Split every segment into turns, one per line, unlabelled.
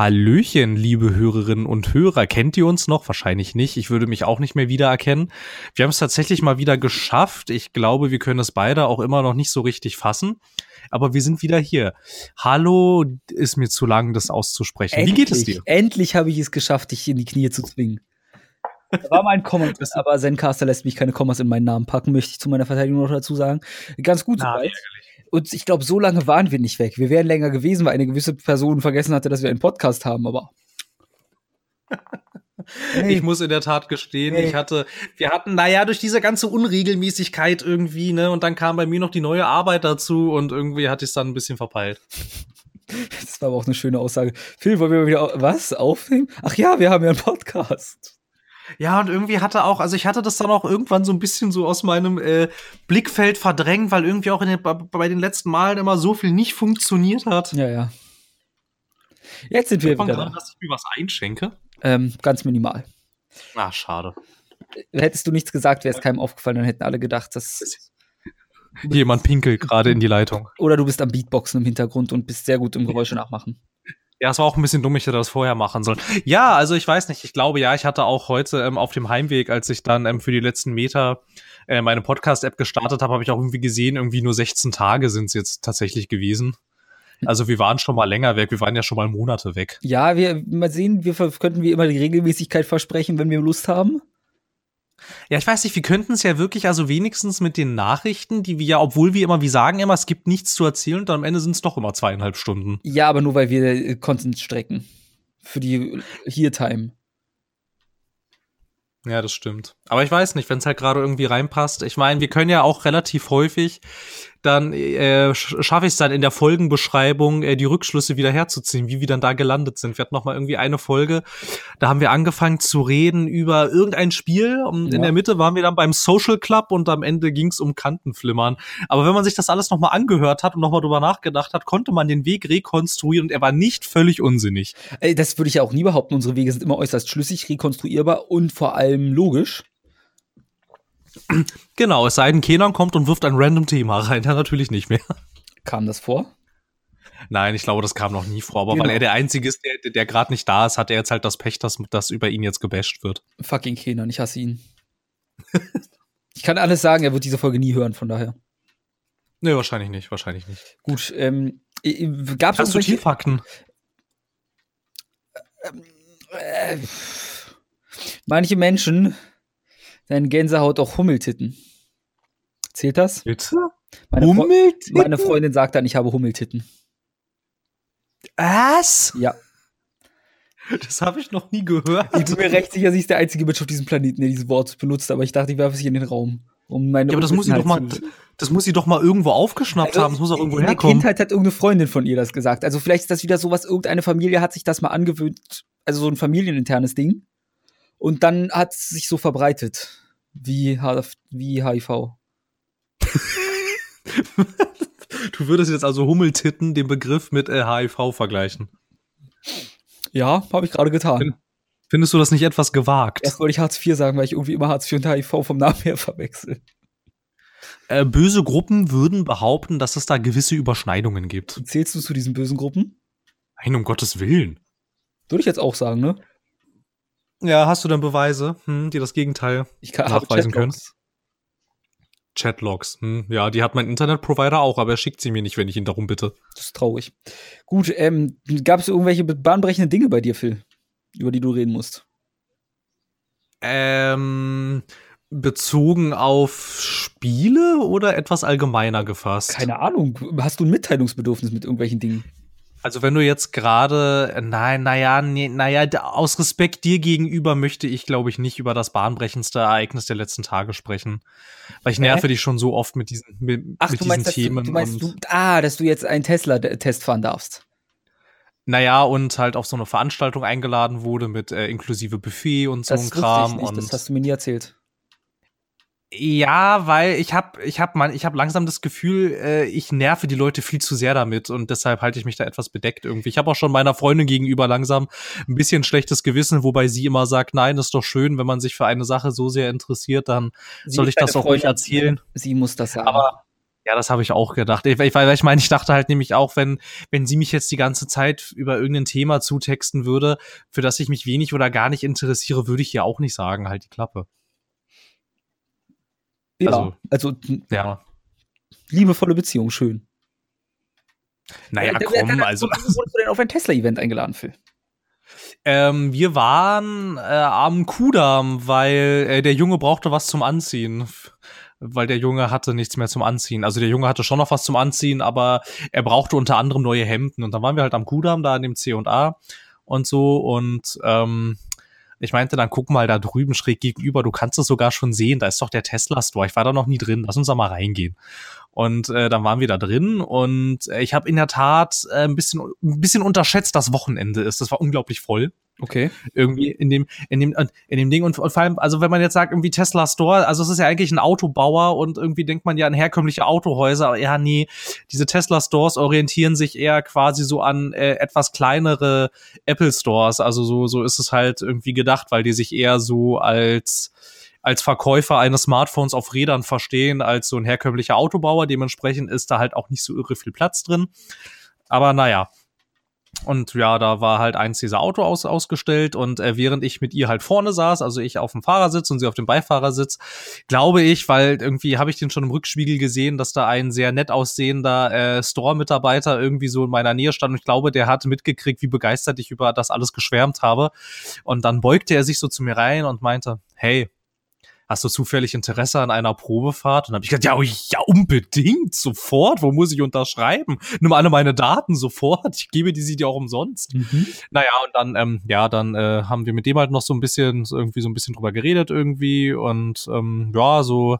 Hallöchen, liebe Hörerinnen und Hörer. Kennt ihr uns noch? Wahrscheinlich nicht. Ich würde mich auch nicht mehr wiedererkennen. Wir haben es tatsächlich mal wieder geschafft. Ich glaube, wir können es beide auch immer noch nicht so richtig fassen. Aber wir sind wieder hier. Hallo ist mir zu lang, das auszusprechen.
Endlich,
Wie geht es dir?
Endlich habe ich es geschafft, dich in die Knie zu zwingen. Da war mal ein Komma, aber Zencaster lässt mich keine Kommas in meinen Namen packen, möchte ich zu meiner Verteidigung noch dazu sagen. Ganz gut
Na,
soweit. Und ich glaube, so lange waren wir nicht weg. Wir wären länger gewesen, weil eine gewisse Person vergessen hatte, dass wir einen Podcast haben, aber.
Ich muss in der Tat gestehen,
Nee.
ich hatte, wir hatten, naja, durch diese ganze Unregelmäßigkeit irgendwie, ne, und dann kam bei mir noch die neue Arbeit dazu und irgendwie hatte ich es dann ein bisschen verpeilt.
Das war aber auch eine schöne Aussage. Phil, wollen wir mal wieder was aufnehmen? Ach ja, wir haben ja einen Podcast.
Ja, und irgendwie hatte auch, also ich hatte das dann auch irgendwann so ein bisschen so aus meinem äh, Blickfeld verdrängt, weil irgendwie auch den, bei, den letzten Malen immer so viel nicht funktioniert hat.
Ja, ja. Jetzt sind wir wieder da.
dass ich mir was einschenke.
Ähm, ganz minimal.
Ah, schade.
Hättest du nichts gesagt, wäre es keinem aufgefallen, dann hätten alle gedacht, dass.
Jemand pinkelt gerade in die Leitung.
Oder du bist am Beatboxen im Hintergrund und bist sehr gut im Geräusche nachmachen.
Ja, es war auch ein bisschen dumm, ich hätte das vorher machen sollen. Ja, also ich weiß nicht, ich glaube ja, ich hatte auch heute ähm, auf dem Heimweg, als ich dann ähm, für die letzten Meter äh, meine Podcast-App gestartet habe, habe ich auch irgendwie gesehen, irgendwie nur 16 Tage sind es jetzt tatsächlich gewesen. Also wir waren schon mal länger weg, wir waren ja schon mal Monate weg.
Ja, wir mal sehen, wir könnten wie immer die Regelmäßigkeit versprechen, wenn wir Lust haben.
Ja, ich weiß nicht, wir könnten es ja wirklich, also wenigstens mit den Nachrichten, die wir ja, obwohl wir immer, wir sagen immer, es gibt nichts zu erzählen, und am Ende sind es doch immer zweieinhalb Stunden.
Ja, aber nur weil wir äh, Content strecken. Für die Here-Time.
Ja, das stimmt. Aber ich weiß nicht, wenn es halt gerade irgendwie reinpasst. Ich meine, wir können ja auch relativ häufig, dann äh, sch- schaffe ich es dann in der Folgenbeschreibung, äh, die Rückschlüsse wieder herzuziehen, wie wir dann da gelandet sind. Wir hatten noch mal irgendwie eine Folge, da haben wir angefangen zu reden über irgendein Spiel und
Ja.
in der Mitte waren wir dann beim Social Club und am Ende ging es um Kantenflimmern. Aber wenn man sich das alles noch mal angehört hat und noch mal drüber nachgedacht hat, konnte man den Weg rekonstruieren und er war nicht völlig unsinnig.
Ey, das würde ich ja auch nie behaupten. Unsere Wege sind immer äußerst schlüssig, rekonstruierbar und vor allem logisch.
Genau, es sei denn, Kenan kommt und wirft ein random Thema rein. Ja, natürlich nicht mehr.
Kam das vor?
Nein, ich glaube, das kam noch nie vor. Aber
Genau.
weil er der Einzige ist, der, der, gerade nicht da ist, hat er jetzt halt das Pech, dass, dass über ihn jetzt gebasht wird.
Fucking Kenan, ich hasse ihn. ich kann alles sagen, er wird diese Folge nie hören, von daher.
Nee, wahrscheinlich nicht, wahrscheinlich nicht.
Gut, ähm, gab es
Hast du Tierfakten?
Äh, manche Menschen nennen Gänsehaut auch Hummeltitten. Zählt das?
Bitte?
Meine, Fre
Hummeltitten?
meine Freundin sagt dann, ich habe Hummeltitten.
Was?
Ja.
Das habe ich noch nie gehört.
Ich bin mir recht sicher, sie ist der einzige Mensch auf diesem Planeten, der dieses Wort benutzt, aber ich dachte, ich werfe es hier in den Raum. Um meine
Ja, aber das muss sie doch mal, das muss sie doch mal irgendwo aufgeschnappt
Also,
haben. Das muss auch irgendwo
in der
herkommen.
Kindheit hat irgendeine Freundin von ihr das gesagt. Also vielleicht ist das wieder sowas, irgendeine Familie hat sich das mal angewöhnt, also so ein familieninternes Ding. Und dann hat es sich so verbreitet. Wie, wie HIV.
Du würdest jetzt also Hummeltitten den Begriff mit äh, HIV vergleichen.
Ja, habe ich gerade getan.
Findest du das nicht etwas gewagt?
Erst wollte ich Hartz IV sagen, weil ich irgendwie immer Hartz IV und HIV vom Namen her verwechsel.
Äh, böse Gruppen würden behaupten, dass es da gewisse Überschneidungen gibt.
Zählst du zu diesen bösen Gruppen?
Nein, um Gottes Willen.
Würde ich jetzt auch sagen, ne?
Ja, hast du denn Beweise, hm, die das Gegenteil
Ich kann
Nachweisen
Chatlogs.
Chatlogs? Hm, ja, die hat mein Internetprovider auch, aber er schickt sie mir nicht, wenn ich ihn darum bitte.
Das ist traurig. Gut, ähm, gab es irgendwelche bahnbrechenden Dinge bei dir, Phil, über die du reden musst?
Ähm, bezogen auf Spiele oder etwas allgemeiner gefasst?
Keine Ahnung. Hast du ein Mitteilungsbedürfnis mit irgendwelchen Dingen?
Also wenn du jetzt gerade, nein, naja, nee, naja, aus Respekt dir gegenüber möchte ich, glaube ich, nicht über das bahnbrechendste Ereignis der letzten Tage sprechen. Weil ich
Hä?
nerve dich schon so oft mit diesen, mit,
Ach,
mit
du
diesen
meinst, dass du,
Themen.
du meinst, du, ah, dass du jetzt einen Tesla-Test fahren darfst.
naja, und halt auf so eine Veranstaltung eingeladen wurde mit äh, inklusive Buffet und so ein Kram.
ich nicht,
und
das hast du mir nie erzählt.
Ja, weil ich habe ich hab man ich habe langsam das Gefühl, äh, ich nerve die Leute viel zu sehr damit und deshalb halte ich mich da etwas bedeckt irgendwie. Ich habe auch schon meiner Freundin gegenüber langsam ein bisschen schlechtes Gewissen, wobei sie immer sagt, nein, ist doch schön, wenn man sich für eine Sache so sehr interessiert, dann
Sie
soll ich das auch ruhig
Freundin.
erzählen.
Sie muss das sagen.
Aber Ja, das habe ich auch gedacht. Ich, weil, weil ich meine, ich dachte halt nämlich auch, wenn, wenn sie mich jetzt die ganze Zeit über irgendein Thema zutexten würde, für das ich mich wenig oder gar nicht interessiere, würde ich ja auch nicht sagen, halt die Klappe.
Ja, also, also ja. liebevolle Beziehung, schön.
Naja, äh, komm, also.
Wo wurdest du denn auf ein Tesla-Event eingeladen, Phil?
Ähm, wir waren äh, am Kudamm, weil äh, der Junge brauchte was zum Anziehen. Weil der Junge hatte nichts mehr zum Anziehen. Also der Junge hatte schon noch was zum Anziehen, aber er brauchte unter anderem neue Hemden. Und dann waren wir halt am Kudamm, da in dem C&A und so. Und ähm, ich meinte, dann guck mal da drüben schräg gegenüber, du kannst es sogar schon sehen, da ist doch der Tesla-Store. Ich war da noch nie drin, lass uns da mal reingehen. Und äh, dann waren wir da drin und äh, ich habe in der Tat äh, ein bisschen ein bisschen unterschätzt, dass Wochenende ist. Das war unglaublich voll.
Okay.
Irgendwie in dem, in dem, in dem Ding und, vor allem, also wenn man jetzt sagt, irgendwie Tesla Store, also es ist ja eigentlich ein Autobauer und irgendwie denkt man ja an herkömmliche Autohäuser, aber ja, nee, diese Tesla Stores orientieren sich eher quasi so an äh, etwas kleinere Apple Stores. Also so, so ist es halt irgendwie gedacht, weil die sich eher so als als Verkäufer eines Smartphones auf Rädern verstehen als so ein herkömmlicher Autobauer. Dementsprechend ist da halt auch nicht so irre viel Platz drin. Aber naja. Und ja, da war halt eins dieser Auto aus, ausgestellt und äh, während ich mit ihr halt vorne saß, also ich auf dem Fahrersitz und sie auf dem Beifahrersitz, glaube ich, weil irgendwie habe ich den schon im Rückspiegel gesehen, dass da ein sehr nett aussehender äh, Store-Mitarbeiter irgendwie so in meiner Nähe stand und ich glaube, der hat mitgekriegt, wie begeistert ich über das alles geschwärmt habe. Und dann beugte er sich so zu mir rein und meinte, hey, hast du zufällig Interesse an einer Probefahrt? Und dann habe ich gesagt, ja, ja, unbedingt, sofort. Wo muss ich unterschreiben? Nimm alle meine Daten sofort. Ich gebe die sie dir auch umsonst. Mhm. Naja, und dann, ähm, ja, dann äh, haben wir mit dem halt noch so ein bisschen, irgendwie so ein bisschen drüber geredet irgendwie und ähm, ja, so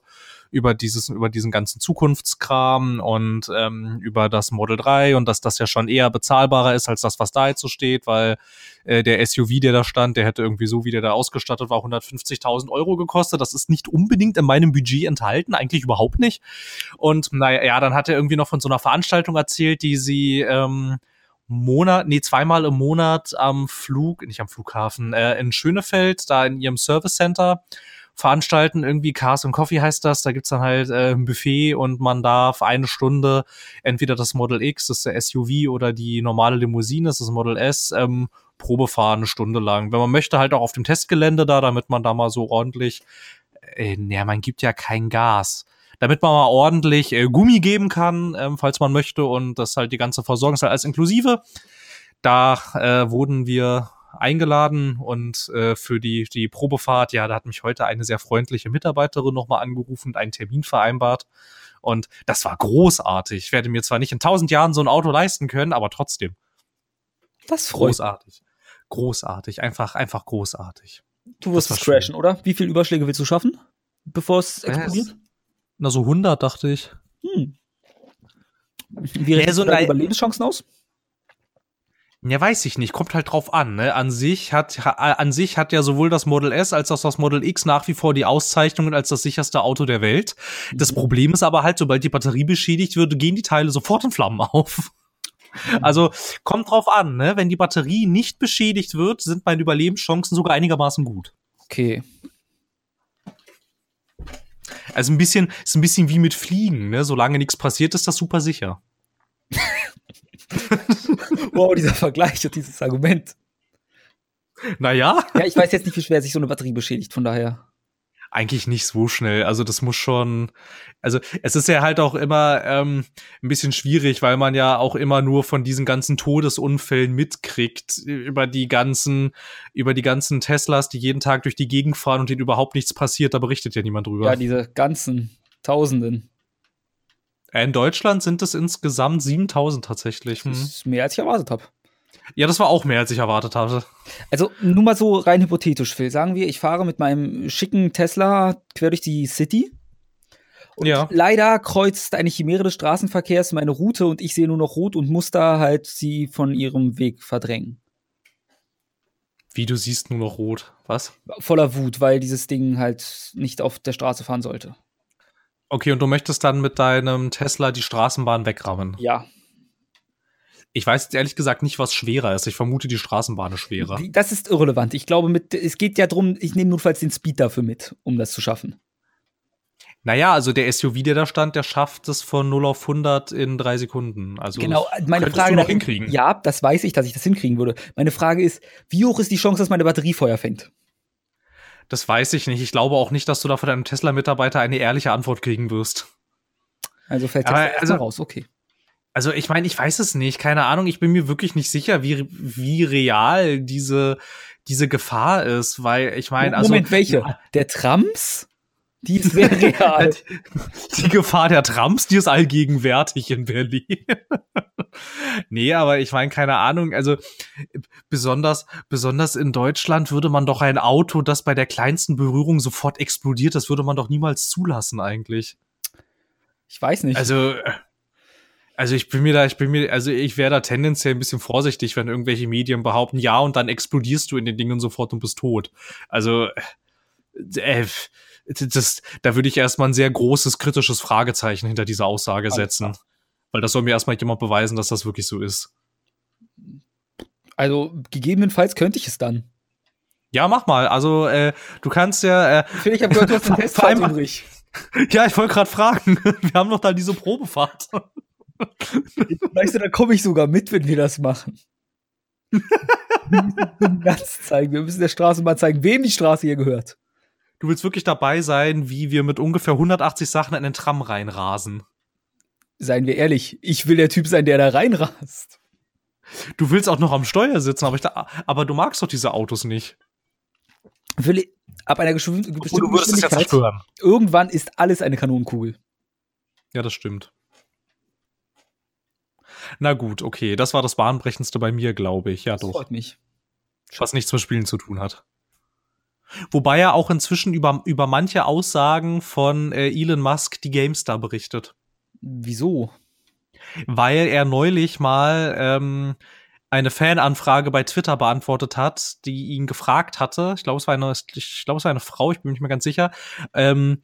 über dieses, über diesen ganzen Zukunftskram und ähm, über das Model 3 und dass das ja schon eher bezahlbarer ist als das, was da jetzt so steht, weil äh, der SUV, der da stand, der hätte irgendwie so, wie der da ausgestattet war, 150.000 Euro gekostet. Das ist nicht unbedingt in meinem Budget enthalten, eigentlich überhaupt nicht. Und naja, ja, dann hat er irgendwie noch von so einer Veranstaltung erzählt, die sie ähm, Monat, nee, zweimal im Monat am Flug, nicht am Flughafen, äh, in Schönefeld, da in ihrem Service Center veranstalten. Irgendwie Cars und Coffee heißt das. Da gibt's dann halt äh, ein Buffet und man darf eine Stunde entweder das Model X, das ist der SUV, oder die normale Limousine, das ist das Model S, ähm, Probe fahren eine Stunde lang. Wenn man möchte, halt auch auf dem Testgelände da, damit man da mal so ordentlich, äh, naja, man gibt ja kein Gas damit man mal ordentlich äh, Gummi geben kann, ähm, falls man möchte und das halt die ganze Versorgung ist halt alles inklusive. Da äh, wurden wir eingeladen und äh, für die, die Probefahrt, ja, da hat mich heute eine sehr freundliche Mitarbeiterin nochmal angerufen und einen Termin vereinbart. Und das war großartig. Ich werde mir zwar nicht in tausend Jahren so ein Auto leisten können, aber trotzdem.
Das freut.
Großartig. Großartig. Einfach, einfach großartig.
Du wirst es crashen, oder? Wie viele Überschläge willst du schaffen, bevor es explodiert?
Na, so 100, dachte ich. Hm.
Wie ja, so deine Überlebenschancen aus?
Ja, weiß ich nicht. Kommt halt drauf an. Ne? An sich hat an sich hat ja sowohl das Model S als auch das Model X nach wie vor die Auszeichnungen als das sicherste Auto der Welt. Das mhm. Problem ist aber halt, sobald die Batterie beschädigt wird, gehen die Teile sofort in Flammen auf. Mhm. Also kommt drauf an. Ne? Wenn die Batterie nicht beschädigt wird, sind meine Überlebenschancen sogar einigermaßen gut.
Okay.
Also ein bisschen ist ein bisschen wie mit Fliegen. Ne? Solange nichts passiert, ist das super sicher.
wow, dieser Vergleich und dieses Argument.
Naja.
Ja, ich weiß jetzt nicht, wie schwer sich so eine Batterie beschädigt, von daher.
Eigentlich nicht so schnell. Also das muss schon. Also es ist ja halt auch immer ähm, ein bisschen schwierig, weil man ja auch immer nur von diesen ganzen Todesunfällen mitkriegt über die ganzen, über die ganzen Teslas, die jeden Tag durch die Gegend fahren und denen überhaupt nichts passiert. Da berichtet ja niemand drüber.
Ja, diese ganzen Tausenden.
In Deutschland sind es insgesamt 7000 tatsächlich.
Das ist mehr als ich erwartet habe.
Ja, das war auch mehr, als ich erwartet hatte.
Also nur mal so rein hypothetisch, Phil. Sagen wir, ich fahre mit meinem schicken Tesla quer durch die City. Und ja. leider kreuzt eine Chimäre des Straßenverkehrs meine Route und ich sehe nur noch rot und muss da halt sie von ihrem Weg verdrängen.
Wie du siehst nur noch rot. Was?
Voller Wut, weil dieses Ding halt nicht auf der Straße fahren sollte.
Okay, und du möchtest dann mit deinem Tesla die Straßenbahn wegrammen?
Ja.
Ich weiß jetzt ehrlich gesagt nicht, was schwerer ist. Ich vermute, die Straßenbahn ist schwerer.
Das ist irrelevant. Ich glaube, mit, es geht ja darum, ich nehme notfalls den Speed dafür mit, um das zu schaffen.
Naja, also der SUV, der da stand, der schafft es von 0 auf 100 in drei Sekunden. Also
genau, meine Frage
du noch
dahin-
hinkriegen.
Ja, das weiß ich, dass ich das hinkriegen würde. Meine Frage ist, wie hoch ist die Chance, dass meine Batterie Feuer fängt?
Das weiß ich nicht. Ich glaube auch nicht, dass du da von deinem Tesla-Mitarbeiter eine ehrliche Antwort kriegen wirst.
Also fällt
Aber,
das
also-
raus, okay.
Also ich meine, ich weiß es nicht, keine Ahnung, ich bin mir wirklich nicht sicher, wie, wie real diese, diese Gefahr ist, weil ich meine, also
Moment, welche? Der Trams? Die ist sehr real.
die Gefahr der Trumps, die ist allgegenwärtig in Berlin. nee, aber ich meine, keine Ahnung, also besonders, besonders in Deutschland würde man doch ein Auto, das bei der kleinsten Berührung sofort explodiert, das würde man doch niemals zulassen eigentlich.
Ich weiß nicht.
Also, äh, also ich bin mir da, ich bin mir, also ich wäre da tendenziell ein bisschen vorsichtig, wenn irgendwelche Medien behaupten, ja, und dann explodierst du in den Dingen sofort und bist tot. Also, äh, das, da würde ich erstmal ein sehr großes kritisches Fragezeichen hinter dieser Aussage setzen. Weil das soll mir erstmal jemand beweisen, dass das wirklich so ist.
also gegebenenfalls könnte ich es dann.
Ja, mach mal. Also, äh, du kannst ja, äh,
Phil, ich habe gehört, du hast einen Testfahrt übrig.
ja, ich wollte gerade fragen. Wir haben doch da diese Probefahrt.
Weißt du, da komme ich sogar mit, wenn wir das machen. wir müssen zeigen. Wir müssen der Straße mal zeigen, wem die Straße hier gehört.
Du willst wirklich dabei sein, wie wir mit ungefähr 180 Sachen in den Tram reinrasen.
Seien wir ehrlich, ich will der Typ sein, der da reinrast.
Du willst auch noch am Steuer sitzen, aber, ich da, aber du magst doch diese Autos nicht.
Will ich, ab einer geschw- bestimmten Geschwindigkeit,
zerstören.
irgendwann ist alles eine Kanonenkugel.
Ja, das stimmt. Na gut, okay. Das war das Bahnbrechendste bei mir, glaube ich. Ja,
Das
doch.
freut mich.
Was nichts mit Spielen zu tun hat. Wobei er auch inzwischen über, über manche Aussagen von äh, Elon Musk die GameStar berichtet.
Wieso?
weil er neulich mal ähm, eine Fananfrage bei Twitter beantwortet hat, die ihn gefragt hatte. Ich glaube, es war eine, ich glaube, es war eine Frau, ich bin mir nicht mehr ganz sicher, ähm,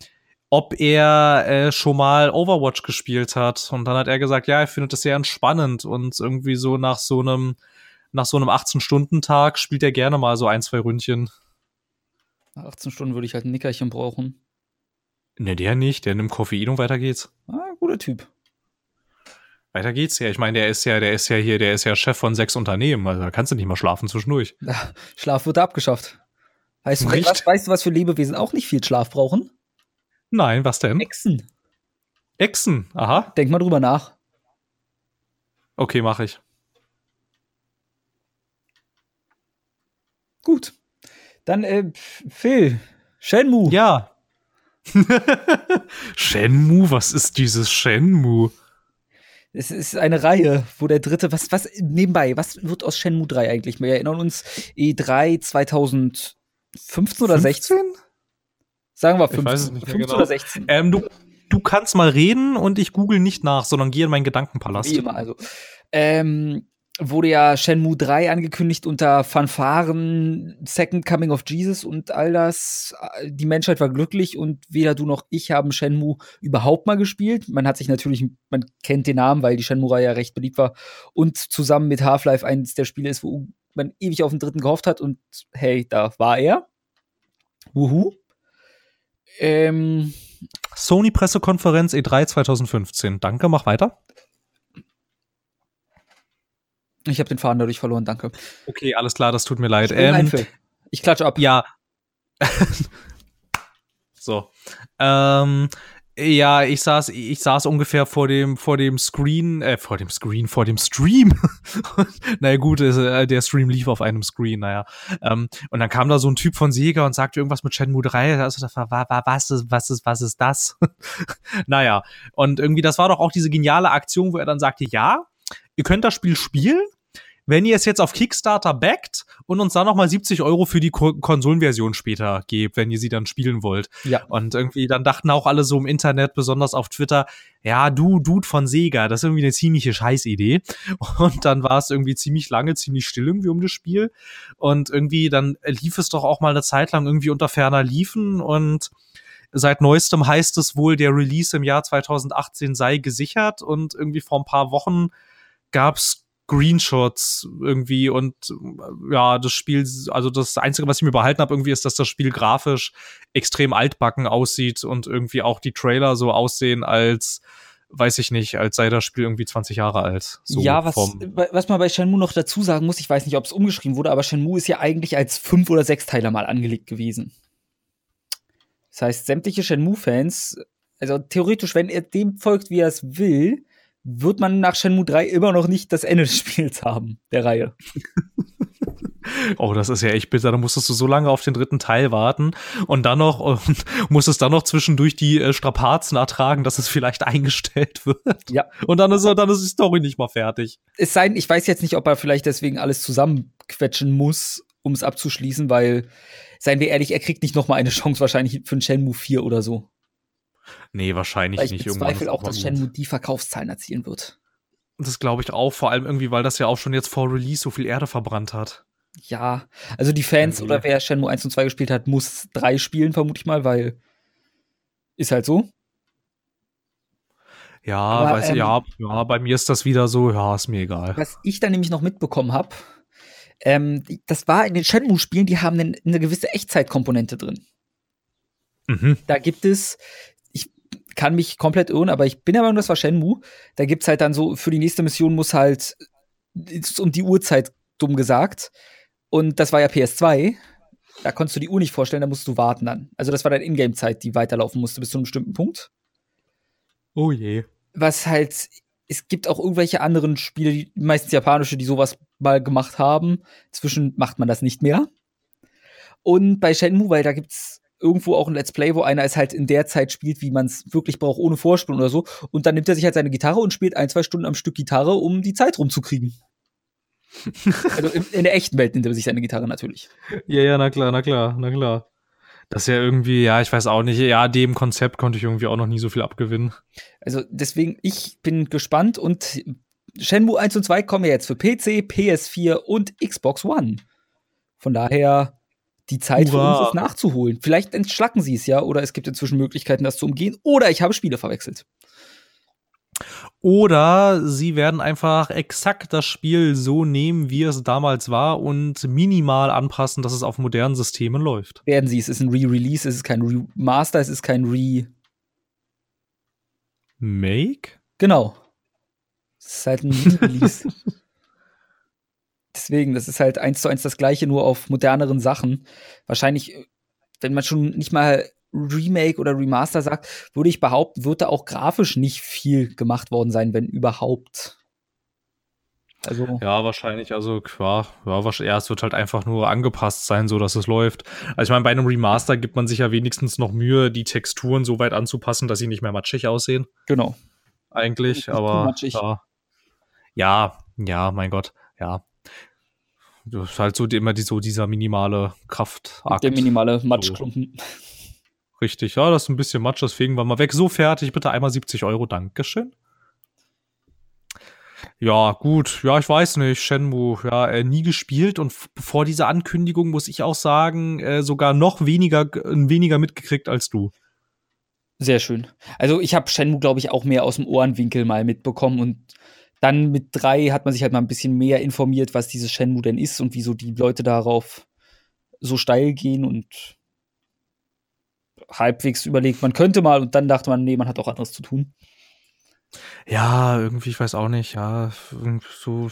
ob er äh, schon mal Overwatch gespielt hat. Und dann hat er gesagt, ja, er findet es sehr entspannend und irgendwie so nach so einem nach so einem 18-Stunden-Tag spielt er gerne mal so ein, zwei Ründchen.
Nach 18 Stunden würde ich halt ein Nickerchen brauchen.
Ne, der nicht, der nimmt Koffein und weiter geht's.
Ah, guter Typ.
Weiter geht's ja. Ich meine, der ist ja, der ist ja hier, der ist ja Chef von sechs Unternehmen. Also da kannst du nicht mal schlafen zwischendurch.
Ah, Schlaf wird abgeschafft. Weißt du, was, weißt du, was für Lebewesen auch nicht viel Schlaf brauchen?
Nein, was denn?
Echsen.
Echsen. Aha.
Denk mal drüber nach.
Okay, mache ich.
Gut. Dann, äh, Phil, Shenmue.
Ja. Shenmue, was ist dieses Shenmue?
Es ist eine Reihe, wo der dritte, was, was, nebenbei, was wird aus Shenmue 3 eigentlich? Wir erinnern uns, E3 2015 oder 16? Sagen wir
Ich
15,
weiß es nicht mehr
15
genau.
oder 16.
Ähm, du, du kannst mal reden und ich google nicht nach, sondern gehe in meinen Gedankenpalast.
Wie immer, also. Ähm, wurde ja Shenmue 3 angekündigt unter Fanfaren, Second Coming of Jesus und all das. Die Menschheit war glücklich und weder du noch ich haben Shenmue überhaupt mal gespielt. Man hat sich natürlich, man kennt den Namen, weil die Shenmue-Reihe ja recht beliebt war und zusammen mit Half-Life eines der Spiele ist, wo man ewig auf den dritten gehofft hat und hey, da war er. Wuhu. Ähm,
Sony Pressekonferenz E3 2015. Danke, mach weiter.
Ich habe den Faden dadurch verloren, danke.
Okay, alles klar, das tut mir leid.
Ein,
Ähm,
ich klatsche ab.
ja. so. Ähm, ja, ich saß, ich saß ungefähr vor dem, vor dem Screen, äh, vor dem Screen, vor dem Stream. naja, gut, äh, der Stream lief auf einem Screen, naja. Ähm, und dann kam da so ein Typ von Sega und sagte irgendwas mit Shenmue 3. Also, war, war, was ist, was ist, was ist das? naja. Und irgendwie, das war doch auch diese geniale Aktion, wo er dann sagte, ja, ihr könnt das Spiel spielen, wenn ihr es jetzt auf Kickstarter backt und uns dann nochmal 70 Euro für die Ko Konsolenversion später gebt, wenn ihr sie dann spielen wollt.
Ja.
Und irgendwie, dann dachten auch alle so im Internet, besonders auf Twitter, ja, du, Dude von Sega, das ist irgendwie eine ziemliche Scheißidee. Und dann war es irgendwie ziemlich lange, ziemlich still irgendwie um das Spiel. Und irgendwie, dann lief es doch auch mal eine Zeit lang irgendwie unter ferner Liefen und Seit neuestem heißt es wohl, der Release im Jahr 2018 sei gesichert und irgendwie vor ein paar Wochen gab's Greenshots irgendwie und ja, das Spiel, also das Einzige, was ich mir behalten habe, irgendwie ist, dass das Spiel grafisch extrem altbacken aussieht und irgendwie auch die Trailer so aussehen als weiß ich nicht, als sei das Spiel irgendwie 20 Jahre alt. So
ja, was, was man bei Shenmue noch dazu sagen muss, ich weiß nicht, ob es umgeschrieben wurde, aber Shenmue ist ja eigentlich als fünf oder sechs Teiler mal angelegt gewesen. Das heißt, sämtliche Shenmue-Fans, also theoretisch, wenn er dem folgt, wie er es will, wird man nach Shenmue 3 immer noch nicht das Ende des Spiels haben, der Reihe.
Oh, das ist ja echt bitter. Da musstest du so lange auf den dritten Teil warten und dann noch und musstest dann noch zwischendurch die äh, Strapazen ertragen, dass es vielleicht eingestellt wird.
Ja.
Und dann ist, dann ist die Story nicht mal fertig.
Es sei denn, ich weiß jetzt nicht, ob er vielleicht deswegen alles zusammenquetschen muss, um es abzuschließen, weil, seien wir ehrlich, er kriegt nicht noch mal eine Chance wahrscheinlich für ein Shenmue 4 oder so.
Nee, wahrscheinlich
weil ich
nicht.
Ich bezweifle auch, dass Shenmue die Verkaufszahlen erzielen wird.
Das glaube ich auch, vor allem irgendwie, weil das ja auch schon jetzt vor Release so viel Erde verbrannt hat.
Ja, also die Fans okay. oder wer Shenmue 1 und 2 gespielt hat, muss 3 spielen, vermute ich mal, weil ist halt so.
Ja, Aber, weiß ähm, ja, ja, bei mir ist das wieder so, ja, ist mir egal.
Was ich dann nämlich noch mitbekommen habe, ähm, das war in den Shenmue-Spielen, die haben eine, eine gewisse Echtzeitkomponente drin.
Mhm.
Da gibt es, kann mich komplett irren, aber ich bin der Meinung, das war Shenmue. Da gibt es halt dann so, für die nächste Mission muss halt um die Uhrzeit, dumm gesagt. Und das war ja PS2. Da konntest du die Uhr nicht vorstellen, da musst du warten dann. Also das war dann Ingame-Zeit, die weiterlaufen musste bis zu einem bestimmten Punkt.
Oh je.
Was halt, es gibt auch irgendwelche anderen Spiele, meistens japanische, die sowas mal gemacht haben. Inzwischen macht man das nicht mehr. Und bei Shenmue, weil da gibt's irgendwo auch ein Let's Play, wo einer es halt in der Zeit spielt, wie man es wirklich braucht, ohne Vorspulen oder so. Und dann nimmt er sich halt seine Gitarre und spielt ein, zwei Stunden am Stück Gitarre, um die Zeit rumzukriegen. also in, in, der echten Welt nimmt er sich seine Gitarre natürlich.
Ja, ja, na klar, na klar, na klar. Das ist ja irgendwie, ja, ich weiß auch nicht, ja, dem Konzept konnte ich irgendwie auch noch nie so viel abgewinnen.
Also deswegen, ich bin gespannt und Shenmue 1 und 2 kommen ja jetzt für PC, PS4 und Xbox One. Von daher die Zeit Hurra. für uns ist nachzuholen. Vielleicht entschlacken sie es ja oder es gibt inzwischen Möglichkeiten, das zu umgehen oder ich habe Spiele verwechselt.
Oder sie werden einfach exakt das Spiel so nehmen, wie es damals war und minimal anpassen, dass es auf modernen Systemen läuft.
Werden sie. Es ist ein Re-Release, es ist kein Remaster, es ist kein Re.
Make?
Genau. Es ist halt ein Re-Release. Deswegen, das ist halt eins zu eins das gleiche, nur auf moderneren Sachen. Wahrscheinlich, wenn man schon nicht mal Remake oder Remaster sagt, würde ich behaupten, wird da auch grafisch nicht viel gemacht worden sein, wenn überhaupt.
Also ja, wahrscheinlich, also ja, ja, ja, es wird halt einfach nur angepasst sein, so dass es läuft. Also ich meine, bei einem Remaster gibt man sich ja wenigstens noch Mühe, die Texturen so weit anzupassen, dass sie nicht mehr matschig aussehen.
Genau.
Eigentlich, aber ja. ja, ja, mein Gott, ja. Das ist halt so immer die, so dieser minimale Kraftakt.
Der minimale Matschklumpen. So.
Richtig, ja, das ist ein bisschen Matsch, deswegen war mal weg. So fertig, bitte einmal 70 Euro, Dankeschön. Ja, gut, ja, ich weiß nicht, Shenmue, ja, äh, nie gespielt und vor dieser Ankündigung muss ich auch sagen, äh, sogar noch weniger, weniger mitgekriegt als du.
Sehr schön. Also ich habe Shenmue, glaube ich, auch mehr aus dem Ohrenwinkel mal mitbekommen und dann mit drei hat man sich halt mal ein bisschen mehr informiert, was dieses Shenmue denn ist und wieso die Leute darauf so steil gehen und halbwegs überlegt, man könnte mal und dann dachte man, nee, man hat auch anderes zu tun.
Ja, irgendwie, ich weiß auch nicht, ja, so,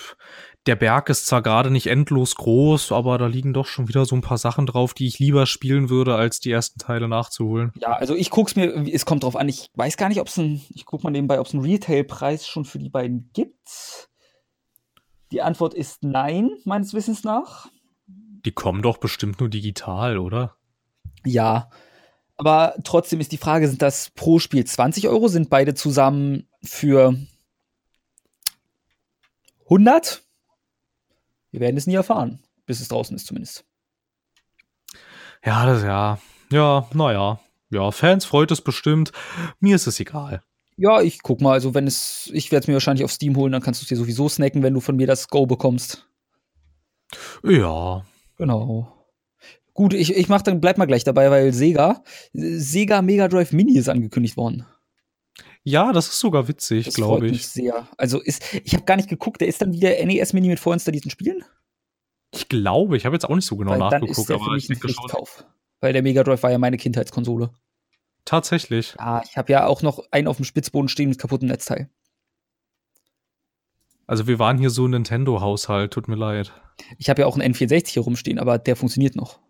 der Berg ist zwar gerade nicht endlos groß, aber da liegen doch schon wieder so ein paar Sachen drauf, die ich lieber spielen würde, als die ersten Teile nachzuholen.
Ja, also ich guck's mir, es kommt drauf an, ich weiß gar nicht, ob es ein, ich guck mal nebenbei, ob es einen Retail-Preis schon für die beiden gibt. Die Antwort ist nein, meines Wissens nach.
Die kommen doch bestimmt nur digital, oder?
Ja, aber trotzdem ist die Frage, sind das pro Spiel 20 Euro? Sind beide zusammen für 100? Wir werden es nie erfahren, bis es draußen ist zumindest.
Ja, das ja. Ja, naja. Ja, Fans freut es bestimmt. Mir ist es egal.
Ja, ich guck mal. Also, wenn es, ich werde es mir wahrscheinlich auf Steam holen, dann kannst du es dir sowieso snacken, wenn du von mir das Go bekommst.
Ja.
Genau. Gut, ich, ich mach dann, bleib mal gleich dabei, weil Sega, Sega Mega Drive Mini ist angekündigt worden.
Ja, das ist sogar witzig, glaube
freut mich
ich.
sehr. Also ist, ich habe gar nicht geguckt, der ist dann wieder NES-Mini mit vorinstallierten Spielen?
Ich glaube, ich habe jetzt auch nicht so genau
Weil dann ist
nachgeguckt,
der für
aber
mich
ich
ein. Pflichtkauf. Weil der Mega Drive war ja meine Kindheitskonsole.
Tatsächlich.
Ah, ich habe ja auch noch einen auf dem Spitzboden stehen mit kaputtem Netzteil.
Also wir waren hier so ein Nintendo-Haushalt, tut mir leid.
Ich habe ja auch einen N64 hier rumstehen, aber der funktioniert noch.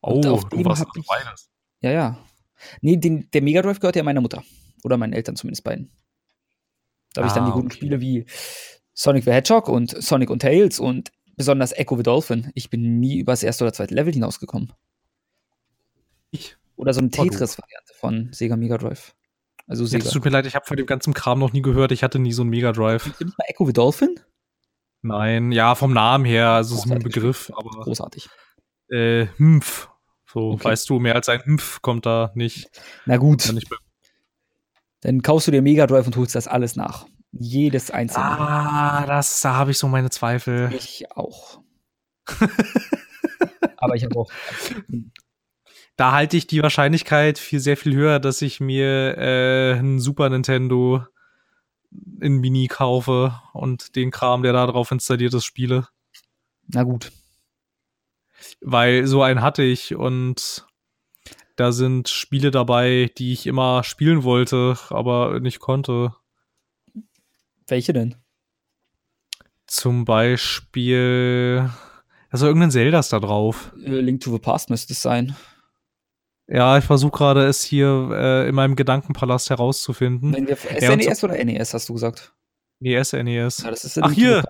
Oh, du warst also beides.
Ja, ja. Nee, den, der Mega Drive gehört ja meiner Mutter. Oder meinen Eltern zumindest beiden. Da habe ich dann
Ah,
die guten
okay.
Spiele wie Sonic the Hedgehog und Sonic und Tails und besonders Echo the Dolphin. Ich bin nie über das erste oder zweite Level hinausgekommen.
Ich.
Oder so eine
du.
Tetris-Variante von Sega Mega Drive. Also
Ja,
Sega.
das tut mir leid, ich habe von dem ganzen Kram noch nie gehört. Ich hatte nie so einen Mega Drive.
Nicht mal Echo the Dolphin?
Nein, ja, vom Namen her, also es ist ein. Begriff, aber
Großartig.
Äh, Hmpf. So,
Okay.
weißt du, mehr als ein Hmpf kommt da nicht.
Na gut,
nicht
dann kaufst du dir Mega Drive und holst das alles nach. Jedes einzelne.
ah, das, da habe ich so meine Zweifel.
Ich auch. Aber ich habe auch.
Da halte ich die Wahrscheinlichkeit viel, sehr viel höher, dass ich mir äh, ein Super Nintendo in Mini kaufe und den Kram, der da drauf installiert ist, spiele.
Na gut.
Weil so einen hatte ich und da sind Spiele dabei, die ich immer spielen wollte, aber nicht konnte.
Welche denn?
Zum Beispiel, also irgendein Zelda ist da drauf.
Äh, Link to the Past müsste es sein.
Ja, ich versuche gerade es hier äh, in meinem Gedankenpalast herauszufinden.
Wir
Ja,
SNES oder NES hast du gesagt?
NES, NES.
Ja,
Ach, hier.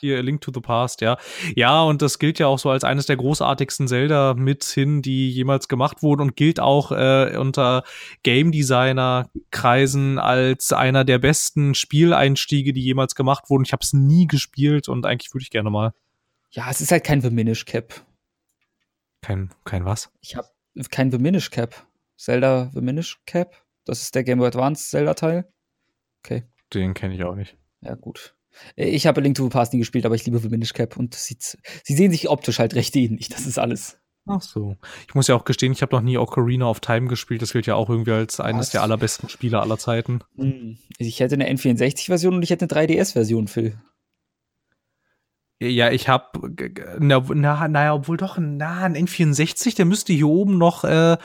Hier, A Link to the Past, ja. Ja, und das gilt ja auch so als eines der großartigsten Zelda mithin, die jemals gemacht wurden und gilt auch äh, unter Game Designer Kreisen als einer der besten Spieleinstiege, die jemals gemacht wurden. Ich habe es nie gespielt und eigentlich würde ich gerne mal.
Ja, es ist halt kein The Minish Cap.
Kein, kein was?
Ich habe kein The Minish Cap. Zelda The Minish Cap. Das ist der Game Boy Advance Zelda-Teil. Okay,
Den kenne ich auch nicht.
ja gut. Ich habe Link to the Past nie gespielt, aber ich liebe Minish Cap und sieht, sie sehen sich optisch halt recht ähnlich. Das ist alles.
Ach so. Ich muss ja auch gestehen, ich habe noch nie Ocarina of Time gespielt. Das gilt ja auch irgendwie als eines
Was?
der allerbesten Spiele aller Zeiten.
Hm. Ich hätte eine N64-Version und ich hätte eine 3DS-Version, Phil.
Ja, ich habe, na, na, naja, obwohl doch, na, ein N64, der müsste hier oben noch äh,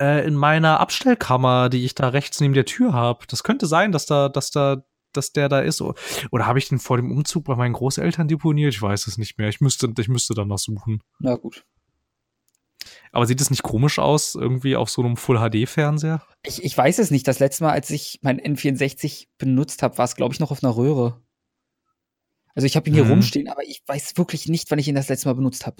äh, in meiner Abstellkammer, die ich da rechts neben der Tür habe. Das könnte sein, dass da, dass da, dass der da ist. Oder habe ich den vor dem Umzug bei meinen Großeltern deponiert? Ich weiß es nicht mehr. Ich müsste, ich müsste danach suchen.
Na gut.
Aber sieht es nicht komisch aus, irgendwie auf so einem Full-HD-Fernseher?
Ich, ich weiß es nicht. Das letzte Mal, als ich mein N64 benutzt habe, war es, glaube ich, noch auf einer Röhre. Also ich habe ihn hier
Mhm.
rumstehen, aber ich weiß wirklich nicht, wann ich ihn das letzte Mal benutzt habe.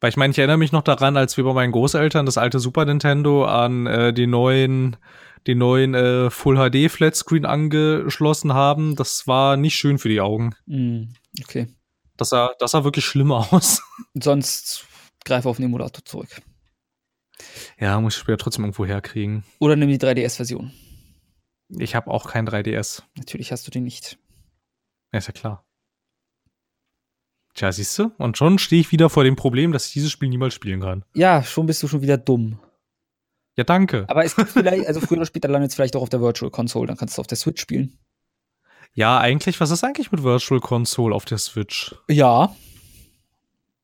Weil ich meine, ich erinnere mich noch daran, als wir bei meinen Großeltern das alte Super Nintendo an äh, den neuen, den neuen äh, Full HD Flatscreen angeschlossen haben. Das war nicht schön für die Augen.
Hm, okay.
Das sah, das sah wirklich schlimm aus.
Sonst greife auf den Emulator zurück.
Ja, muss ich später trotzdem irgendwo herkriegen.
Oder nimm die 3DS-Version.
Ich habe auch kein 3DS.
Natürlich hast du den nicht.
Ja, ist ja klar. Tja, siehst du? Und schon stehe ich wieder vor dem Problem, dass ich dieses Spiel niemals spielen kann.
Ja, schon bist du schon wieder dumm.
Ja, danke.
Aber es gibt vielleicht, also früher oder später landet es vielleicht auch auf der Virtual Console, dann kannst du auf der Switch spielen.
Ja, eigentlich, was ist eigentlich mit Virtual Console auf der Switch?
Ja,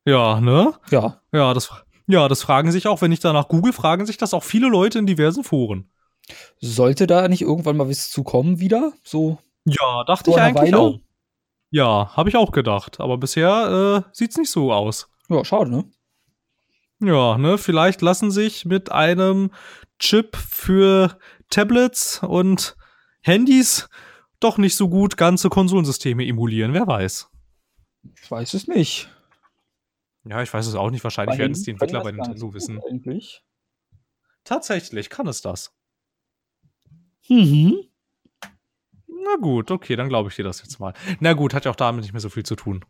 Ja, ne?
ja.
Ja, das, ja, das fragen sich auch, wenn ich danach google, fragen sich das auch viele Leute in diversen Foren.
Sollte da nicht irgendwann mal was zu kommen wieder? So
Ja, dachte ich eigentlich
Weile?
auch. Ja, habe ich auch gedacht. Aber bisher äh, sieht's nicht so aus.
Ja, schade, ne?
Ja, ne, vielleicht lassen sich mit einem Chip für Tablets und Handys doch nicht so gut ganze Konsolensysteme emulieren, wer weiß.
Ich weiß es nicht.
Ja, ich weiß es auch nicht. Wahrscheinlich werden es die Entwickler bei Nintendo wissen.
Eigentlich.
Tatsächlich kann es das.
Mhm.
Na gut, okay, dann glaube ich dir das jetzt mal. Na gut, hat ja auch damit nicht mehr so viel zu tun.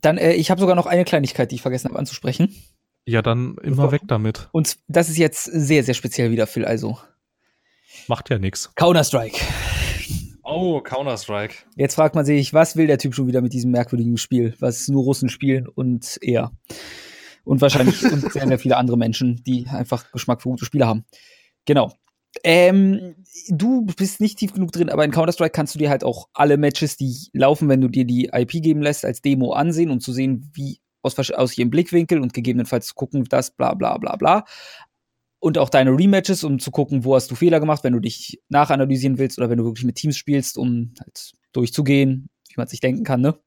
Dann, äh, ich habe sogar noch eine Kleinigkeit, die ich vergessen habe anzusprechen.
Ja, dann immer weg damit.
Und das ist jetzt sehr, sehr speziell wieder, Phil. Also
Macht ja nichts.
Counter-Strike.
Oh, Counter-Strike.
Jetzt fragt man sich, was will der Typ schon wieder mit diesem merkwürdigen Spiel, was nur Russen spielen und er. Und wahrscheinlich und sehr, sehr viele andere Menschen, die einfach Geschmack für gute Spiele haben. Genau. Ähm, du bist nicht tief genug drin, aber in Counter-Strike kannst du dir halt auch alle Matches, die laufen, wenn du dir die IP geben lässt, als Demo ansehen, um zu sehen, wie aus, aus jedem Blickwinkel und gegebenenfalls gucken, das bla bla bla bla. Und auch deine Rematches, um zu gucken, wo hast du Fehler gemacht, wenn du dich nachanalysieren willst oder wenn du wirklich mit Teams spielst, um halt durchzugehen, wie man sich denken kann, ne?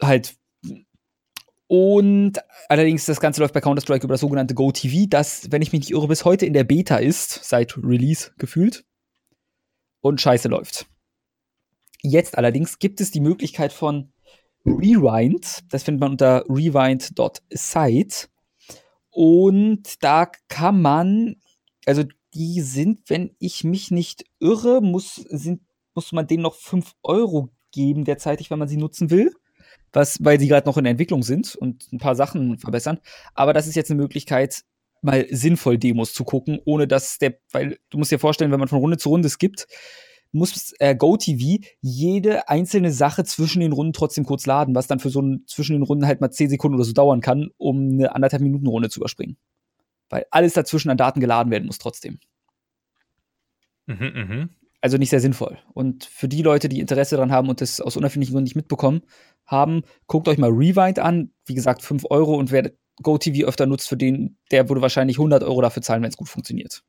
Halt und allerdings, das Ganze läuft bei Counter-Strike über das sogenannte GoTV, das, wenn ich mich nicht irre, bis heute in der Beta ist, seit Release gefühlt. Und scheiße läuft. Jetzt allerdings gibt es die Möglichkeit von Rewind. Das findet man unter rewind.site. Und da kann man, also die sind, wenn ich mich nicht irre, muss, sind, muss man denen noch 5 Euro geben derzeitig, wenn man sie nutzen will was, weil sie gerade noch in der Entwicklung sind und ein paar Sachen verbessern. Aber das ist jetzt eine Möglichkeit, mal sinnvoll Demos zu gucken, ohne dass der, weil du musst dir vorstellen, wenn man von Runde zu Runde skippt, muss äh, GoTV jede einzelne Sache zwischen den Runden trotzdem kurz laden, was dann für so ein zwischen den Runden halt mal 10 Sekunden oder so dauern kann, um eine anderthalb Minuten Runde zu überspringen. Weil alles dazwischen an Daten geladen werden muss trotzdem. Mhm, mh. Also nicht sehr sinnvoll. Und für die Leute, die Interesse daran haben und das aus unerfindlichen Gründen nicht mitbekommen haben, guckt euch mal Rewind an. Wie gesagt, 5 Euro und wer GoTV öfter nutzt, für den, der würde wahrscheinlich 100 Euro dafür zahlen, wenn es gut funktioniert.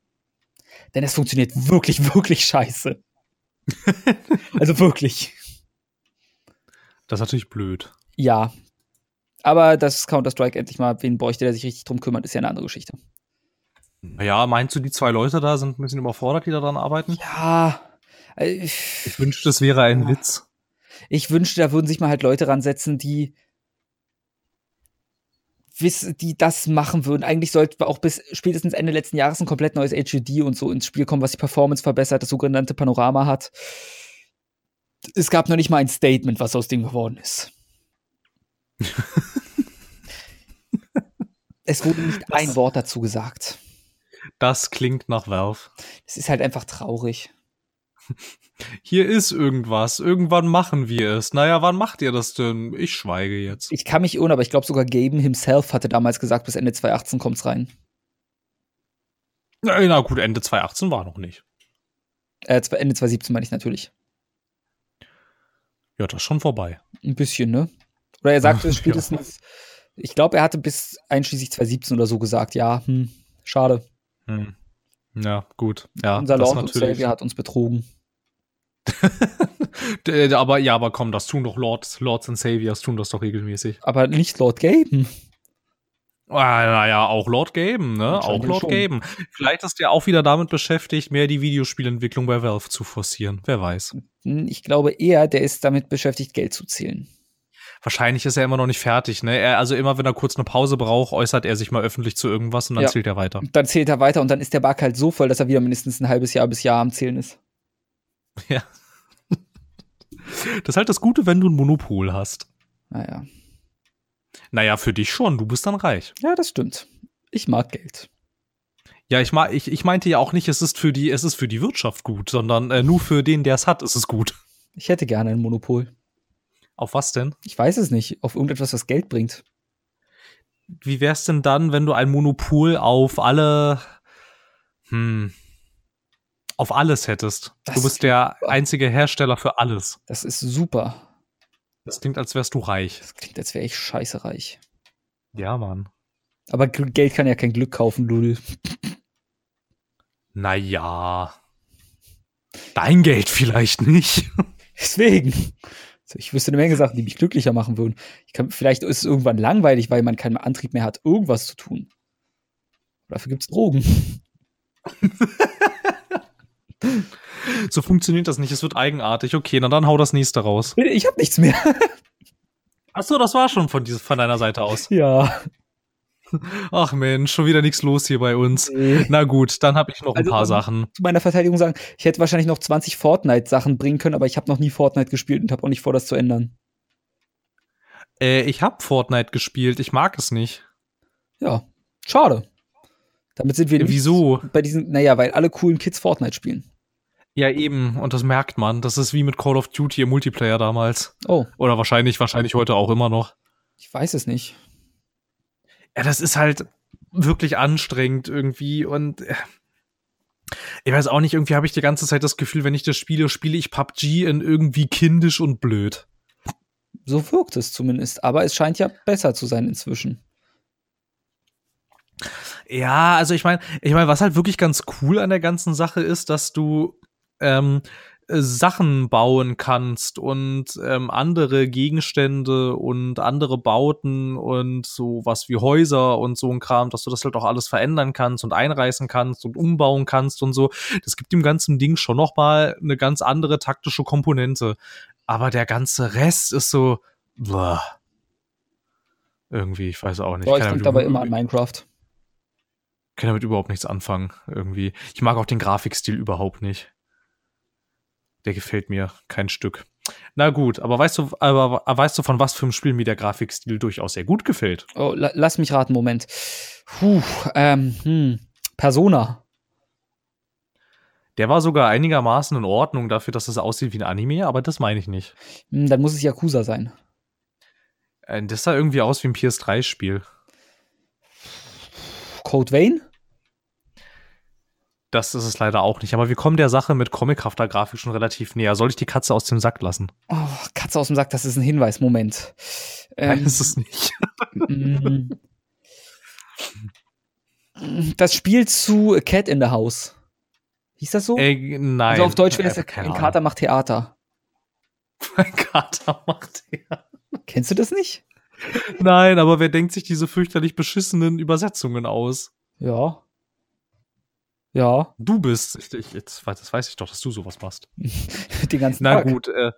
Denn es funktioniert wirklich, wirklich scheiße. also wirklich.
Das ist natürlich blöd.
Ja. Aber dass Counter-Strike endlich mal wen bräuchte, der sich richtig drum kümmert, ist ja eine andere Geschichte.
Ja, meinst du, die zwei Leute da sind ein bisschen überfordert, die daran arbeiten?
Ja.
Äh, ich, ich wünschte, es wäre ein ja. Witz.
Ich wünschte, da würden sich mal halt Leute ransetzen, die die das machen würden. Eigentlich sollte auch bis spätestens Ende letzten Jahres ein komplett neues HUD und so ins Spiel kommen, was die Performance verbessert, das sogenannte Panorama hat. Es gab noch nicht mal ein Statement, was aus dem geworden ist. es wurde nicht das, ein Wort dazu gesagt.
Das klingt nach Valve.
Es ist halt einfach traurig.
Hier ist irgendwas. Irgendwann machen wir es. Naja, wann macht ihr das denn? Ich schweige jetzt.
Ich kann mich irren, aber ich glaube sogar Gaben himself hatte damals gesagt, bis Ende 2018 kommt's rein.
Na, na gut, Ende 2018 war noch nicht.
Äh, Ende 2017 meine ich natürlich.
Ja, das ist schon vorbei.
Ein bisschen, ne? Oder er sagte spätestens, ja. ich glaube, er hatte bis einschließlich 2017 oder so gesagt, ja, hm, schade. Hm.
Ja, gut. Ja,
Unser Lord natürlich. hat uns betrogen.
aber ja, aber komm, das tun doch Lords, Lords and Saviors tun das doch regelmäßig.
Aber nicht Lord Gaben.
Ah, naja, auch Lord Gaben, ne? Auch Lord schon. Gaben. Vielleicht ist er auch wieder damit beschäftigt, mehr die Videospielentwicklung bei Valve zu forcieren. Wer weiß.
Hm, ich glaube eher, der ist damit beschäftigt, Geld zu zählen.
Wahrscheinlich ist er immer noch nicht fertig, ne? Er, also immer, wenn er kurz eine Pause braucht, äußert er sich mal öffentlich zu irgendwas und dann ja. zählt er weiter.
Dann zählt er weiter und dann ist der Bug halt so voll, dass er wieder mindestens ein halbes Jahr bis Jahr am Zählen ist.
Ja. Das ist halt das Gute, wenn du ein Monopol hast.
Naja.
Naja, für dich schon, du bist dann reich.
Ja, das stimmt. Ich mag Geld.
Ja, ich, mag, ich, ich meinte ja auch nicht, es ist für die, es ist für die Wirtschaft gut, sondern äh, nur für den, der es hat, ist es gut.
Ich hätte gerne ein Monopol.
Auf was denn?
Ich weiß es nicht. Auf irgendetwas, was Geld bringt.
Wie wär's denn dann, wenn du ein Monopol auf alle, hm, auf alles hättest. Das du bist der super. einzige Hersteller für alles.
Das ist super.
Das klingt, als wärst du reich.
Das klingt, als wäre ich scheiße reich.
Ja, Mann.
Aber Geld kann ja kein Glück kaufen, Ludel.
Naja. Dein Geld vielleicht nicht.
Deswegen. Ich wüsste eine Menge Sachen, die mich glücklicher machen würden. Kann, vielleicht ist es irgendwann langweilig, weil man keinen Antrieb mehr hat, irgendwas zu tun. Dafür gibt es Drogen.
so funktioniert das nicht. Es wird eigenartig. Okay, na dann hau das nächste raus.
Ich hab nichts mehr.
Achso, das war schon von, dieses, von deiner Seite aus.
Ja.
Ach Mensch, schon wieder nichts los hier bei uns. Nee. Na gut, dann habe ich noch also, ein paar Sachen.
Zu meiner Verteidigung sagen, ich hätte wahrscheinlich noch 20 Fortnite-Sachen bringen können, aber ich habe noch nie Fortnite gespielt und habe auch nicht vor, das zu ändern.
Äh, ich habe Fortnite gespielt, ich mag es nicht.
Ja, schade. Damit sind wir
Wieso?
bei diesen, naja, weil alle coolen Kids Fortnite spielen.
Ja, eben, und das merkt man. Das ist wie mit Call of Duty im Multiplayer damals.
Oh.
Oder wahrscheinlich, wahrscheinlich heute auch immer noch.
Ich weiß es nicht.
Ja, das ist halt wirklich anstrengend irgendwie und äh, Ich weiß auch nicht, irgendwie habe ich die ganze Zeit das Gefühl, wenn ich das spiele, spiele ich PUBG in irgendwie kindisch und blöd.
So wirkt es zumindest, aber es scheint ja besser zu sein inzwischen.
Ja, also ich meine, ich meine, was halt wirklich ganz cool an der ganzen Sache ist, dass du ähm, Sachen bauen kannst und ähm, andere Gegenstände und andere Bauten und so was wie Häuser und so ein Kram, dass du das halt auch alles verändern kannst und einreißen kannst und umbauen kannst und so. Das gibt dem ganzen Ding schon noch mal eine ganz andere taktische Komponente. Aber der ganze Rest ist so blah. irgendwie, ich weiß auch nicht.
Ja, ich denke dabei immer an Minecraft.
Kann damit überhaupt nichts anfangen irgendwie. Ich mag auch den Grafikstil überhaupt nicht der gefällt mir kein Stück. Na gut, aber weißt du, aber weißt du, von was für einem Spiel mir der Grafikstil durchaus sehr gut gefällt?
Oh, la lass mich raten, Moment. Puh, ähm, hm. Persona.
Der war sogar einigermaßen in Ordnung dafür, dass es aussieht wie ein Anime, aber das meine ich nicht.
Hm, dann muss es Yakuza sein.
Äh, das sah irgendwie aus wie ein PS3-Spiel.
Code Vein?
Das ist es leider auch nicht. Aber wir kommen der Sache mit comichafter Grafik schon relativ näher. Soll ich die Katze aus dem Sack lassen?
Oh, Katze aus dem Sack, das ist ein Hinweis. Moment.
Ähm, Nein, ist es nicht.
Das Spiel zu A Cat in the House. Hieß das so?
Äh, nein.
Also auf Deutsch wäre es äh, ein Kater macht Theater.
Ein Kater macht Theater.
Kennst du das nicht?
Nein, aber wer denkt sich diese fürchterlich beschissenen Übersetzungen aus?
Ja. Ja.
Du bist, ich, ich, jetzt, das weiß ich doch, dass du sowas machst.
Den ganzen
Na
Tag.
gut, äh,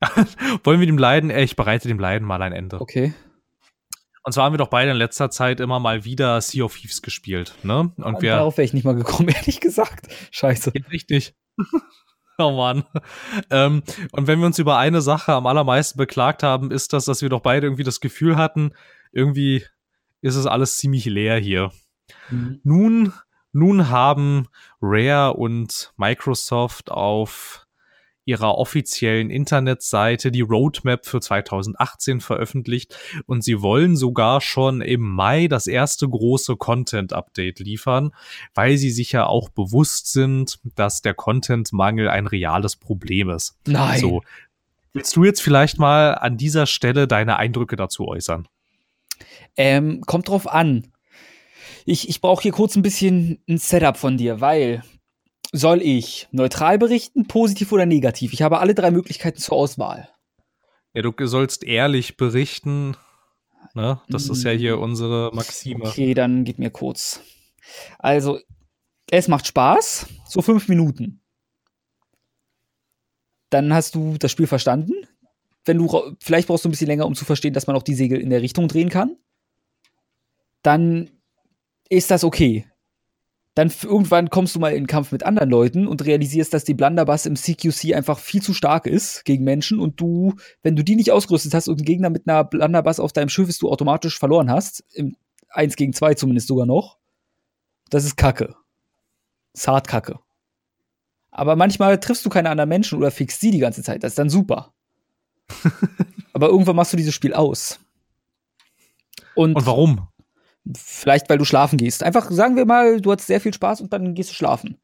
wollen wir dem Leiden, äh, ich bereite dem Leiden mal ein Ende.
Okay.
Und zwar haben wir doch beide in letzter Zeit immer mal wieder Sea of Thieves gespielt, ne? Und wir.
Darauf wäre ich nicht mal gekommen, ehrlich gesagt. Scheiße.
Richtig. oh Mann. Ähm, und wenn wir uns über eine Sache am allermeisten beklagt haben, ist das, dass wir doch beide irgendwie das Gefühl hatten, irgendwie ist es alles ziemlich leer hier.
Mhm.
Nun nun haben Rare und Microsoft auf ihrer offiziellen Internetseite die Roadmap für 2018 veröffentlicht und sie wollen sogar schon im Mai das erste große Content-Update liefern, weil sie sich ja auch bewusst sind, dass der Content-Mangel ein reales Problem ist.
Nein.
So. Willst du jetzt vielleicht mal an dieser Stelle deine Eindrücke dazu äußern?
Ähm, kommt drauf an. Ich, ich brauche hier kurz ein bisschen ein Setup von dir, weil soll ich neutral berichten, positiv oder negativ? Ich habe alle drei Möglichkeiten zur Auswahl.
Ja, du sollst ehrlich berichten. Ne? Das ist ja hier unsere Maxime.
Okay, dann gib mir kurz. Also, es macht Spaß, so fünf Minuten. Dann hast du das Spiel verstanden. Wenn du vielleicht brauchst du ein bisschen länger, um zu verstehen, dass man auch die Segel in der Richtung drehen kann. Dann ist das okay. Dann irgendwann kommst du mal in den Kampf mit anderen Leuten und realisierst, dass die Blunderbuss im CQC einfach viel zu stark ist gegen Menschen und du, wenn du die nicht ausgerüstet hast und einen Gegner mit einer Blunderbuss auf deinem Schiff ist, du automatisch verloren hast, im 1 gegen 2 zumindest sogar noch, das ist Kacke. Hart Kacke. Aber manchmal triffst du keine anderen Menschen oder fixst sie die ganze Zeit, das ist dann super. Aber irgendwann machst du dieses Spiel aus. Und,
Und warum?
Vielleicht, weil du schlafen gehst. Einfach sagen wir mal, du hast sehr viel Spaß und dann gehst du schlafen.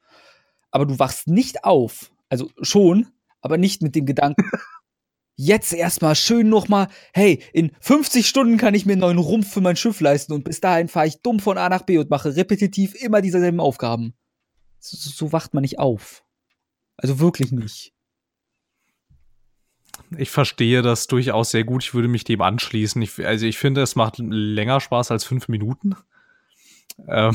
Aber du wachst nicht auf. Also schon, aber nicht mit dem Gedanken, jetzt erstmal schön nochmal, hey, in 50 Stunden kann ich mir einen neuen Rumpf für mein Schiff leisten und bis dahin fahre ich dumm von A nach B und mache repetitiv immer dieselben Aufgaben. So, so wacht man nicht auf. Also wirklich nicht.
Ich verstehe das durchaus sehr gut. Ich würde mich dem anschließen. Ich, also ich finde, es macht länger Spaß als fünf Minuten. Ähm,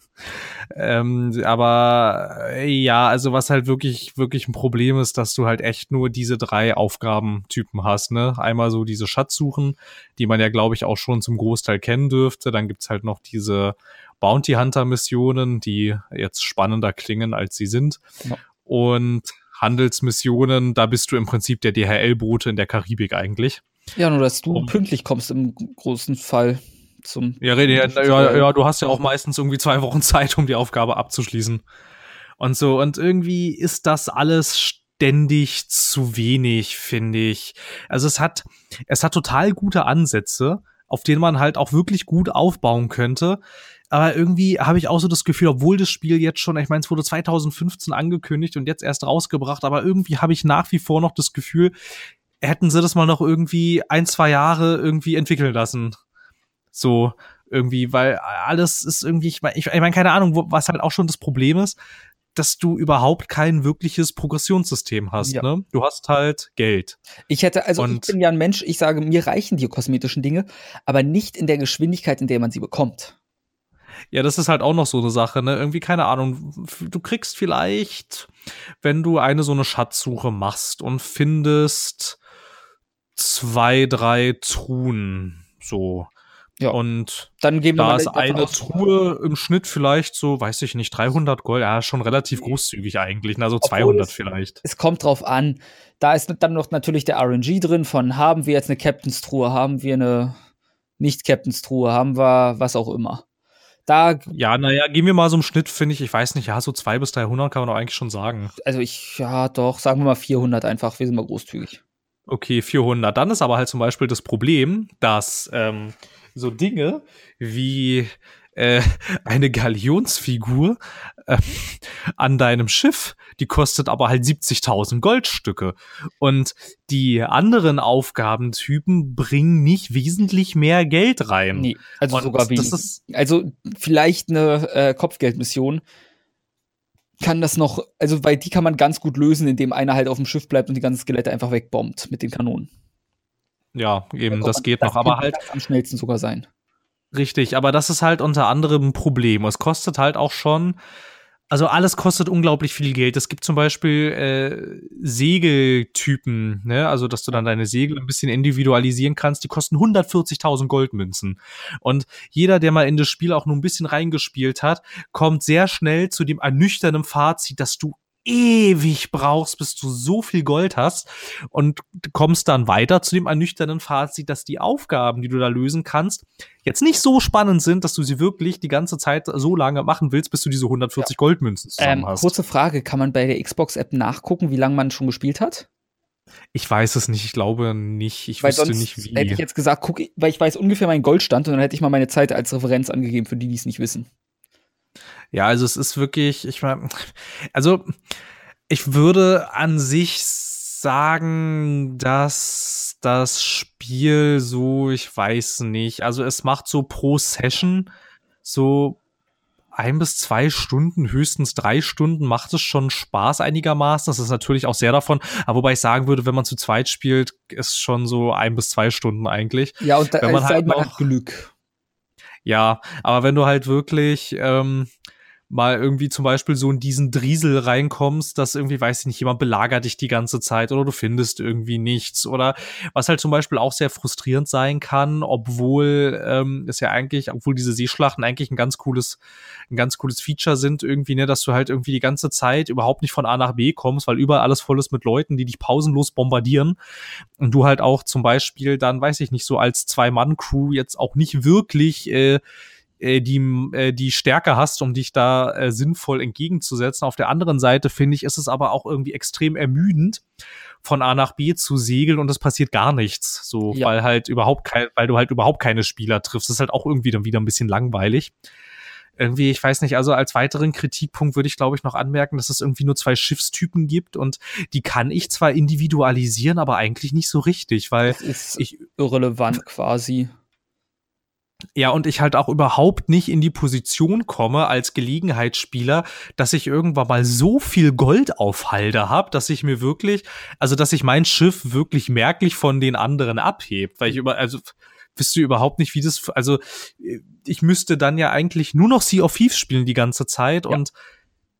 ähm, aber äh, ja, also was halt wirklich, wirklich ein Problem ist, dass du halt echt nur diese drei Aufgabentypen hast, ne? Einmal so diese Schatzsuchen, die man ja, glaube ich, auch schon zum Großteil kennen dürfte. Dann gibt's halt noch diese Bounty Hunter Missionen, die jetzt spannender klingen, als sie sind.
Ja.
Und Handelsmissionen, da bist du im Prinzip der DHL-Bote in der Karibik eigentlich.
Ja, nur dass du
Um-
pünktlich kommst im großen Fall zum.
Ja, René, ja, ja, ja, du hast ja auch meistens irgendwie zwei Wochen Zeit, um die Aufgabe abzuschließen. Und so, und irgendwie ist das alles ständig zu wenig, finde ich. Also es hat, es hat total gute Ansätze, auf denen man halt auch wirklich gut aufbauen könnte. Aber irgendwie habe ich auch so das Gefühl, obwohl das Spiel jetzt schon, ich meine, es wurde 2015 angekündigt und jetzt erst rausgebracht, aber irgendwie habe ich nach wie vor noch das Gefühl, hätten sie das mal noch irgendwie ein, zwei Jahre irgendwie entwickeln lassen. So irgendwie, weil alles ist irgendwie, ich meine, ich mein, keine Ahnung, wo, was halt auch schon das Problem ist, dass du überhaupt kein wirkliches Progressionssystem hast. Ja. Ne? Du hast halt Geld.
Ich hätte, also Und ich bin ja ein Mensch, ich sage, mir reichen die kosmetischen Dinge, aber nicht in der Geschwindigkeit, in der man sie bekommt.
Ja, das ist halt auch noch so eine Sache, ne? Irgendwie, keine Ahnung, du kriegst vielleicht, wenn du eine so eine Schatzsuche machst und findest zwei, drei Truhen, so, ja. Und
dann geben
da ist eine Truhe im Schnitt vielleicht so, weiß ich nicht, 300 Gold. Ja, schon relativ großzügig eigentlich. Also 200
es,
vielleicht.
Es kommt drauf an. Da ist dann noch natürlich der RNG drin von haben wir jetzt eine Captain's Truhe, haben wir eine nicht Captain's Truhe, haben wir was auch immer. Da
ja, naja, gehen wir mal so im Schnitt, finde ich, ich weiß nicht, ja, so 200 bis 300 kann man doch eigentlich schon sagen.
Also ich, ja, doch, sagen wir mal 400 einfach, wir sind mal großzügig.
Okay, 400. Dann ist aber halt zum Beispiel das Problem, dass ähm, so Dinge wie äh, eine Galionsfigur äh, an deinem Schiff, die kostet aber halt 70.000 Goldstücke. Und die anderen Aufgabentypen bringen nicht wesentlich mehr Geld rein. Nee,
also Und sogar weniger. Also vielleicht eine äh, Kopfgeldmission kann das noch, also weil die kann man ganz gut lösen, indem einer halt auf dem Schiff bleibt und die ganzen Skelette einfach wegbombt mit den Kanonen.
Ja, eben, das, das geht das noch, aber halt.
Am schnellsten sogar sein.
Richtig, aber das ist halt unter anderem ein Problem. Es kostet halt auch schon, also alles kostet unglaublich viel Geld. Es gibt zum Beispiel äh, Segeltypen, ne? also dass du dann deine Segel ein bisschen individualisieren kannst. Die kosten 140.000 Goldmünzen. Und jeder, der mal in das Spiel auch nur ein bisschen reingespielt hat, kommt sehr schnell zu dem ernüchternden Fazit, dass du ewig brauchst, bis du so viel Gold hast und kommst dann weiter zu dem ernüchternden Fazit, dass die Aufgaben, die du da lösen kannst, jetzt nicht so spannend sind, dass du sie wirklich die ganze Zeit so lange machen willst, bis du diese 140 ja. Goldmünzen zusammen ähm, hast.
Kurze Frage, kann man bei der Xbox-App nachgucken, wie lange man schon gespielt hat?
Ich weiß es nicht, ich glaube nicht. Ich weil wüsste nicht, wie.
Hätte ich jetzt gesagt, guck, weil ich weiß ungefähr meinen Goldstand und dann hätte ich mal meine Zeit als Referenz angegeben, für die, die es nicht wissen.
Ja, also es ist wirklich, ich meine, also ich würde an sich sagen, dass das Spiel so, ich weiß nicht, also es macht so pro Session so ein bis zwei Stunden, höchstens drei Stunden macht es schon Spaß einigermaßen. Das ist natürlich auch sehr davon. Aber wobei ich sagen würde, wenn man zu zweit spielt, ist schon so ein bis zwei Stunden eigentlich.
Ja, und da,
wenn man halt
man hat Glück.
Ja, aber wenn du halt wirklich ähm, mal irgendwie zum Beispiel so in diesen Driesel reinkommst, dass irgendwie, weiß ich nicht, jemand belagert dich die ganze Zeit oder du findest irgendwie nichts. Oder was halt zum Beispiel auch sehr frustrierend sein kann, obwohl ähm, es ja eigentlich, obwohl diese Seeschlachten eigentlich ein ganz cooles, ein ganz cooles Feature sind irgendwie, ne, dass du halt irgendwie die ganze Zeit überhaupt nicht von A nach B kommst, weil überall alles voll ist mit Leuten, die dich pausenlos bombardieren. Und du halt auch zum Beispiel dann, weiß ich nicht, so als Zwei-Mann-Crew jetzt auch nicht wirklich äh, äh, die, äh, die Stärke hast, um dich da äh, sinnvoll entgegenzusetzen. Auf der anderen Seite finde ich, ist es aber auch irgendwie extrem ermüdend, von A nach B zu segeln und es passiert gar nichts. So, ja. weil halt überhaupt kein, weil du halt überhaupt keine Spieler triffst. Das ist halt auch irgendwie dann wieder ein bisschen langweilig irgendwie, ich weiß nicht, also als weiteren Kritikpunkt würde ich, glaube ich, noch anmerken, dass es irgendwie nur zwei Schiffstypen gibt und die kann ich zwar individualisieren, aber eigentlich nicht so richtig, weil
das ist ich irrelevant quasi.
Ja, und ich halt auch überhaupt nicht in die Position komme als Gelegenheitsspieler, dass ich irgendwann mal so viel Gold auf Halde habe, dass ich mir wirklich, also dass ich mein Schiff wirklich merklich von den anderen abhebt, weil ich über, also wisst ihr überhaupt nicht, wie das, also ich müsste dann ja eigentlich nur noch Sea of Thieves spielen die ganze Zeit ja. und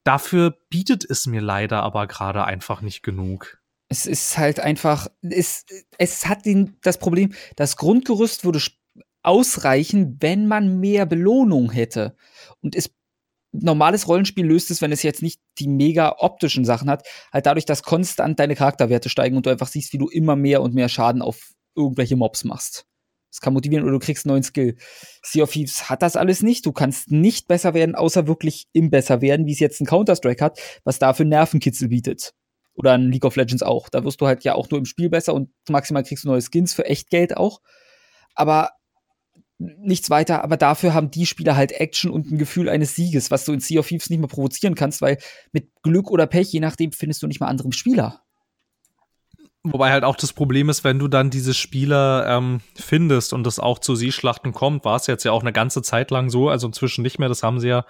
dafür bietet es mir leider aber gerade einfach nicht genug.
Es ist halt einfach, es, es hat den, das Problem, das Grundgerüst würde ausreichen, wenn man mehr Belohnung hätte. Und es normales Rollenspiel löst es, wenn es jetzt nicht die mega optischen Sachen hat, halt dadurch, dass konstant deine Charakterwerte steigen und du einfach siehst, wie du immer mehr und mehr Schaden auf irgendwelche Mobs machst. Das kann motivieren oder du kriegst einen neuen Skill. Sea of Thieves hat das alles nicht. Du kannst nicht besser werden, außer wirklich im besser werden, wie es jetzt ein Counter-Strike hat, was dafür Nervenkitzel bietet. Oder ein League of Legends auch. Da wirst du halt ja auch nur im Spiel besser und maximal kriegst du neue Skins für echt Geld auch. Aber nichts weiter, aber dafür haben die Spieler halt Action und ein Gefühl eines Sieges, was du in Sea of Thieves nicht mehr provozieren kannst, weil mit Glück oder Pech, je nachdem, findest du nicht mal anderen Spieler.
Wobei halt auch das Problem ist, wenn du dann diese Spieler ähm, findest und es auch zu Seeschlachten kommt, war es jetzt ja auch eine ganze Zeit lang so, also inzwischen nicht mehr, das haben sie ja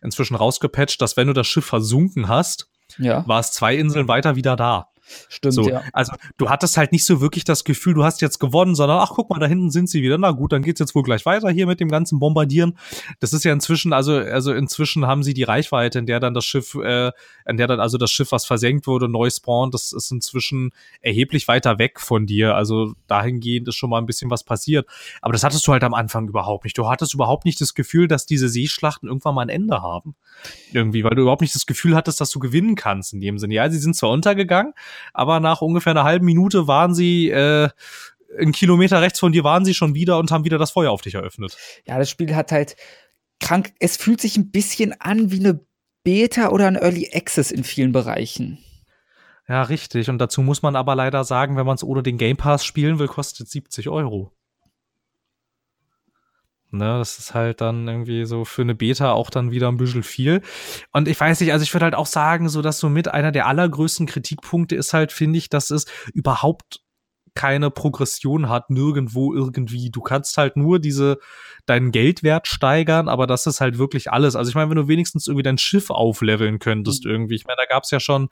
inzwischen rausgepatcht, dass wenn du das Schiff versunken hast, ja. war es zwei Inseln weiter wieder da.
Stimmt,
so,
ja.
Also du hattest halt nicht so wirklich das Gefühl, du hast jetzt gewonnen, sondern ach guck mal, da hinten sind sie wieder. Na gut, dann geht's jetzt wohl gleich weiter hier mit dem ganzen Bombardieren. Das ist ja inzwischen, also also inzwischen haben sie die Reichweite, in der dann das Schiff, äh, in der dann also das Schiff, was versenkt wurde, neu spawnt, das ist inzwischen erheblich weiter weg von dir. Also dahingehend ist schon mal ein bisschen was passiert. Aber das hattest du halt am Anfang überhaupt nicht. Du hattest überhaupt nicht das Gefühl, dass diese Seeschlachten irgendwann mal ein Ende haben. Irgendwie, weil du überhaupt nicht das Gefühl hattest, dass du gewinnen kannst in dem Sinne. Ja, sie sind zwar untergegangen, aber nach ungefähr einer halben Minute waren sie äh, einen Kilometer rechts von dir waren sie schon wieder und haben wieder das Feuer auf dich eröffnet.
Ja, das Spiel hat halt krank, es fühlt sich ein bisschen an wie eine Beta oder ein Early Access in vielen Bereichen.
Ja, richtig. Und dazu muss man aber leider sagen, wenn man es ohne den Game Pass spielen will, kostet 70 Euro. Ne, das ist halt dann irgendwie so für eine Beta auch dann wieder ein bisschen viel. Und ich weiß nicht, also ich würde halt auch sagen, so dass so mit einer der allergrößten Kritikpunkte ist halt, finde ich, dass es überhaupt keine Progression hat, nirgendwo irgendwie. Du kannst halt nur diese, deinen Geldwert steigern, aber das ist halt wirklich alles. Also ich meine, wenn du wenigstens irgendwie dein Schiff aufleveln könntest mhm. irgendwie. Ich meine, da gab es ja schon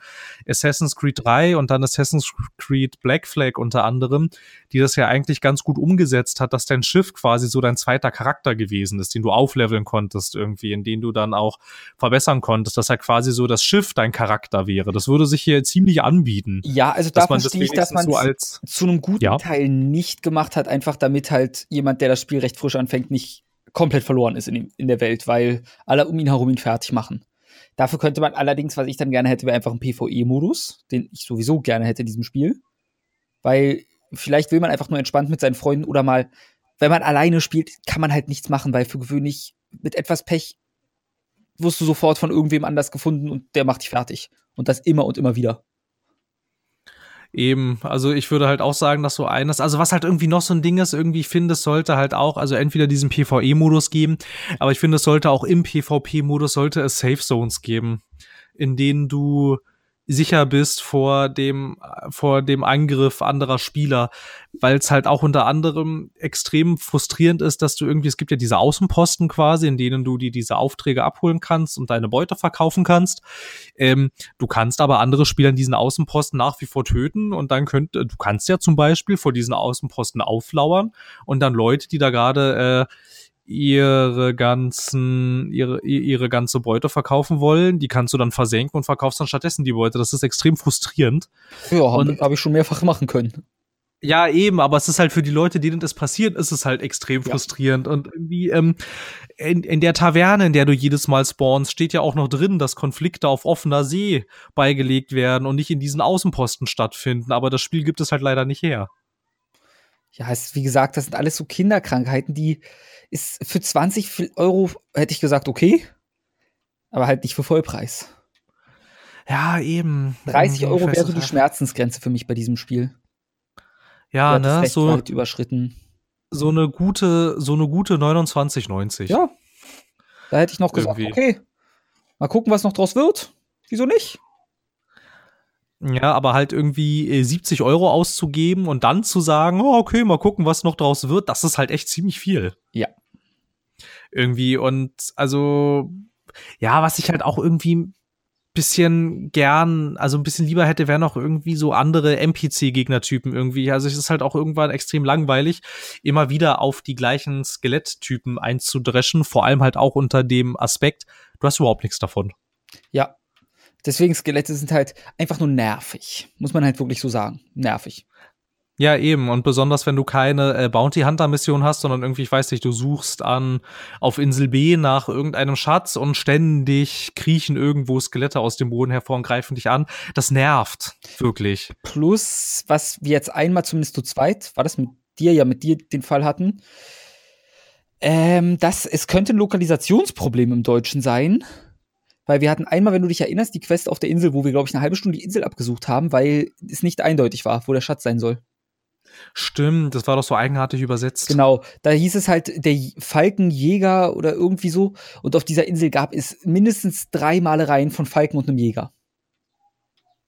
Assassin's Creed 3 und dann Assassin's Creed Black Flag unter anderem, die das ja eigentlich ganz gut umgesetzt hat, dass dein Schiff quasi so dein zweiter Charakter gewesen ist, den du aufleveln konntest irgendwie, in den du dann auch verbessern konntest, dass halt quasi so das Schiff dein Charakter wäre. Das würde sich hier ziemlich anbieten.
Ja, also da verstehe ich, dass man so zu einem guten ja. Teil nicht gemacht hat, einfach damit halt jemand, der das Spiel recht frisch anfängt, nicht komplett verloren ist in, in der Welt, weil alle um ihn herum ihn fertig machen. Dafür könnte man allerdings, was ich dann gerne hätte, wäre einfach ein PvE-Modus, den ich sowieso gerne hätte in diesem Spiel. Weil vielleicht will man einfach nur entspannt mit seinen Freunden oder mal, wenn man alleine spielt, kann man halt nichts machen, weil für gewöhnlich mit etwas Pech wirst du sofort von irgendwem anders gefunden und der macht dich fertig. Und das immer und immer wieder.
Eben, also ich würde halt auch sagen, dass so eines, also was halt irgendwie noch so ein Ding ist, irgendwie finde, es sollte halt auch, also entweder diesen PvE-Modus geben, aber ich finde, es sollte auch im PvP-Modus sollte es Safe Zones geben, in denen du sicher bist vor dem vor dem Angriff anderer Spieler, weil es halt auch unter anderem extrem frustrierend ist, dass du irgendwie es gibt ja diese Außenposten quasi, in denen du die diese Aufträge abholen kannst und deine Beute verkaufen kannst. Ähm, du kannst aber andere Spieler in diesen Außenposten nach wie vor töten und dann könnt du kannst ja zum Beispiel vor diesen Außenposten auflauern und dann Leute, die da gerade äh, ihre ganzen, ihre, ihre ganze Beute verkaufen wollen. Die kannst du dann versenken und verkaufst dann stattdessen die Beute. Das ist extrem frustrierend.
Ja, habe hab ich schon mehrfach machen können.
Ja, eben, aber es ist halt für die Leute, denen das passiert, ist es halt extrem ja. frustrierend. Und irgendwie ähm, in, in der Taverne, in der du jedes Mal spawnst, steht ja auch noch drin, dass Konflikte auf offener See beigelegt werden und nicht in diesen Außenposten stattfinden. Aber das Spiel gibt es halt leider nicht her.
Ja, es, wie gesagt, das sind alles so Kinderkrankheiten, die ist für 20 Euro, hätte ich gesagt, okay. Aber halt nicht für Vollpreis.
Ja, eben.
30 Euro wäre so die Schmerzensgrenze für mich bei diesem Spiel.
Ja, ne, so
weit überschritten.
So eine gute, so eine gute 29,90.
Ja. Da hätte ich noch gesagt, Irgendwie. okay, mal gucken, was noch draus wird. Wieso nicht?
Ja, aber halt irgendwie 70 äh, Euro auszugeben und dann zu sagen, oh, okay, mal gucken, was noch draus wird, das ist halt echt ziemlich viel.
Ja.
Irgendwie und also, ja, was ich halt auch irgendwie ein bisschen gern, also ein bisschen lieber hätte, wären noch irgendwie so andere NPC-Gegnertypen irgendwie. Also es ist halt auch irgendwann extrem langweilig, immer wieder auf die gleichen Skeletttypen einzudreschen, vor allem halt auch unter dem Aspekt, du hast überhaupt nichts davon.
Ja, Deswegen Skelette sind halt einfach nur nervig. Muss man halt wirklich so sagen. Nervig.
Ja, eben. Und besonders, wenn du keine äh, Bounty Hunter Mission hast, sondern irgendwie, ich weiß nicht, du suchst an auf Insel B nach irgendeinem Schatz und ständig kriechen irgendwo Skelette aus dem Boden hervor und greifen dich an. Das nervt. Wirklich.
Plus, was wir jetzt einmal zumindest zu zweit, war das mit dir ja mit dir den Fall hatten, ähm, dass es könnte ein Lokalisationsproblem im Deutschen sein weil wir hatten einmal, wenn du dich erinnerst, die Quest auf der Insel, wo wir, glaube ich, eine halbe Stunde die Insel abgesucht haben, weil es nicht eindeutig war, wo der Schatz sein soll.
Stimmt, das war doch so eigenartig übersetzt.
Genau, da hieß es halt der Falkenjäger oder irgendwie so. Und auf dieser Insel gab es mindestens drei Malereien von Falken und einem Jäger.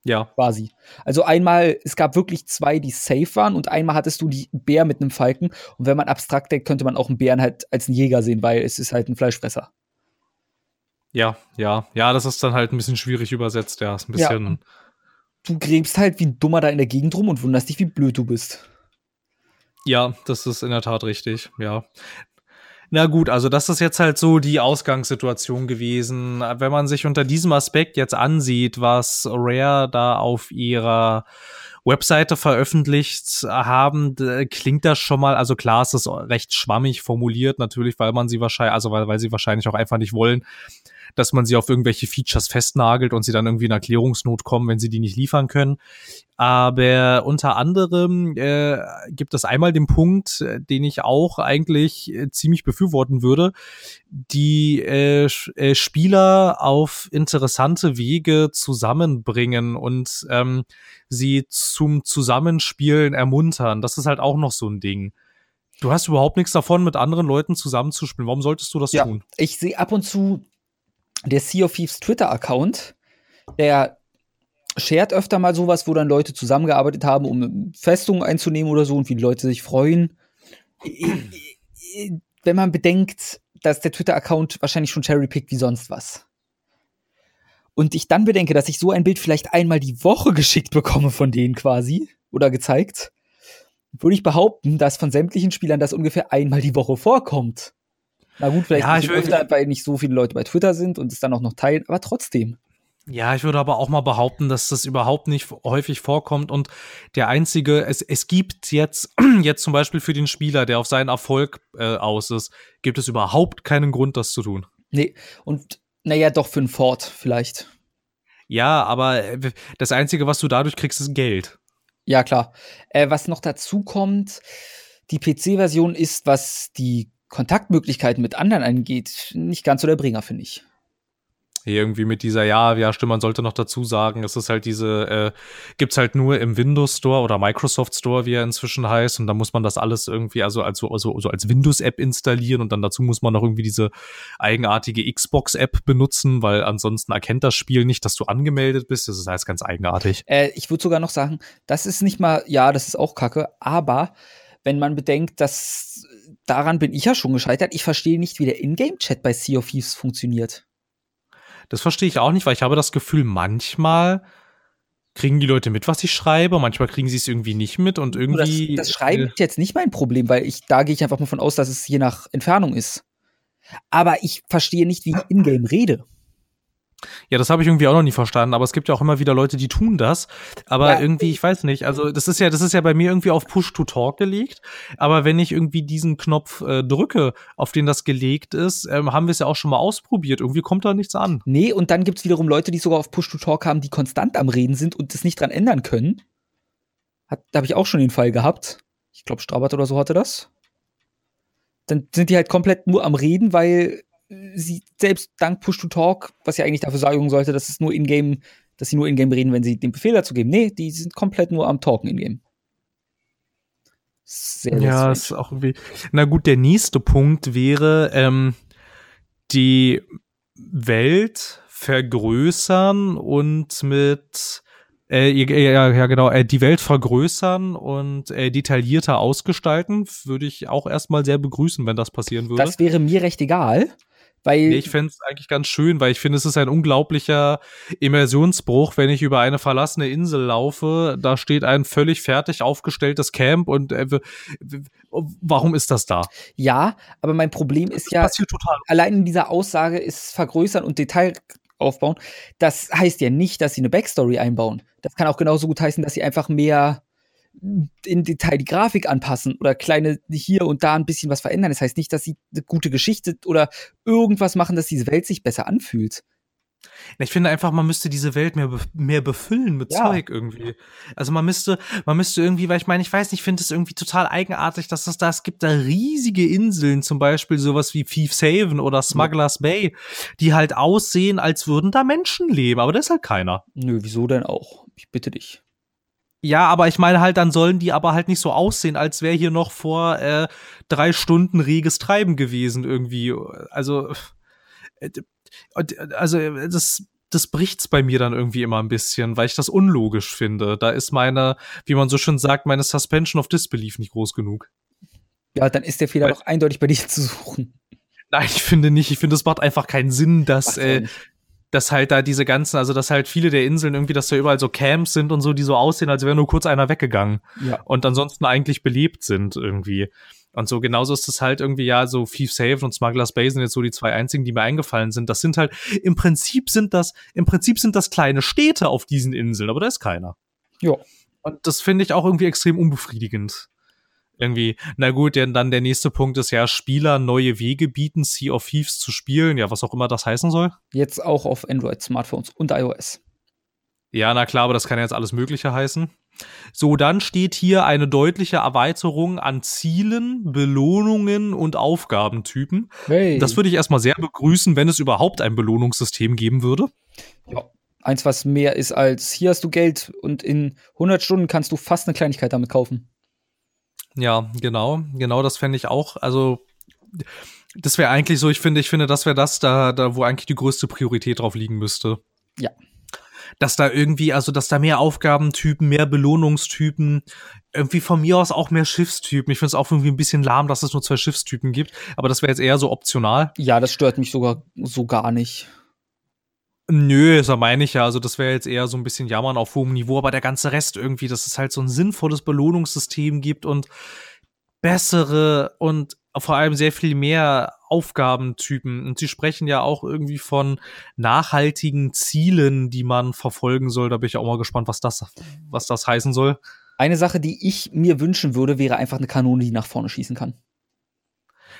Ja.
Quasi. Also einmal, es gab wirklich zwei, die safe waren und einmal hattest du die Bär mit einem Falken. Und wenn man abstrakt denkt, könnte man auch einen Bären halt als einen Jäger sehen, weil es ist halt ein Fleischfresser.
Ja, ja, ja, das ist dann halt ein bisschen schwierig übersetzt, ja. Ist ein bisschen. Ja.
Du gräbst halt wie ein Dummer da in der Gegend rum und wunderst dich, wie blöd du bist.
Ja, das ist in der Tat richtig, ja. Na gut, also das ist jetzt halt so die Ausgangssituation gewesen. Wenn man sich unter diesem Aspekt jetzt ansieht, was Rare da auf ihrer Webseite veröffentlicht haben, klingt das schon mal, also klar, es ist recht schwammig formuliert, natürlich, weil man sie wahrscheinlich, also weil, weil sie wahrscheinlich auch einfach nicht wollen, dass man sie auf irgendwelche Features festnagelt und sie dann irgendwie in Erklärungsnot kommen, wenn sie die nicht liefern können. Aber unter anderem äh, gibt es einmal den Punkt, äh, den ich auch eigentlich äh, ziemlich befürworten würde, die äh, äh, Spieler auf interessante Wege zusammenbringen und ähm, sie zum Zusammenspielen ermuntern. Das ist halt auch noch so ein Ding. Du hast überhaupt nichts davon, mit anderen Leuten zusammenzuspielen. Warum solltest du das ja, tun?
Ich sehe ab und zu der Sea of Thieves Twitter-Account, der shared öfter mal sowas, wo dann Leute zusammengearbeitet haben, um Festungen einzunehmen oder so und wie die Leute sich freuen. Wenn man bedenkt, dass der Twitter-Account wahrscheinlich schon cherrypickt wie sonst was. Und ich dann bedenke, dass ich so ein Bild vielleicht einmal die Woche geschickt bekomme von denen quasi oder gezeigt, würde ich behaupten, dass von sämtlichen Spielern das ungefähr einmal die Woche vorkommt. Na gut, vielleicht
ja, ich
öfter, weil nicht so viele Leute bei Twitter sind und es dann auch noch teilen, aber trotzdem.
Ja, ich würde aber auch mal behaupten, dass das überhaupt nicht häufig vorkommt und der einzige, es, es gibt jetzt, jetzt zum Beispiel für den Spieler, der auf seinen Erfolg äh, aus ist, gibt es überhaupt keinen Grund, das zu tun.
Nee, und naja, doch für einen Ford vielleicht.
Ja, aber äh, das Einzige, was du dadurch kriegst, ist Geld.
Ja, klar. Äh, was noch dazu kommt, die PC-Version ist, was die Kontaktmöglichkeiten mit anderen angeht, nicht ganz so der Bringer, finde ich.
Irgendwie mit dieser, ja, ja, stimmt, man sollte noch dazu sagen, es ist halt diese, äh, gibt's halt nur im Windows Store oder Microsoft Store, wie er inzwischen heißt, und da muss man das alles irgendwie, also, also, also, also als Windows-App installieren und dann dazu muss man noch irgendwie diese eigenartige Xbox-App benutzen, weil ansonsten erkennt das Spiel nicht, dass du angemeldet bist. Das ist heißt ganz eigenartig.
Äh, ich würde sogar noch sagen, das ist nicht mal, ja, das ist auch kacke, aber wenn man bedenkt, dass daran bin ich ja schon gescheitert. Ich verstehe nicht, wie der Ingame-Chat bei Sea of Thieves funktioniert.
Das verstehe ich auch nicht, weil ich habe das Gefühl, manchmal kriegen die Leute mit, was ich schreibe, manchmal kriegen sie es irgendwie nicht mit und irgendwie.
Das, das Schreiben äh, ist jetzt nicht mein Problem, weil ich, da gehe ich einfach mal von aus, dass es je nach Entfernung ist. Aber ich verstehe nicht, wie ich in-game rede.
Ja, das habe ich irgendwie auch noch nie verstanden, aber es gibt ja auch immer wieder Leute, die tun das. Aber ja. irgendwie, ich weiß nicht, also das ist ja, das ist ja bei mir irgendwie auf Push to Talk gelegt. Aber wenn ich irgendwie diesen Knopf äh, drücke, auf den das gelegt ist, ähm, haben wir es ja auch schon mal ausprobiert. Irgendwie kommt da nichts an.
Nee, und dann gibt's wiederum Leute, die sogar auf Push to Talk haben, die konstant am Reden sind und das nicht dran ändern können. Hat, da habe ich auch schon den Fall gehabt. Ich glaube, Strabert oder so hatte das. Dann sind die halt komplett nur am Reden, weil sie selbst dank Push-to-Talk, was ja eigentlich dafür sorgen sollte, dass es nur in-game, dass sie nur in-game reden, wenn sie den Befehl dazu geben. Nee, die sind komplett nur am Talken in-game.
Sehr, sehr ja, ist auch irgendwie. Na gut, der nächste Punkt wäre, ähm, die Welt vergrößern und mit äh, ja, ja, genau, äh, die Welt vergrößern und äh, detaillierter ausgestalten, würde ich auch erstmal sehr begrüßen, wenn das passieren würde.
Das wäre mir recht egal. Weil
nee, ich fände es eigentlich ganz schön, weil ich finde, es ist ein unglaublicher Immersionsbruch, wenn ich über eine verlassene Insel laufe. Da steht ein völlig fertig aufgestelltes Camp und äh, warum ist das da?
Ja, aber mein Problem ist ja, allein in dieser Aussage ist vergrößern und Detail aufbauen. Das heißt ja nicht, dass sie eine Backstory einbauen. Das kann auch genauso gut heißen, dass sie einfach mehr in Detail die Grafik anpassen oder kleine hier und da ein bisschen was verändern. Das heißt nicht, dass sie eine gute Geschichte oder irgendwas machen, dass diese Welt sich besser anfühlt.
Ich finde einfach, man müsste diese Welt mehr, mehr befüllen mit ja. Zeug irgendwie. Also man müsste, man müsste irgendwie, weil ich meine, ich weiß nicht, ich finde es irgendwie total eigenartig, dass es da, es gibt da riesige Inseln, zum Beispiel sowas wie Thieves Haven oder Smugglers. Bay, die halt aussehen, als würden da Menschen leben, aber da ist halt keiner.
Nö, wieso denn auch? Ich bitte dich.
Ja, aber ich meine halt, dann sollen die aber halt nicht so aussehen, als wäre hier noch vor äh, drei Stunden reges Treiben gewesen irgendwie. Also, äh, also das, das bricht's bei mir dann irgendwie immer ein bisschen, weil ich das unlogisch finde. Da ist meine, wie man so schön sagt, meine Suspension of Disbelief nicht groß genug.
Ja, dann ist der Fehler weil, doch eindeutig bei dir zu suchen.
Nein, ich finde nicht. Ich finde, es macht einfach keinen Sinn, dass äh, dass halt da diese ganzen, also dass halt viele der Inseln irgendwie, dass da überall so Camps sind und so, die so aussehen, als wäre nur kurz einer weggegangen. Ja. Und ansonsten eigentlich belebt sind irgendwie. Und so genauso ist es halt irgendwie, ja, so Thief Haven und Smuggler's Bay sind jetzt so die zwei einzigen, die mir eingefallen sind. Das sind halt, im Prinzip sind das, im Prinzip sind das kleine Städte auf diesen Inseln, aber da ist keiner.
Ja.
Und das finde ich auch irgendwie extrem unbefriedigend irgendwie, na gut, denn dann der nächste Punkt ist ja, Spieler neue Wege bieten, Sea of Thieves zu spielen, ja, was auch immer das heißen soll.
Jetzt auch auf Android-Smartphones und iOS.
Ja, na klar, aber das kann ja jetzt alles Mögliche heißen. So, dann steht hier eine deutliche Erweiterung an Zielen, Belohnungen und Aufgabentypen. Hey. Das würde ich erstmal sehr begrüßen, wenn es überhaupt ein Belohnungssystem geben würde.
Ja, eins, was mehr ist als hier hast du Geld und in 100 Stunden kannst du fast eine Kleinigkeit damit kaufen.
Ja, genau, genau, das fände ich auch. Also das wäre eigentlich so, ich finde, ich finde, das wäre das da, da, wo eigentlich die größte Priorität drauf liegen müsste.
Ja.
Dass da irgendwie, also dass da mehr Aufgabentypen, mehr Belohnungstypen, irgendwie von mir aus auch mehr Schiffstypen. Ich finde es auch irgendwie ein bisschen lahm, dass es nur zwei Schiffstypen gibt, aber das wäre jetzt eher so optional.
Ja, das stört mich sogar so gar nicht.
Nö, das meine ich ja. Also, das wäre jetzt eher so ein bisschen Jammern auf hohem Niveau, aber der ganze Rest irgendwie, dass es halt so ein sinnvolles Belohnungssystem gibt und bessere und vor allem sehr viel mehr Aufgabentypen. Und sie sprechen ja auch irgendwie von nachhaltigen Zielen, die man verfolgen soll. Da bin ich auch mal gespannt, was das, was das heißen soll.
Eine Sache, die ich mir wünschen würde, wäre einfach eine Kanone, die nach vorne schießen kann.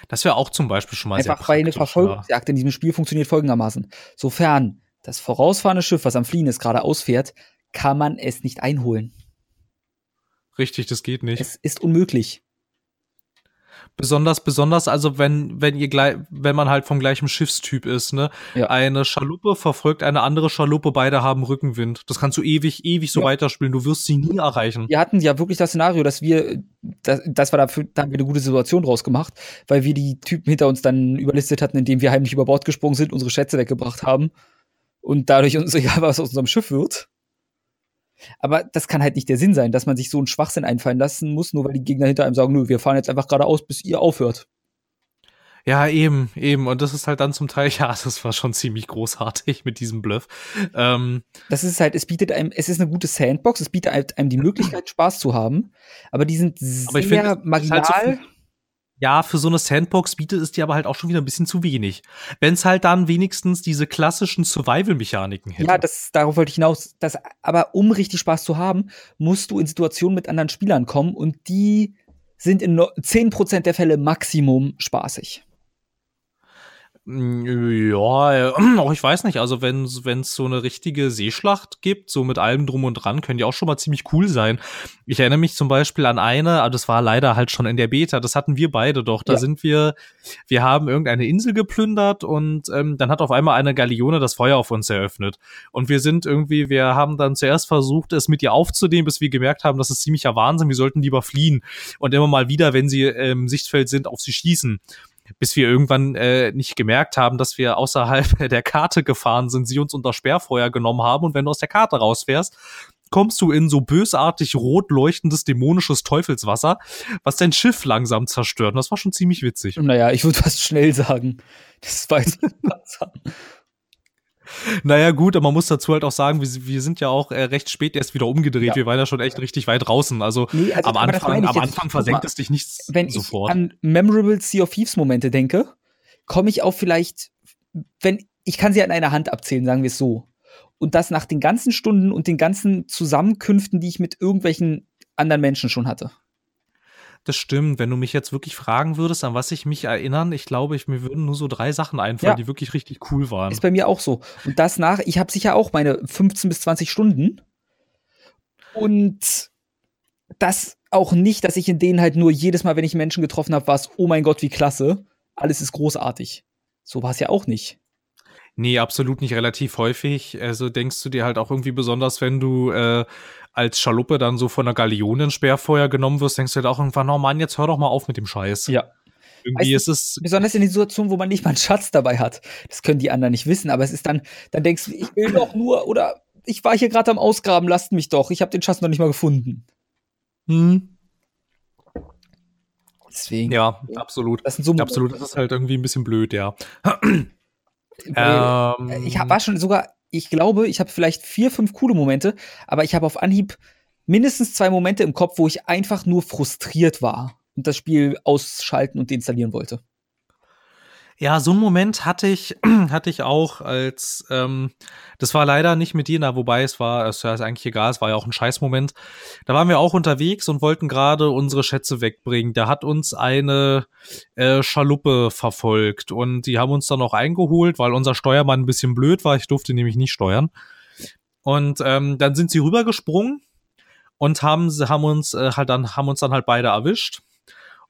Das wäre auch zum Beispiel schon mal
einfach sehr praktisch. Einfach weil eine Verfolgungsjagd ja. in diesem Spiel funktioniert folgendermaßen. Sofern das vorausfahrende Schiff, was am Fliehen ist, gerade ausfährt, kann man es nicht einholen.
Richtig, das geht nicht.
Es ist unmöglich.
Besonders, besonders, also wenn, wenn ihr gleich, wenn man halt vom gleichen Schiffstyp ist, ne? Ja. Eine Schaluppe verfolgt eine andere Schaluppe, beide haben Rückenwind. Das kannst du ewig, ewig so ja. weiterspielen. Du wirst sie nie erreichen.
Wir hatten ja wirklich das Szenario, dass wir, das, das war dafür, da haben wir eine gute Situation draus gemacht, weil wir die Typen hinter uns dann überlistet hatten, indem wir heimlich über Bord gesprungen sind, unsere Schätze weggebracht haben und dadurch uns egal was aus unserem Schiff wird. Aber das kann halt nicht der Sinn sein, dass man sich so einen Schwachsinn einfallen lassen muss, nur weil die Gegner hinter einem sagen, nö, wir fahren jetzt einfach geradeaus, bis ihr aufhört.
Ja, eben, eben. Und das ist halt dann zum Teil, ja, das war schon ziemlich großartig mit diesem Bluff. Ähm,
das ist halt, es bietet einem, es ist eine gute Sandbox, es bietet einem die Möglichkeit, Spaß zu haben, aber die sind sehr find, marginal. Halt so
ja, für so eine Sandbox bietet es dir aber halt auch schon wieder ein bisschen zu wenig. Wenn es halt dann wenigstens diese klassischen Survival-Mechaniken hätte.
Ja, das, darauf wollte ich hinaus. Das, aber um richtig Spaß zu haben, musst du in Situationen mit anderen Spielern kommen und die sind in 10% der Fälle Maximum spaßig.
Ja, auch ich weiß nicht. Also wenn es so eine richtige Seeschlacht gibt, so mit allem drum und dran, können die auch schon mal ziemlich cool sein. Ich erinnere mich zum Beispiel an eine, aber das war leider halt schon in der Beta. Das hatten wir beide doch. Da ja. sind wir, wir haben irgendeine Insel geplündert und ähm, dann hat auf einmal eine Galeone das Feuer auf uns eröffnet. Und wir sind irgendwie, wir haben dann zuerst versucht, es mit ihr aufzunehmen, bis wir gemerkt haben, das ist ziemlicher Wahnsinn. Wir sollten lieber fliehen und immer mal wieder, wenn sie im Sichtfeld sind, auf sie schießen bis wir irgendwann äh, nicht gemerkt haben, dass wir außerhalb der Karte gefahren sind, sie uns unter Sperrfeuer genommen haben und wenn du aus der Karte rausfährst, kommst du in so bösartig rot leuchtendes dämonisches Teufelswasser, was dein Schiff langsam zerstört. Und das war schon ziemlich witzig.
Naja, ich würde fast schnell sagen. Das war jetzt
naja, gut, aber man muss dazu halt auch sagen, wir, wir sind ja auch äh, recht spät erst wieder umgedreht. Ja. Wir waren ja schon echt richtig weit draußen. Also, nee, also am Anfang, am Anfang versenkt es dich nicht
wenn sofort. Wenn ich an Memorable Sea of Thieves Momente denke, komme ich auf vielleicht, wenn, ich kann sie an einer Hand abzählen, sagen wir es so. Und das nach den ganzen Stunden und den ganzen Zusammenkünften, die ich mit irgendwelchen anderen Menschen schon hatte.
Das stimmt. Wenn du mich jetzt wirklich fragen würdest, an was ich mich erinnern, ich glaube, ich, mir würden nur so drei Sachen einfallen, ja. die wirklich richtig cool waren.
Ist bei mir auch so. Und das nach, ich habe sicher auch meine 15 bis 20 Stunden. Und das auch nicht, dass ich in denen halt nur jedes Mal, wenn ich Menschen getroffen habe, war es, oh mein Gott, wie klasse. Alles ist großartig. So war es ja auch nicht.
Nee, absolut nicht relativ häufig. Also denkst du dir halt auch irgendwie besonders, wenn du äh, als Schaluppe dann so von der Galeone Sperrfeuer genommen wirst, denkst du dir auch irgendwann, oh Mann, jetzt hör doch mal auf mit dem Scheiß.
Ja.
Irgendwie
Weißt
ist es.
Besonders in den Situationen, wo man nicht mal einen Schatz dabei hat. Das können die anderen nicht wissen, aber es ist dann, dann denkst du, ich will doch nur, oder ich war hier gerade am Ausgraben, lasst mich doch, ich habe den Schatz noch nicht mal gefunden.
Hm,
Deswegen.
ja, absolut.
Das sind so
Absolut, das ist halt irgendwie ein bisschen blöd, ja. Ähm,
Ich hab, war schon sogar, ich glaube, ich habe vielleicht vier, fünf coole Momente, aber ich habe auf Anhieb mindestens zwei Momente im Kopf, wo ich einfach nur frustriert war und das Spiel ausschalten und deinstallieren wollte.
Ja, so einen Moment hatte ich, hatte ich auch als, ähm, das war leider nicht mit dir, na, wobei es war, es ist eigentlich egal, es war ja auch ein Scheißmoment. Da waren wir auch unterwegs und wollten gerade unsere Schätze wegbringen. Da hat uns eine äh, Schaluppe verfolgt und die haben uns dann auch eingeholt, weil unser Steuermann ein bisschen blöd war. Ich durfte nämlich nicht steuern. Und ähm, dann sind sie rübergesprungen und haben, haben uns äh, halt dann, haben uns dann halt beide erwischt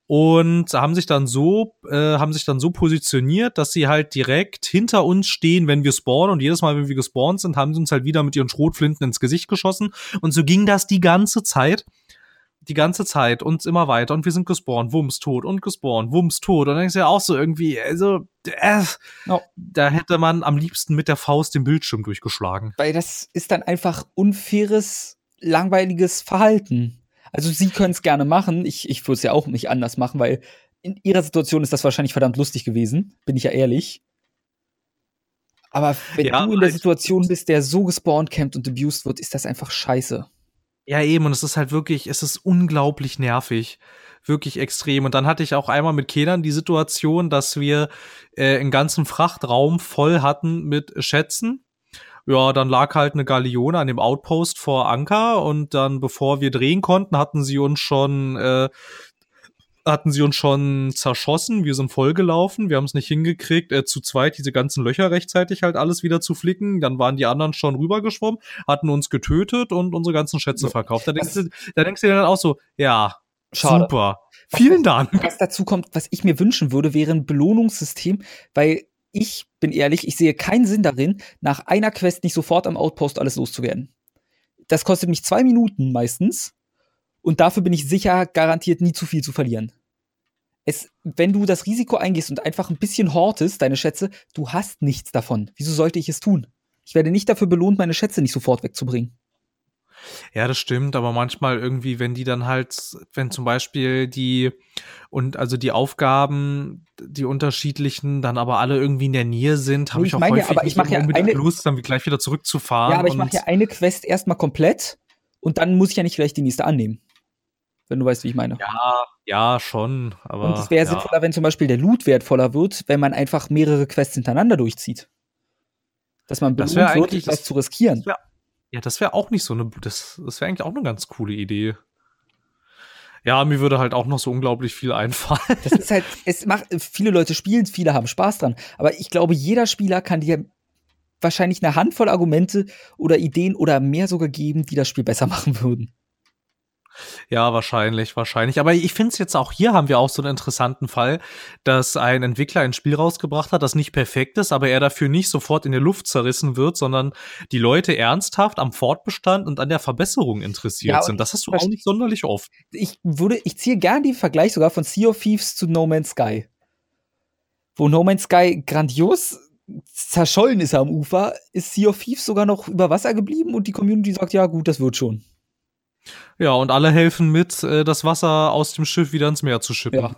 und haben sich dann so äh, haben sich dann so positioniert, dass sie halt direkt hinter uns stehen, wenn wir spawnen und jedes Mal, wenn wir gespawnt sind, haben sie uns halt wieder mit ihren Schrotflinten ins Gesicht geschossen und so ging das die ganze Zeit. Die ganze Zeit und immer weiter und wir sind gespawnt, wumms tot und gespawnt, wumms tot und dann du ja auch so irgendwie, also äh,
Ja.
da hätte man am liebsten mit der Faust den Bildschirm durchgeschlagen.
Weil das ist dann einfach unfaires, langweiliges Verhalten. Also sie können es gerne machen. Ich, ich würde es ja auch nicht anders machen, weil in ihrer Situation ist das wahrscheinlich verdammt lustig gewesen, bin ich ja ehrlich. Aber wenn
Ja,
du in der
ich-
Situation bist, der so gespawnt campt und abused wird, ist das einfach scheiße.
Ja, eben, und es ist halt wirklich, es ist unglaublich nervig. Wirklich extrem. Und dann hatte ich auch einmal mit Kindern die Situation, dass wir äh, einen ganzen Frachtraum voll hatten mit Schätzen. Ja, dann lag halt eine Galeone an dem Outpost vor Anker und dann, bevor wir drehen konnten, hatten sie uns schon, äh, hatten sie uns schon zerschossen. Wir sind vollgelaufen. Wir haben es nicht hingekriegt, äh, zu zweit diese ganzen Löcher rechtzeitig halt alles wieder zu flicken. Dann waren die anderen schon rübergeschwommen, hatten uns getötet und unsere ganzen Schätze
Ja.
verkauft. Da denkst, du, da denkst du dir dann auch so, ja,
Schade.
super. Vielen Dank.
Was dazu kommt, was ich mir wünschen würde, wäre ein Belohnungssystem, weil ich bin ehrlich, ich sehe keinen Sinn darin, nach einer Quest nicht sofort am Outpost alles loszuwerden. Das kostet mich zwei Minuten meistens und dafür bin ich sicher garantiert nie zu viel zu verlieren. Es, wenn du das Risiko eingehst und einfach ein bisschen hortest, deine Schätze, du hast nichts davon. Wieso sollte ich es tun? Ich werde nicht dafür belohnt, meine Schätze nicht sofort wegzubringen.
Ja, das stimmt, aber manchmal irgendwie, wenn die dann halt, wenn zum Beispiel die und also die Aufgaben, die unterschiedlichen, dann aber alle irgendwie in der Nähe sind, habe ich
ich
auch
meine ja,
häufig
aber ich
nicht
ja
unbedingt
eine-
Lust, dann gleich wieder zurückzufahren.
Ja, aber ich mache ja eine Quest erstmal komplett und dann muss ich ja nicht gleich die nächste annehmen. Wenn du weißt, wie ich meine.
ja, ja, schon, aber
Und es wäre
ja.
sinnvoller, wenn zum Beispiel der Loot wertvoller wird, wenn man einfach mehrere Quests hintereinander durchzieht. Dass man
Das
belohnt wird, etwas zu riskieren.
das wär- Ja, das wäre auch nicht so eine, das, das wäre eigentlich auch eine ganz coole Idee. Ja, mir würde halt auch noch so unglaublich viel einfallen.
Das ist halt, es macht, viele Leute spielen, viele haben Spaß dran. Aber ich glaube, jeder Spieler kann dir wahrscheinlich eine Handvoll Argumente oder Ideen oder mehr sogar geben, die das Spiel besser machen würden.
Ja, wahrscheinlich, wahrscheinlich. Aber ich finde es jetzt auch hier haben wir auch so einen interessanten Fall, dass ein Entwickler ein Spiel rausgebracht hat, das nicht perfekt ist, aber er dafür nicht sofort in der Luft zerrissen wird, sondern die Leute ernsthaft am Fortbestand und an der Verbesserung interessiert
Ja,
sind. Das hast du auch nicht sonderlich oft.
Ich würde, ich ziehe gern den Vergleich sogar von Sea of Thieves zu No Man's Sky. Wo No Man's Sky grandios zerschollen ist am Ufer, ist Sea of Thieves sogar noch über Wasser geblieben und die Community sagt, ja gut, das wird schon.
Ja, und alle helfen mit, äh, das Wasser aus dem Schiff wieder ins Meer zu schippen.
Ja.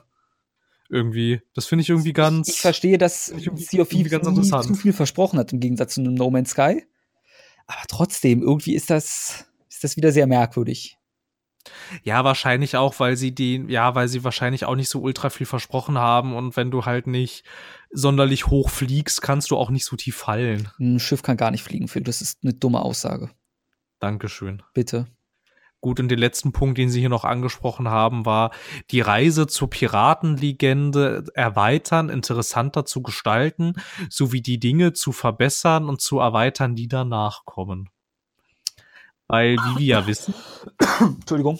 Irgendwie. Das finde ich irgendwie ganz.
Ich verstehe, dass Sea of Thieves
ganz
nie
interessant.
zu viel versprochen hat im Gegensatz zu einem No Man's Sky. Aber trotzdem, irgendwie ist das, ist das wieder sehr merkwürdig.
Ja, wahrscheinlich auch, weil sie die, ja, weil sie wahrscheinlich auch nicht so ultra viel versprochen haben und wenn du halt nicht sonderlich hoch fliegst, kannst du auch nicht so tief fallen.
Ein Schiff kann gar nicht fliegen, Phil. Das ist eine dumme Aussage.
Dankeschön.
Bitte.
Gut, und den letzten Punkt, den Sie hier noch angesprochen haben, war die Reise zur Piratenlegende erweitern, interessanter zu gestalten, sowie die Dinge zu verbessern und zu erweitern, die danach kommen. Weil, wie wir ja wissen,
Entschuldigung.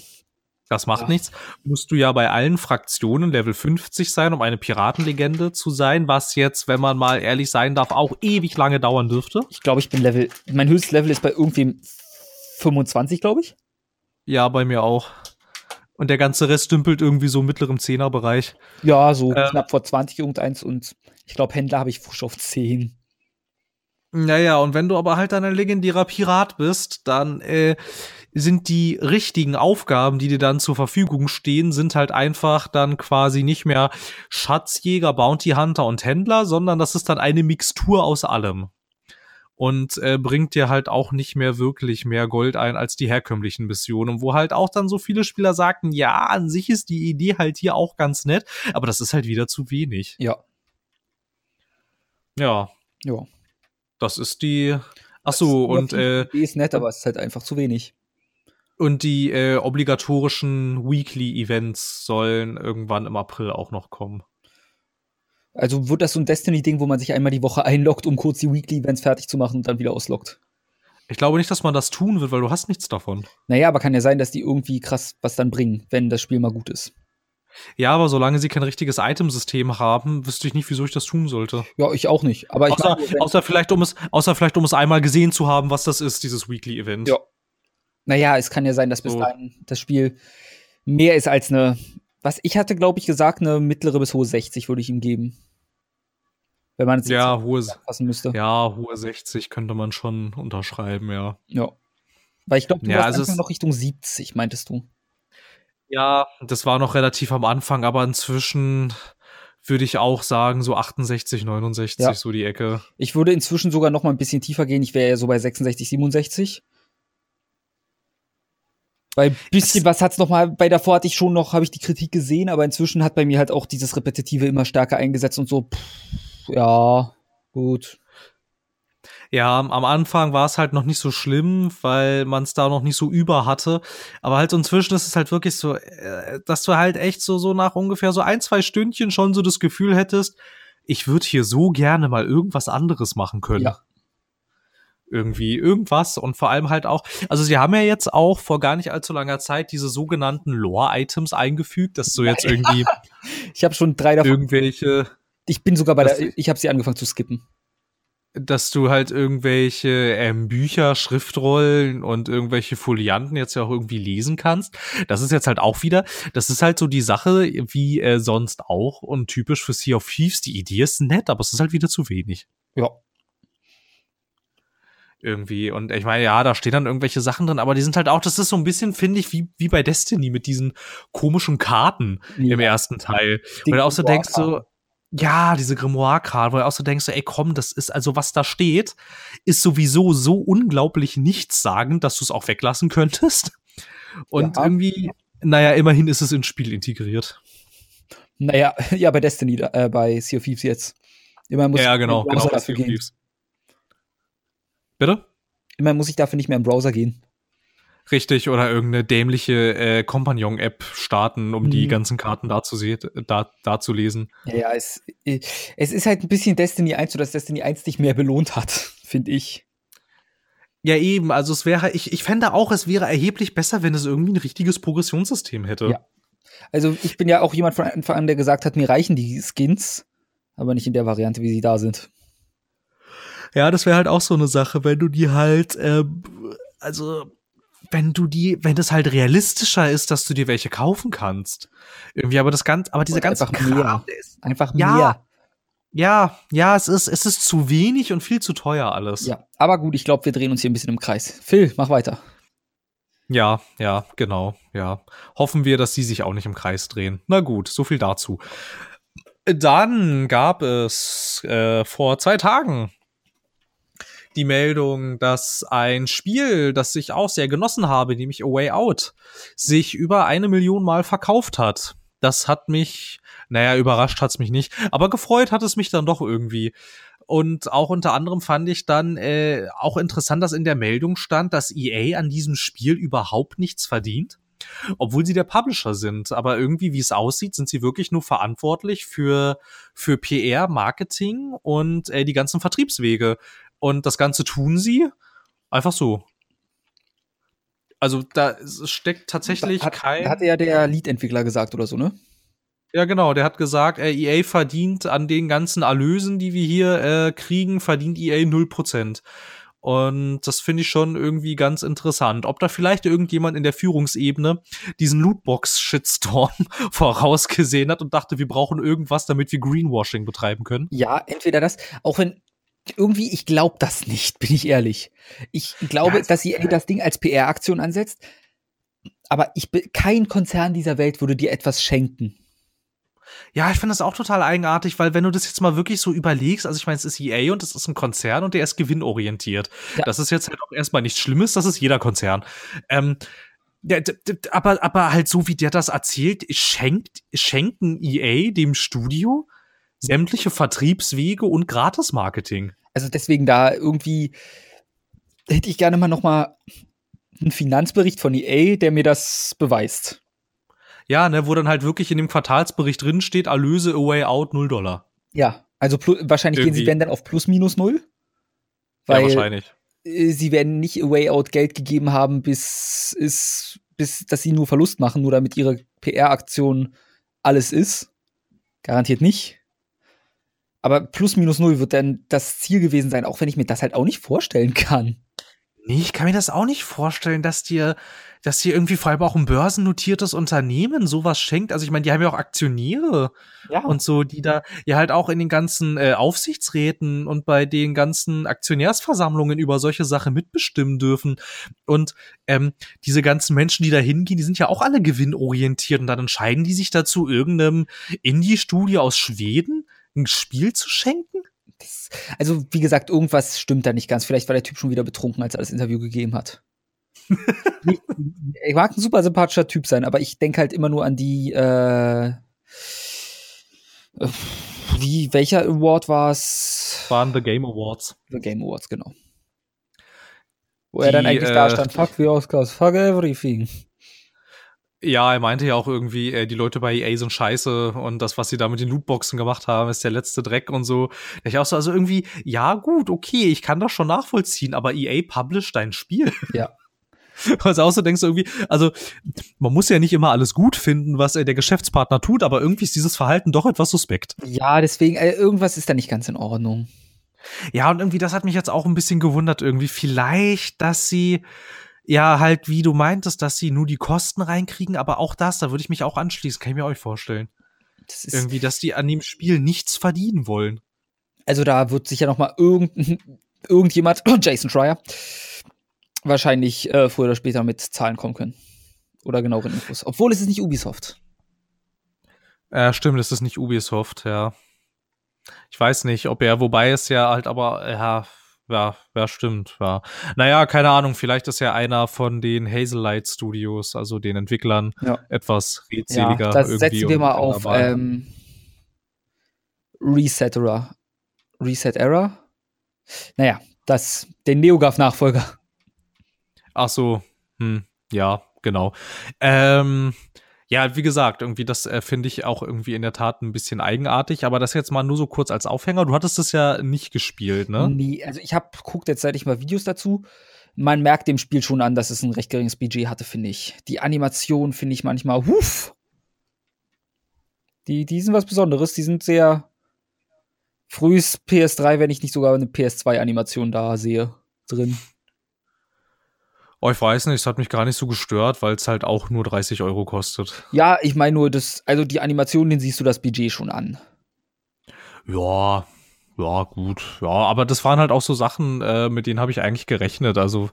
Das macht
Ja.
nichts. Musst du ja bei allen Fraktionen Level 50 sein, um eine Piratenlegende zu sein, was jetzt, wenn man mal ehrlich sein darf, auch ewig lange dauern dürfte.
Ich glaube, ich bin Level. Mein höchstes Level ist bei irgendwem 25, glaube ich.
Ja, bei mir auch. Und der ganze Rest dümpelt irgendwie so im mittleren Zehnerbereich.
Ja, so
Ähm.
knapp vor 20 irgendeins und ich glaube, Händler habe ich frisch auf 10.
Naja, und wenn du aber halt dann ein legendärer Pirat bist, dann äh, sind die richtigen Aufgaben, die dir dann zur Verfügung stehen, sind halt einfach dann quasi nicht mehr Schatzjäger, Bounty Hunter und Händler, sondern das ist dann eine Mixtur aus allem. Und äh, bringt dir halt auch nicht mehr wirklich mehr Gold ein als die herkömmlichen Missionen, wo halt auch dann so viele Spieler sagten, ja, an sich ist die Idee halt hier auch ganz nett, aber das ist halt wieder zu wenig.
Ja.
Ja,
Ja.
das ist die. Ach so, und äh,
Die ist nett, aber es ist halt einfach zu wenig.
Und die äh, obligatorischen Weekly-Events sollen irgendwann im April auch noch kommen.
Also wird das so ein Destiny-Ding, wo man sich einmal die Woche einloggt, um kurz die Weekly-Events fertig zu machen und dann wieder ausloggt.
Ich glaube nicht, dass man das tun wird, weil du hast nichts davon.
Naja, aber kann ja sein, dass die irgendwie krass was dann bringen, wenn das Spiel mal gut ist.
Ja, aber solange sie kein richtiges Itemsystem haben, wüsste ich nicht, wieso ich das tun sollte.
Ja, ich auch nicht. Aber ich
Außer,
meine,
außer, vielleicht, um es, außer vielleicht, um es einmal gesehen zu haben, was das ist, dieses Weekly-Event.
Ja. Naja, es kann ja sein, dass bis
So.
dahin das Spiel mehr ist als eine. Was ich hatte, glaube ich, gesagt, eine mittlere bis hohe 60 würde ich ihm geben. Wenn man es jetzt
Ja, hohe,
fassen müsste.
ja, hohe 60 könnte man schon unterschreiben, ja.
Ja. Weil ich glaube, du
Ja,
warst
also
noch Richtung 70, meintest du.
Ja, das war noch relativ am Anfang, aber inzwischen würde ich auch sagen, so 68, 69,
Ja.
so die Ecke.
Ich würde inzwischen sogar noch mal ein bisschen tiefer gehen. Ich wäre ja so bei 66, 67. Weil bisschen was hat's noch mal, bei davor hatte ich schon noch, habe ich die Kritik gesehen, aber inzwischen hat bei mir halt auch dieses Repetitive immer stärker eingesetzt und so, pff, ja, gut.
Ja, am Anfang war es halt noch nicht so schlimm, weil man es da noch nicht so über hatte. Aber halt inzwischen ist es halt wirklich so, äh, dass du halt echt so, so nach ungefähr so ein, zwei Stündchen schon so das Gefühl hättest, ich würde hier so gerne mal irgendwas anderes machen können.
Ja.
Irgendwie, irgendwas und vor allem halt auch, also sie haben ja jetzt auch vor gar nicht allzu langer Zeit diese sogenannten Lore-Items eingefügt, dass du jetzt irgendwie
Ich habe schon drei davon.
irgendwelche,
Ich bin sogar bei der, ich habe sie angefangen zu skippen.
dass du halt irgendwelche ähm, Bücher, Schriftrollen und irgendwelche Folianten jetzt ja auch irgendwie lesen kannst. Das ist jetzt halt auch wieder, das ist halt so die Sache wie äh, sonst auch und typisch für Sea of Thieves. Die Idee ist nett, aber es ist halt wieder zu wenig
Ja.
Irgendwie. Und ich meine, ja, da stehen dann irgendwelche Sachen drin, aber die sind halt auch, das ist so ein bisschen, finde ich, wie, wie bei Destiny mit diesen komischen Karten im ersten Teil.
Die
Weil du auch so denkst, so, ja, diese Grimoire-Karten, wo du auch so denkst, so, ey, komm, das ist, also was da steht, ist sowieso so unglaublich nichtssagend, dass du es auch weglassen könntest. Und
Ja.
irgendwie, naja, immerhin ist es ins Spiel integriert.
Naja, ja, bei Destiny, äh, bei Sea of Thieves jetzt. Immer muss
ja, genau, genau. Bei Sea of. Thieves. Bitte?
Immer muss ich dafür nicht mehr im Browser gehen.
Richtig, oder irgendeine dämliche äh, Compagnon-App starten, um die
Mhm.
ganzen Karten da zu, se- da, da zu lesen.
Ja, ja, es, äh, es ist halt ein bisschen Destiny 1, so dass Destiny 1 dich mehr belohnt hat, finde ich.
Ja, eben, also es wäre, ich, ich fände auch, es wäre erheblich besser, wenn es irgendwie ein richtiges Progressionssystem hätte.
Ja. Also ich bin ja auch jemand von Anfang an, der gesagt hat, mir reichen die Skins, aber nicht in der Variante, wie sie da sind.
Ja, das wäre halt auch so eine Sache, wenn du die halt, ähm, also wenn du die, wenn das halt realistischer ist, dass du dir welche kaufen kannst. Irgendwie, aber das ganze, aber dieser
Und
ganze
einfach
Kram,
mehr.
ist,
Einfach
Ja,
mehr.
ja, ja, es ist, es ist zu wenig und viel zu teuer alles.
Ja, aber gut, ich glaube, wir drehen uns hier ein bisschen im Kreis. Phil, mach weiter.
Ja, ja, genau, ja. Hoffen wir, dass sie sich auch nicht im Kreis drehen. Na gut, so viel dazu. Dann gab es äh, vor zwei Tagen die Meldung, dass ein Spiel, das ich auch sehr genossen habe, nämlich A Way Out, sich über eine Million Mal verkauft hat. Das hat mich, naja, überrascht hat's mich nicht, aber gefreut hat es mich dann doch irgendwie. Und auch unter anderem fand ich dann äh, auch interessant, dass in der Meldung stand, dass EA an diesem Spiel überhaupt nichts verdient, obwohl sie der Publisher sind. Aber irgendwie, wie es aussieht, sind sie wirklich nur verantwortlich für, für PR, Marketing und äh, die ganzen Vertriebswege. Und das Ganze tun sie einfach so. Also da steckt tatsächlich
hat,
kein.
Hatte ja der Lead-Entwickler gesagt oder so, ne?
Ja, genau. Der hat gesagt, äh, EA verdient an den ganzen Erlösen, die wir hier äh, kriegen, verdient EA 0%. Und das finde ich schon irgendwie ganz interessant. Ob da vielleicht irgendjemand in der Führungsebene diesen Lootbox-Shitstorm vorausgesehen hat und dachte, wir brauchen irgendwas, damit wir Greenwashing betreiben können.
Ja, entweder das, auch wenn irgendwie, ich glaube das nicht, bin ich ehrlich. Ich glaube, ja, dass EA das Ding als PR-Aktion ansetzt, aber ich bin, kein Konzern dieser Welt würde dir etwas schenken.
Ja, ich finde das auch total eigenartig, weil wenn du das jetzt mal wirklich so überlegst, also ich meine, es ist EA und es ist ein Konzern und der ist gewinnorientiert. Ja. Das ist jetzt halt auch erstmal nichts Schlimmes, das ist jeder Konzern. Ähm, aber, aber halt so wie der das erzählt, schenkt, schenken EA dem Studio sämtliche Vertriebswege und Gratis-Marketing.
Also deswegen da irgendwie hätte ich gerne mal noch mal einen Finanzbericht von EA, der mir das beweist.
Ja, ne, wo dann halt wirklich in dem Quartalsbericht drin steht, Erlöse away out 0 Dollar.
Ja, also wahrscheinlich Irgendwie. gehen sie dann auf plus minus 0.
Weil ja, wahrscheinlich.
Äh, sie werden nicht away out Geld gegeben haben, bis, ist, bis dass sie nur Verlust machen, nur damit ihre PR-Aktion alles ist. Garantiert nicht. Aber plus minus null wird dann das Ziel gewesen sein, auch wenn ich mir das halt auch nicht vorstellen kann.
Nee, ich kann mir das auch nicht vorstellen, dass dir, dass dir irgendwie vor allem auch ein börsennotiertes Unternehmen sowas schenkt. Also ich meine, die haben ja auch Aktionäre ja. und so, die da ja halt auch in den ganzen äh, Aufsichtsräten und bei den ganzen Aktionärsversammlungen über solche Sachen mitbestimmen dürfen. Und ähm, diese ganzen Menschen, die da hingehen, die sind ja auch alle gewinnorientiert und dann entscheiden die sich dazu, irgendeinem Indie-Studio aus Schweden ein Spiel zu schenken?
Das, also, wie gesagt, irgendwas stimmt da nicht ganz. Vielleicht war der Typ schon wieder betrunken, als er das Interview gegeben hat. ich mag ein super sympathischer Typ sein, aber ich denke halt immer nur an die, äh, wie, welcher Award war es?
Waren The Game Awards.
The Game Awards, genau. Wo die, er dann eigentlich äh, da stand, fuck the Oscars, fuck everything.
Ja, er meinte ja auch irgendwie, äh, die Leute bei EA sind scheiße und das, was sie da mit den Lootboxen gemacht haben, ist der letzte Dreck und so. Ich auch so, also irgendwie, ja, gut, okay, ich kann das schon nachvollziehen, aber EA published dein Spiel.
Ja.
Also auch so denkst du irgendwie, also man muss ja nicht immer alles gut finden, was äh, der Geschäftspartner tut, aber irgendwie ist dieses Verhalten doch etwas suspekt.
Ja, deswegen, äh, irgendwas ist da nicht ganz in Ordnung.
Ja, und irgendwie, das hat mich jetzt auch ein bisschen gewundert, irgendwie. Vielleicht, dass sie ja, halt, wie du meintest, dass sie nur die Kosten reinkriegen, aber auch das, da würde ich mich auch anschließen, kann ich mir euch vorstellen. Das Irgendwie, dass die an dem Spiel nichts verdienen wollen.
Also da wird sicher noch mal irgend, irgendjemand, Jason Schreier, wahrscheinlich äh, früher oder später mit Zahlen kommen können. Oder genaueren Infos. Obwohl es ist nicht Ubisoft.
Ja, stimmt, es ist nicht Ubisoft, ja. Ich weiß nicht, ob er, wobei es ja halt aber, ja, ja, ja, stimmt, ja. Naja, keine Ahnung, vielleicht ist ja einer von den Hazelight Studios, also den Entwicklern, ja. etwas redseliger. Ja,
das setzen wir mal auf ähm, Reset Error. Reset Error? Naja, das, den NeoGAF-Nachfolger.
Ach so, hm, ja, genau. Ähm, ja, wie gesagt, irgendwie das äh, finde ich auch irgendwie in der Tat ein bisschen eigenartig, aber das jetzt mal nur so kurz als Aufhänger. Du hattest das ja nicht gespielt, ne?
Nee, also ich habe guckt jetzt seit ich mal Videos dazu. Man merkt dem Spiel schon an, dass es ein recht geringes Budget hatte, finde ich. Die Animation finde ich manchmal, huf. Die, die sind was Besonderes, die sind sehr frühes PS3, wenn ich nicht sogar eine PS2-Animation da sehe, drin.
Oh, ich weiß nicht, es hat mich gar nicht so gestört, weil es halt auch nur 30 Euro kostet.
Ja, ich meine nur, das, also die Animation, den siehst du das Budget schon an.
Ja, ja, gut. Ja, aber das waren halt auch so Sachen, äh, mit denen habe ich eigentlich gerechnet. Also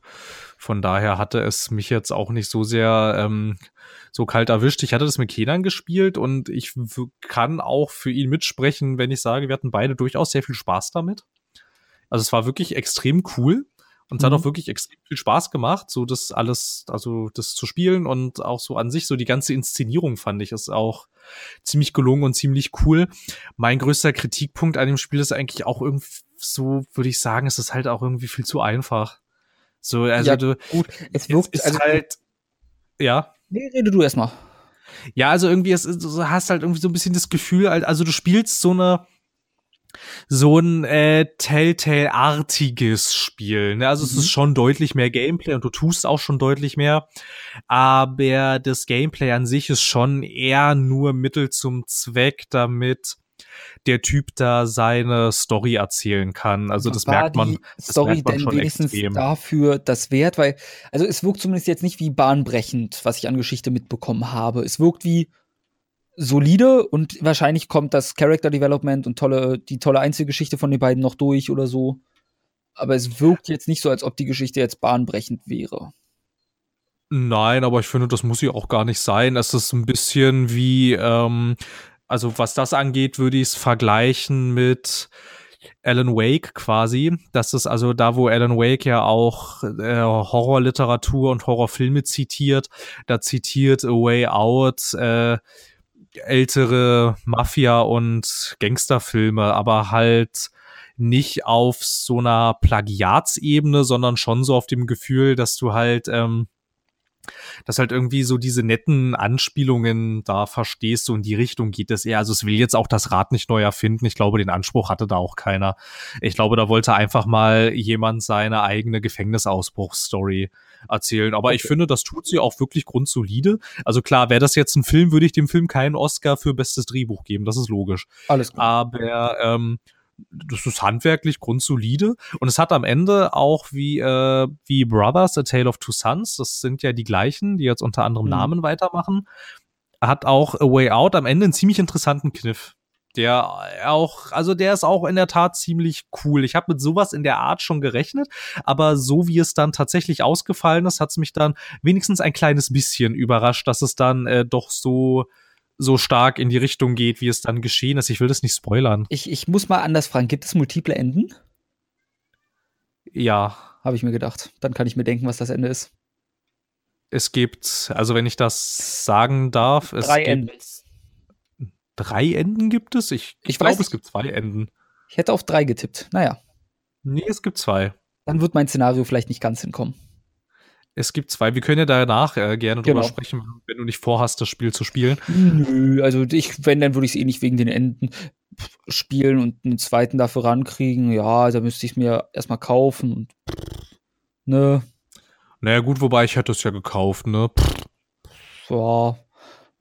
von daher hatte es mich jetzt auch nicht so sehr ähm, so kalt erwischt. Ich hatte das mit Kenan gespielt und ich kann auch für ihn mitsprechen, wenn ich sage, wir hatten beide durchaus sehr viel Spaß damit. Also es war wirklich extrem cool. Und es mhm. hat auch wirklich extrem viel Spaß gemacht, so das alles, also das zu spielen und auch so an sich, so die ganze Inszenierung fand ich ist auch ziemlich gelungen und ziemlich cool. Mein größter Kritikpunkt an dem Spiel ist eigentlich auch irgendwie so, würde ich sagen, es ist halt auch irgendwie viel zu einfach. So, also
ja,
du,
gut, es wirkt
ist also, halt, ja.
Nee, rede du erstmal.
Ja, also irgendwie, es, du hast halt irgendwie so ein bisschen das Gefühl, also du spielst so eine, so ein äh, Telltale-artiges Spiel. Ne? Also mhm. es ist schon deutlich mehr Gameplay und du tust auch schon deutlich mehr. Aber das Gameplay an sich ist schon eher nur Mittel zum Zweck, damit der Typ da seine Story erzählen kann. Also das War merkt man.
Das Story merkt man denn schon wenigstens extrem. dafür das wert, weil also es wirkt zumindest jetzt nicht wie bahnbrechend, was ich an Geschichte mitbekommen habe. Es wirkt wie solide und wahrscheinlich kommt das Character Development und tolle, die tolle Einzelgeschichte von den beiden noch durch oder so. Aber es wirkt jetzt nicht so, als ob die Geschichte jetzt bahnbrechend wäre.
Nein, aber ich finde, das muss sie auch gar nicht sein. Es ist ein bisschen wie, ähm, also was das angeht, würde ich es vergleichen mit Alan Wake quasi. Das ist also da, wo Alan Wake ja auch äh, Horrorliteratur und Horrorfilme zitiert. Da zitiert A Way Out äh, ältere Mafia- und Gangsterfilme, aber halt nicht auf so einer Plagiatsebene, sondern schon so auf dem Gefühl, dass du halt, ähm, dass halt irgendwie so diese netten Anspielungen da verstehst, in die Richtung geht es eher. Also es will jetzt auch das Rad nicht neu erfinden. Ich glaube, den Anspruch hatte da auch keiner. Ich glaube, da wollte einfach mal jemand seine eigene Gefängnisausbruchsstory erzählen. Aber okay. ich finde, das tut sie auch wirklich grundsolide. Also klar, wäre das jetzt ein Film, würde ich dem Film keinen Oscar für bestes Drehbuch geben. Das ist logisch.
Alles klar.
Aber ähm, das ist handwerklich grundsolide und es hat am Ende auch wie äh, wie Brothers A Tale of Two Sons, das sind ja die gleichen, die jetzt unter anderem mhm. Namen weitermachen, hat auch A Way Out am Ende einen ziemlich interessanten Kniff der auch, also der ist auch in der Tat ziemlich cool. Ich habe mit sowas in der Art schon gerechnet, aber so wie es dann tatsächlich ausgefallen ist, hat es mich dann wenigstens ein kleines bisschen überrascht, dass es dann äh, doch so so stark in die Richtung geht, wie es dann geschehen ist. Ich will das nicht spoilern.
Ich, ich muss mal anders fragen, gibt es multiple Enden?
Ja.
Habe ich mir gedacht. Dann kann ich mir denken, was das Ende ist.
Es gibt, also wenn ich das sagen darf, es
Drei gibt Enden
drei Enden gibt es? Ich, ich, ich glaube, es gibt zwei Enden.
Ich hätte auf drei getippt. Naja.
Nee, es gibt zwei.
Dann wird mein Szenario vielleicht nicht ganz hinkommen.
Es gibt zwei. Wir können ja danach äh, gerne genau. drüber sprechen, wenn du nicht vorhast, das Spiel zu spielen.
Nö, also ich, wenn, dann würde ich es eh nicht wegen den Enden spielen und einen zweiten dafür rankriegen. Ja, da müsste ich es mir erstmal kaufen und ne.
Naja, gut, wobei ich hätte es ja gekauft, ne?
Ja,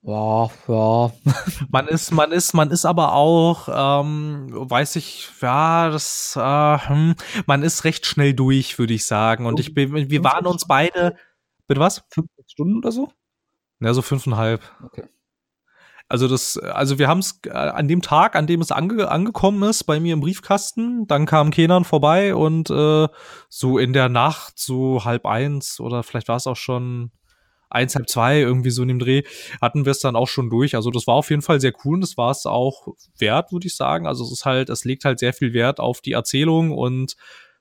ja, ja.
man ist, man ist, man ist aber auch, ähm, weiß ich, ja, das, äh, hm, man ist recht schnell durch, würde ich sagen. Und ich bin, wir waren uns beide, bitte was?
Fünf Stunden oder so?
Ja, so fünfeinhalb. Okay. Also das, also wir haben es äh, an dem Tag, an dem es ange angekommen ist, bei mir im Briefkasten, dann kam Kenan vorbei und äh, so in der Nacht, so halb eins oder vielleicht war es auch schon eins, halb zwei, irgendwie so in dem Dreh, hatten wir es dann auch schon durch. Also das war auf jeden Fall sehr cool und das war es auch wert, würde ich sagen. Also es ist halt, es legt halt sehr viel Wert auf die Erzählung und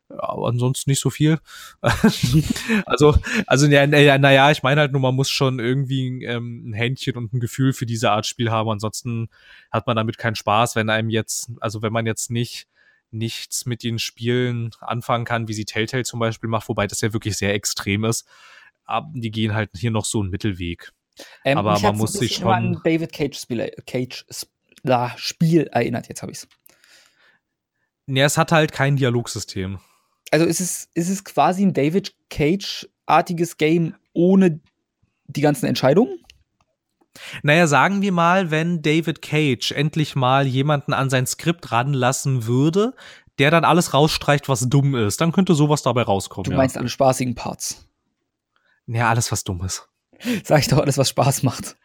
aber ansonsten nicht so viel. also, also naja, na ich meine halt nur, man muss schon irgendwie ähm, ein Händchen und ein Gefühl für diese Art Spiel haben. Ansonsten hat man damit keinen Spaß, wenn einem jetzt, also wenn man jetzt nicht nichts mit den Spielen anfangen kann, wie sie Telltale zum Beispiel macht, wobei das ja wirklich sehr extrem ist die gehen halt hier noch so einen Mittelweg.
Ähm, aber man muss sich schon an David Cage Spiel, Cage Spiel erinnert. Jetzt habe ich's.
Ja, es hat halt kein Dialogsystem.
Also ist es ist es quasi ein David Cage artiges Game ohne die ganzen Entscheidungen?
Naja, sagen wir mal, wenn David Cage endlich mal jemanden an sein Skript ranlassen würde, der dann alles rausstreicht, was dumm ist, dann könnte sowas dabei rauskommen.
Du meinst ja. alle spaßigen Parts.
Ja, alles, was dumm ist.
Sag ich doch, alles, was Spaß macht.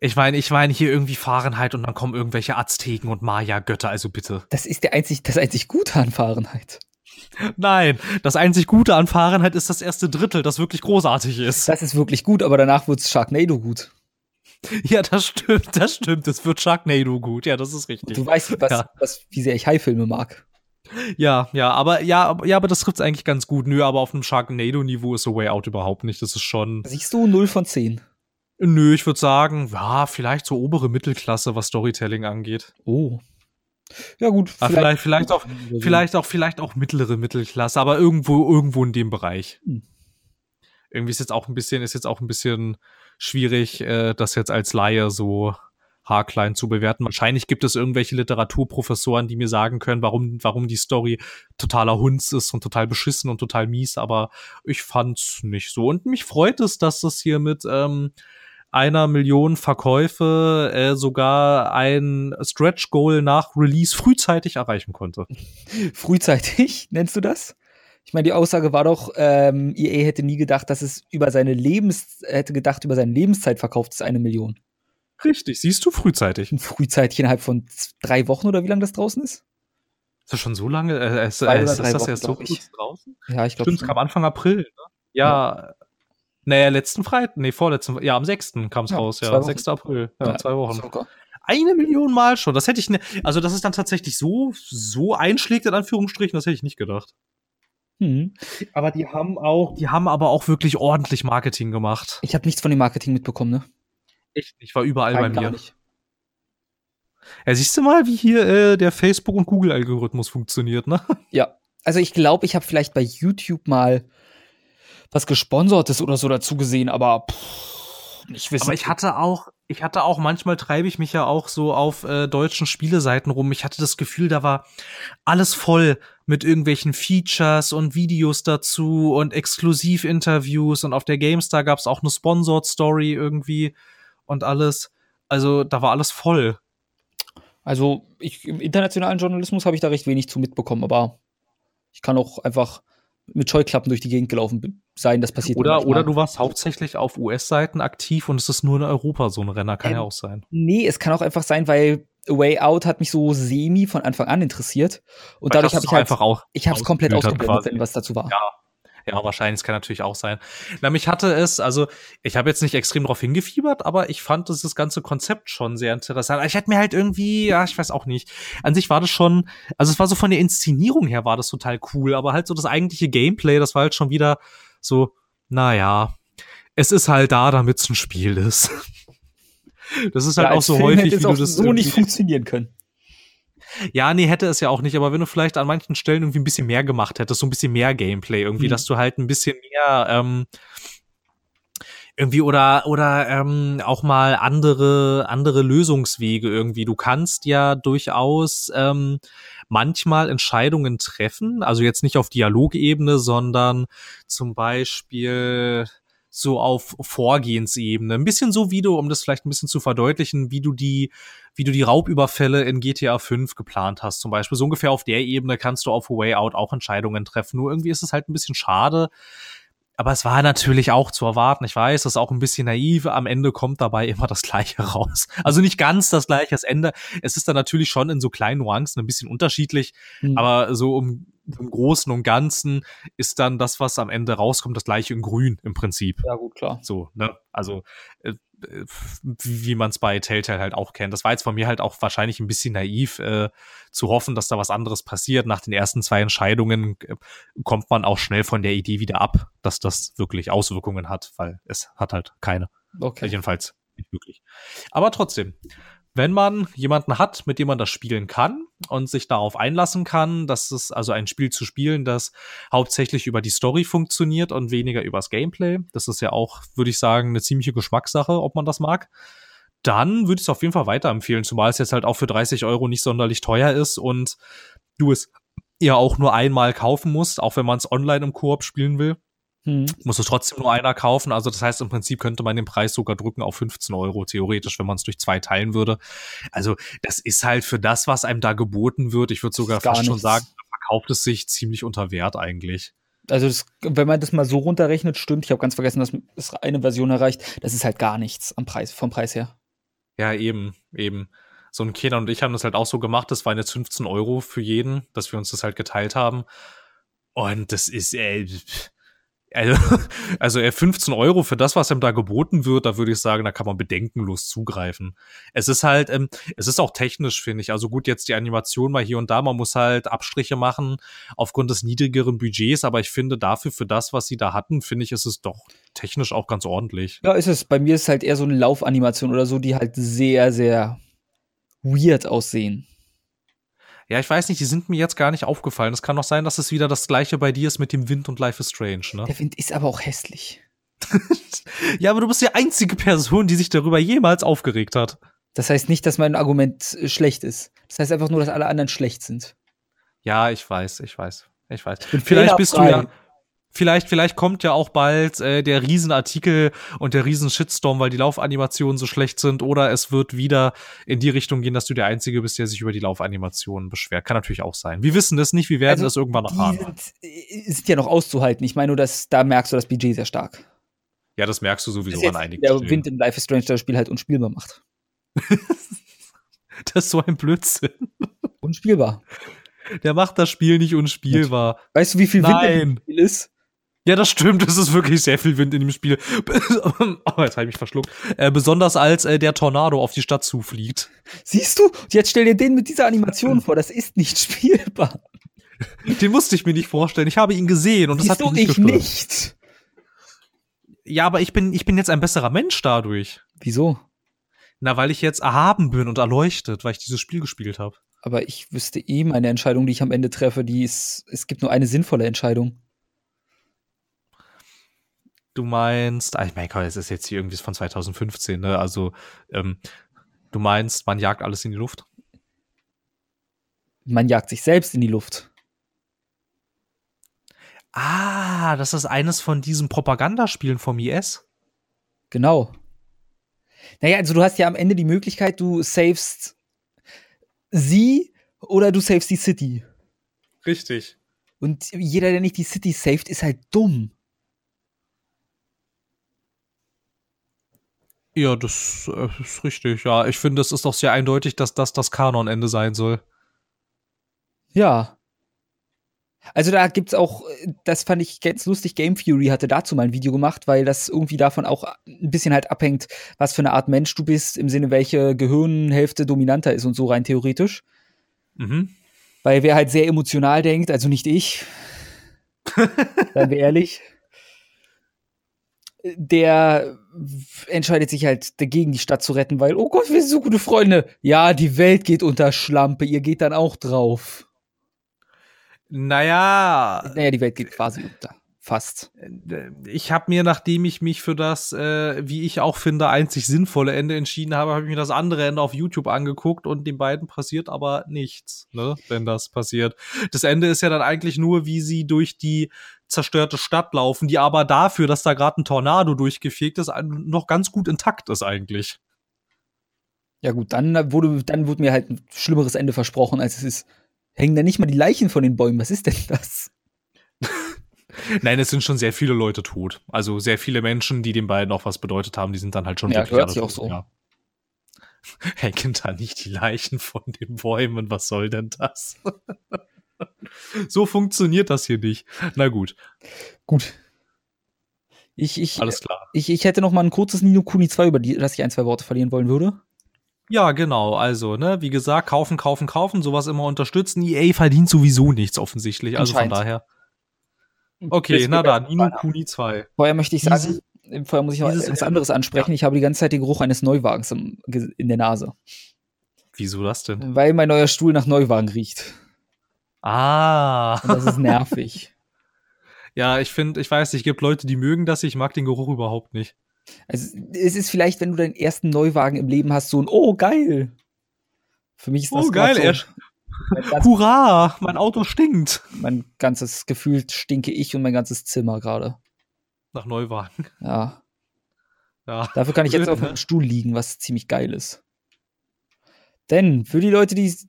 Ich meine, ich meine hier irgendwie Fahrenheit und dann kommen irgendwelche Azteken und Maya-Götter, also bitte.
Das ist der einzig, das einzig Gute an Fahrenheit.
Nein, das einzig Gute an Fahrenheit ist das erste Drittel, das wirklich großartig ist.
Das ist wirklich gut, aber danach wird's Sharknado gut.
Ja, das stimmt, das stimmt. Es wird Sharknado gut. Ja, das ist richtig.
Du weißt, was, ja. was, wie sehr ich Hai-Filme mag.
Ja, ja, aber ja, ja, aber das trifft eigentlich ganz gut. Nö, aber auf einem Sharknado-Niveau ist A Way Out überhaupt nicht. Das ist schon.
Siehst du 0 von 10?
Nö, ich würde sagen, ja, vielleicht so obere Mittelklasse, was Storytelling angeht.
Oh. Ja, gut.
Ah, vielleicht, vielleicht, vielleicht auch, vielleicht auch, vielleicht auch mittlere Mittelklasse, aber irgendwo, irgendwo in dem Bereich. Hm. Irgendwie ist jetzt auch ein bisschen, ist jetzt auch ein bisschen schwierig, äh, das jetzt als Laie so haarklein zu bewerten. Wahrscheinlich gibt es irgendwelche Literaturprofessoren, die mir sagen können, warum, warum die Story totaler Hunds ist und total beschissen und total mies, aber ich fand's nicht so. Und mich freut es, dass das hier mit ähm, einer Million Verkäufe äh, sogar ein Stretch Goal nach Release frühzeitig erreichen konnte.
Frühzeitig, nennst du das? Ich meine, die Aussage war doch, ähm, EA hätte nie gedacht, dass es über seine Lebens, hätte gedacht, über seine Lebenszeit verkauft es eine Million.
Richtig, siehst du frühzeitig.
Frühzeitig innerhalb von drei Wochen oder wie lange das draußen ist?
Ist das schon so lange? Äh, ist, äh, ist, das
Wochen,
erst so kurz draußen?
Ja, ich glaube.
Stimmt, es kam Anfang April. Ne? Ja, naja, letzten Freitag, nee, vorletzten, ja, am 6. kam es
Ja,
raus, ja,
Wochen.
6. April, ja, zwei Wochen.
Sogar.
Eine Million Mal schon, das hätte ich, ne, also das ist dann tatsächlich so, so einschlägt, in Anführungsstrichen, das hätte ich nicht gedacht.
Hm.
Aber die haben auch, die haben aber auch wirklich ordentlich Marketing gemacht.
Ich habe nichts von dem Marketing mitbekommen, ne?
Echt, ich war überall
Rein
bei mir.
nicht.
Ja, siehst du mal, wie hier äh, der Facebook- und Google-Algorithmus funktioniert, ne?
Ja. Also ich glaube, ich habe vielleicht bei YouTube mal was Gesponsertes oder so dazu gesehen, aber pff, ich weiß
Aber ich hatte auch, ich hatte auch, manchmal treibe ich mich ja auch so auf äh, deutschen Spieleseiten rum. Ich hatte das Gefühl, da war alles voll mit irgendwelchen Features und Videos dazu und Exklusivinterviews und auf der GameStar gab es auch eine Sponsored Story irgendwie und alles. Also da war alles voll.
Also ich, im internationalen Journalismus habe ich da recht wenig zu mitbekommen, aber ich kann auch einfach mit Scheuklappen durch die Gegend gelaufen sein, das passiert
Oder,
manchmal.
oder du warst hauptsächlich auf US-Seiten aktiv und es ist nur in Europa so ein Renner, kann
Ähm,
ja auch sein.
Nee, es kann auch einfach sein, weil A Way Out hat mich so semi von Anfang an interessiert und dadurch habe ich halt
einfach auch
ich habe es komplett
ausgeblendet
wenn was dazu war.
Ja. Ja, wahrscheinlich, das kann natürlich auch sein. Na, mich hatte es, also ich habe jetzt nicht extrem drauf hingefiebert, aber ich fand das, das ganze Konzept schon sehr interessant. Ich hätte mir halt irgendwie, ja, ich weiß auch nicht. An sich war das schon, also es war so von der Inszenierung her war das total cool, aber halt so das eigentliche Gameplay, das war halt schon wieder so, naja, es ist halt da, damit es ein Spiel ist. Das ist halt
Ja,
auch so
Film
häufig, wie
es
du das
so nicht funktionieren können.
Ja, nee, hätte es ja auch nicht, aber wenn du vielleicht an manchen Stellen irgendwie ein bisschen mehr gemacht hättest, so ein bisschen mehr Gameplay irgendwie,
Mhm.
dass du halt ein bisschen mehr ähm, irgendwie oder oder ähm, auch mal andere andere Lösungswege irgendwie. Du kannst ja durchaus ähm, manchmal Entscheidungen treffen, also jetzt nicht auf Dialogebene, sondern zum Beispiel so auf Vorgehensebene. Ein bisschen so, wie du, um das vielleicht ein bisschen zu verdeutlichen, wie du die, wie du die Raubüberfälle in GTA 5 geplant hast. Zum Beispiel so ungefähr auf der Ebene kannst du auf Way Out auch Entscheidungen treffen. Nur irgendwie ist es halt ein bisschen schade. Aber es war natürlich auch zu erwarten. Ich weiß, das ist auch ein bisschen naiv. Am Ende kommt dabei immer das Gleiche raus. Also nicht ganz das Gleiche. Das Ende, es ist dann natürlich schon in so kleinen Nuancen ein bisschen unterschiedlich.
Hm.
Aber so um, im Großen und Ganzen ist dann das, was am Ende rauskommt, das gleiche in Grün im Prinzip.
ja, gut, klar.
So, ne? Also, äh, wie, man es bei Telltale halt auch kennt. Das war jetzt von mir halt auch wahrscheinlich ein bisschen naiv, äh, zu hoffen, dass da was anderes passiert. Nach den ersten zwei Entscheidungen äh, kommt man auch schnell von der Idee wieder ab, dass das wirklich Auswirkungen hat, weil es hat halt keine.
Okay.
Jedenfalls nicht wirklich. Aber trotzdem, wenn man jemanden hat, mit dem man das spielen kann und sich darauf einlassen kann, dass es also ein Spiel zu spielen, das hauptsächlich über die Story funktioniert und weniger übers Gameplay, das ist ja auch, würde ich sagen, eine ziemliche Geschmackssache, ob man das mag, dann würde ich es auf jeden Fall weiterempfehlen, zumal es jetzt halt auch für 30 Euro nicht sonderlich teuer ist und du es ja auch nur einmal kaufen musst, auch wenn man es online im Koop spielen will
Hm.
muss es trotzdem nur einer kaufen. Also das heißt, im Prinzip könnte man den Preis sogar drücken auf 15 Euro, theoretisch, wenn man es durch zwei teilen würde. Also das ist halt für das, was einem da geboten wird, ich würde sogar fast schon
nichts.
sagen, da verkauft es sich ziemlich unter Wert eigentlich.
Also, das, wenn man das mal so runterrechnet, stimmt. Ich habe ganz vergessen, dass es eine Version erreicht. Das ist halt gar nichts am Preis, vom Preis her.
Ja, eben, eben. So ein Kenan und ich haben das halt auch so gemacht, das waren jetzt 15 Euro für jeden, dass wir uns das halt geteilt haben. Und das ist, äh, also, also äh, 15 Euro für das, was ihm da geboten wird, da würde ich sagen, da kann man bedenkenlos zugreifen. Es ist halt, ähm, es ist auch technisch, finde ich. Also gut, jetzt die Animation mal hier und da, man muss halt Abstriche machen aufgrund des niedrigeren Budgets, aber ich finde dafür, für das, was sie da hatten, finde ich, ist es doch technisch auch ganz ordentlich.
Ja, ist es. Bei mir ist halt eher so eine Laufanimation oder so, die halt sehr, sehr weird aussehen.
Ja, ich weiß nicht, die sind mir jetzt gar nicht aufgefallen. Es kann doch sein, dass es wieder das gleiche bei dir ist mit dem Wind und Life is Strange, ne?
Der Wind ist aber auch hässlich.
Ja, aber du bist die einzige Person, die sich darüber jemals aufgeregt hat.
Das heißt nicht, dass mein Argument äh, schlecht ist. Das heißt einfach nur, dass alle anderen schlecht sind.
Ja, ich weiß, ich weiß, ich weiß. Vielleicht bist du ja, vielleicht, vielleicht kommt ja auch bald äh, der Riesenartikel und der Riesen-Shitstorm, weil die Laufanimationen so schlecht sind, oder es wird wieder in die Richtung gehen, dass du der Einzige bist, der sich über die Laufanimationen beschwert. Kann natürlich auch sein. Wir wissen das nicht, wir werden
Also,
das irgendwann noch haben.
sind, äh, sind ja noch auszuhalten. Ich meine nur, dass da merkst du das Budget sehr stark.
Ja, das merkst du sowieso an einigen
der
Stellen.
Wind in Life is Strange das Spiel halt unspielbar macht.
Das ist so ein Blödsinn.
Unspielbar.
Der macht das Spiel nicht unspielbar.
Weißt du, wie viel Wind in
Nein.
dem Spiel ist?
Ja, das stimmt. Es ist wirklich sehr viel Wind in dem Spiel. oh, jetzt habe ich mich verschluckt. Äh, besonders als äh, der Tornado auf die Stadt zufliegt.
Siehst du? Jetzt stell dir den mit dieser Animation vor. Das ist nicht spielbar.
Den musste ich mir nicht vorstellen. Ich habe ihn gesehen und das
Siehst
hat
du,
mich nicht
ich nicht.
Ja, aber ich bin, ich bin jetzt ein besserer Mensch dadurch.
Wieso?
Na, weil ich jetzt erhaben bin und erleuchtet, weil ich dieses Spiel gespielt habe.
Aber ich wüsste eh meine Entscheidung, die ich am Ende treffe, die ist, es gibt nur eine sinnvolle Entscheidung.
Du meinst, ah, ich mein Gott, es ist jetzt hier irgendwie von 2015, ne? Also, ähm, du meinst, man jagt alles in die Luft?
Man jagt sich selbst in die Luft.
Ah, das ist eines von diesen Propagandaspielen vom IS.
Genau. Naja, also du hast ja am Ende die Möglichkeit, du savest sie oder du savest die City.
Richtig.
Und jeder, der nicht die City saved, ist halt dumm.
Ja, das äh, ist richtig. Ja, ich finde, es ist doch sehr eindeutig, dass das das Kanonende sein soll.
Ja. Also da gibt's auch, das fand ich ganz lustig, Game Fury hatte dazu mal ein Video gemacht, weil das irgendwie davon auch ein bisschen halt abhängt, was für eine Art Mensch du bist, im Sinne, welche Gehirnhälfte dominanter ist und so rein theoretisch.
Mhm.
Weil wer halt sehr emotional denkt, also nicht ich, seien wir ehrlich, der entscheidet sich halt dagegen, die Stadt zu retten, weil, oh Gott, wir sind so gute Freunde. Ja, die Welt geht unter Schlampe, ihr geht dann auch drauf.
Naja,
Naja, die Welt geht quasi unter. Fast.
ich habe mir, nachdem ich mich für das, äh, wie ich auch finde, einzig sinnvolle Ende entschieden habe, habe ich mir das andere Ende auf YouTube angeguckt und den beiden passiert aber nichts, ne, wenn das passiert. Das Ende ist ja dann eigentlich nur, wie sie durch die zerstörte Stadt laufen, die aber dafür, dass da gerade ein Tornado durchgefegt ist, noch ganz gut intakt ist eigentlich.
Ja gut, dann wurde, dann wurde mir halt ein schlimmeres Ende versprochen, als es ist. Hängen da nicht mal die Leichen von den Bäumen? Was ist denn das?
Nein, es sind schon sehr viele Leute tot. Also sehr viele Menschen, die den beiden auch was bedeutet haben, die sind dann halt schon
Ja,
wirklich
hört sich auch so.
Ja. Hängen da nicht die Leichen von den Bäumen? Was soll denn das? so funktioniert das hier nicht. Na gut,
Gut. Ich, ich,
alles klar.
ich, ich hätte noch mal ein kurzes Nino Kuni 2, über die, das ich ein, zwei Worte verlieren wollen würde.
Ja, genau. Also, ne, wie gesagt, kaufen, kaufen, kaufen, sowas immer unterstützen. EA verdient sowieso nichts offensichtlich. Also von daher. Okay,
Das
na dann,
ja-
Nino Kuni 2.
Vorher möchte ich
Diese-
sagen, vorher muss ich noch
dieses-
etwas anderes ansprechen. Ich habe die ganze Zeit den Geruch eines Neuwagens in der Nase.
Wieso das denn?
Weil mein neuer Stuhl nach Neuwagen riecht.
Ah.
Und das ist nervig.
Ja, ich finde, ich weiß nicht, gibt Leute, die mögen das, ich mag den Geruch überhaupt nicht.
Also, es ist vielleicht, wenn du deinen ersten Neuwagen im Leben hast, so ein Oh, geil. Für mich ist das
Oh, geil,
so,
er-
mein,
Hurra, mein Auto stinkt.
mein ganzes Gefühl stinke ich und mein ganzes Zimmer gerade.
Nach Neuwagen.
Ja.
Ja.
Dafür kann ich jetzt auf
ne?
dem Stuhl liegen, was ziemlich geil ist. Denn für die Leute, die es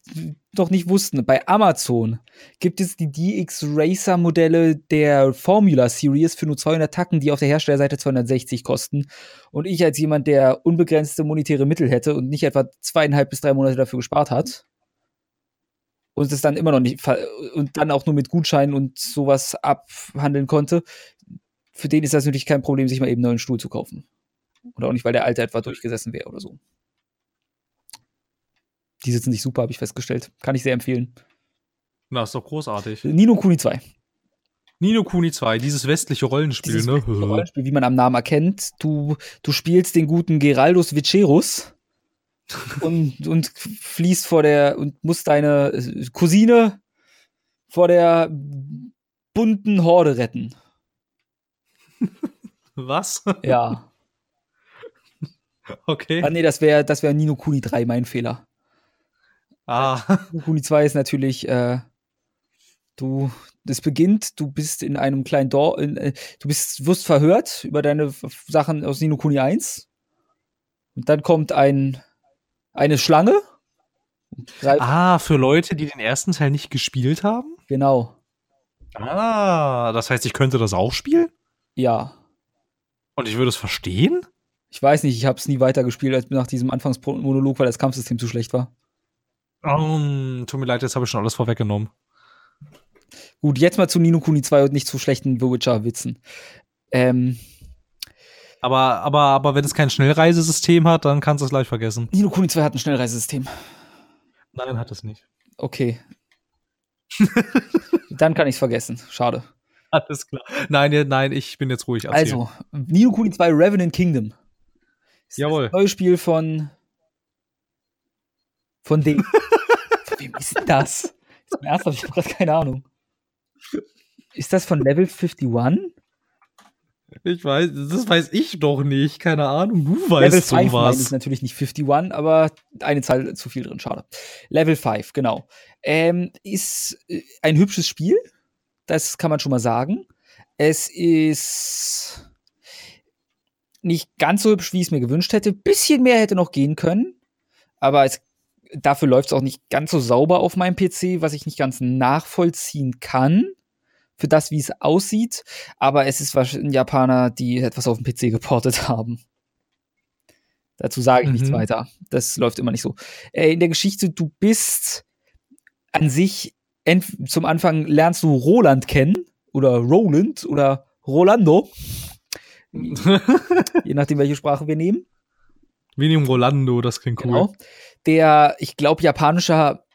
noch nicht wussten, bei Amazon gibt es die DX Racer Modelle der Formula Series für nur 200 Tacken, die auf der Herstellerseite 260 kosten. Und ich als jemand, der unbegrenzte monetäre Mittel hätte und nicht etwa zweieinhalb bis drei Monate dafür gespart hat und es dann immer noch nicht und dann auch nur mit Gutscheinen und sowas abhandeln konnte, für den ist das natürlich kein Problem, sich mal eben einen neuen Stuhl zu kaufen. Oder auch nicht, weil der alte etwa durchgesessen wäre oder so. Die sitzen sich super, habe ich festgestellt. Kann ich sehr empfehlen.
Na, ist doch großartig.
Nino Kuni 2.
Nino Kuni 2, dieses westliche Rollenspiel,
Dieses
ne?
Rollenspiel, wie man am Namen erkennt. Du, du spielst den guten Geraldus Vicerus und, und fließt vor der und musst deine äh, Cousine vor der bunten Horde retten.
Was?
Ja.
Okay.
Ah, nee, das wäre das wär Nino Kuni 3, mein Fehler.
Ah.
Nino Kuni 2 ist natürlich, äh, du, das beginnt, du bist in einem kleinen Dorf, äh, du bist, wirst verhört über deine Sachen aus Nino Kuni 1. Und dann kommt ein, eine Schlange.
ah, für Leute, die den ersten Teil nicht gespielt haben?
Genau.
Ah, das heißt, ich könnte das auch spielen?
Ja.
Und ich würde es verstehen?
Ich weiß nicht, ich habe es nie weitergespielt als nach diesem Anfangsmonolog, weil das Kampfsystem zu schlecht war.
Um, tut mir leid, jetzt habe ich schon alles vorweggenommen.
Gut, jetzt mal zu Nino Kuni 2 und nicht zu schlechten Witcher-Witzen. Ähm,
Aber, aber, aber wenn es kein Schnellreisesystem hat, dann kannst du es gleich vergessen.
Nino Kuni 2 hat ein Schnellreisesystem.
Nein, hat es nicht.
Okay. Dann kann ich es vergessen. Schade.
Alles klar. Nein, nein, ich bin jetzt ruhig. Erzähl.
Also, Nino Kuni 2 Revenant Kingdom. Ist
Jawohl.
Das neue Spiel von. Von dem. von wem ist denn das? Ist mir ernsthaft, ich habe gerade keine Ahnung. Ist das von Level 51?
Ich weiß, das weiß ich doch nicht. Keine Ahnung, du
Level
weißt
5 meine ich
sowas.
natürlich nicht 51, aber eine Zahl zu viel drin, schade. Level 5, genau. Ähm, ist äh, ein hübsches Spiel, das kann man schon mal sagen. Es ist nicht ganz so hübsch, wie ich es mir gewünscht hätte. Bisschen mehr hätte noch gehen können, aber es, dafür läuft es auch nicht ganz so sauber auf meinem PC, was ich nicht ganz nachvollziehen kann. Für das, wie es aussieht. Aber es ist wahrscheinlich Japaner, die etwas auf dem PC geportet haben. Dazu sage ich nichts
Mhm.
weiter. Das läuft immer nicht so. Äh, in der Geschichte, du bist an sich, zum Anfang lernst du Roland kennen oder Roland oder Rolando, je nachdem, welche Sprache wir nehmen.
Vinium Rolando, das klingt cool.
Genau. Der, ich glaube, japanischer,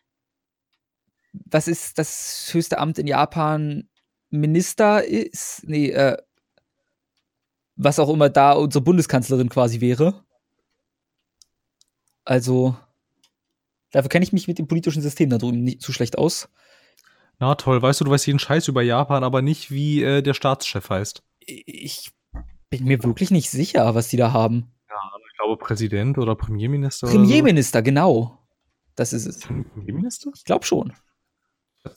was ist das höchste Amt in Japan? Minister ist, nee, äh, was auch immer da unsere Bundeskanzlerin quasi wäre. Also, dafür kenne ich mich mit dem politischen System da drüben nicht so schlecht aus.
Na toll, weißt du, du weißt jeden Scheiß über Japan, aber nicht, wie äh, der Staatschef heißt.
Ich bin mir wirklich nicht sicher, was die da haben.
Ich glaube, Präsident oder Premierminister.
Premierminister, genau. Das ist es.
Oder so. Premierminister?
Ich glaube schon.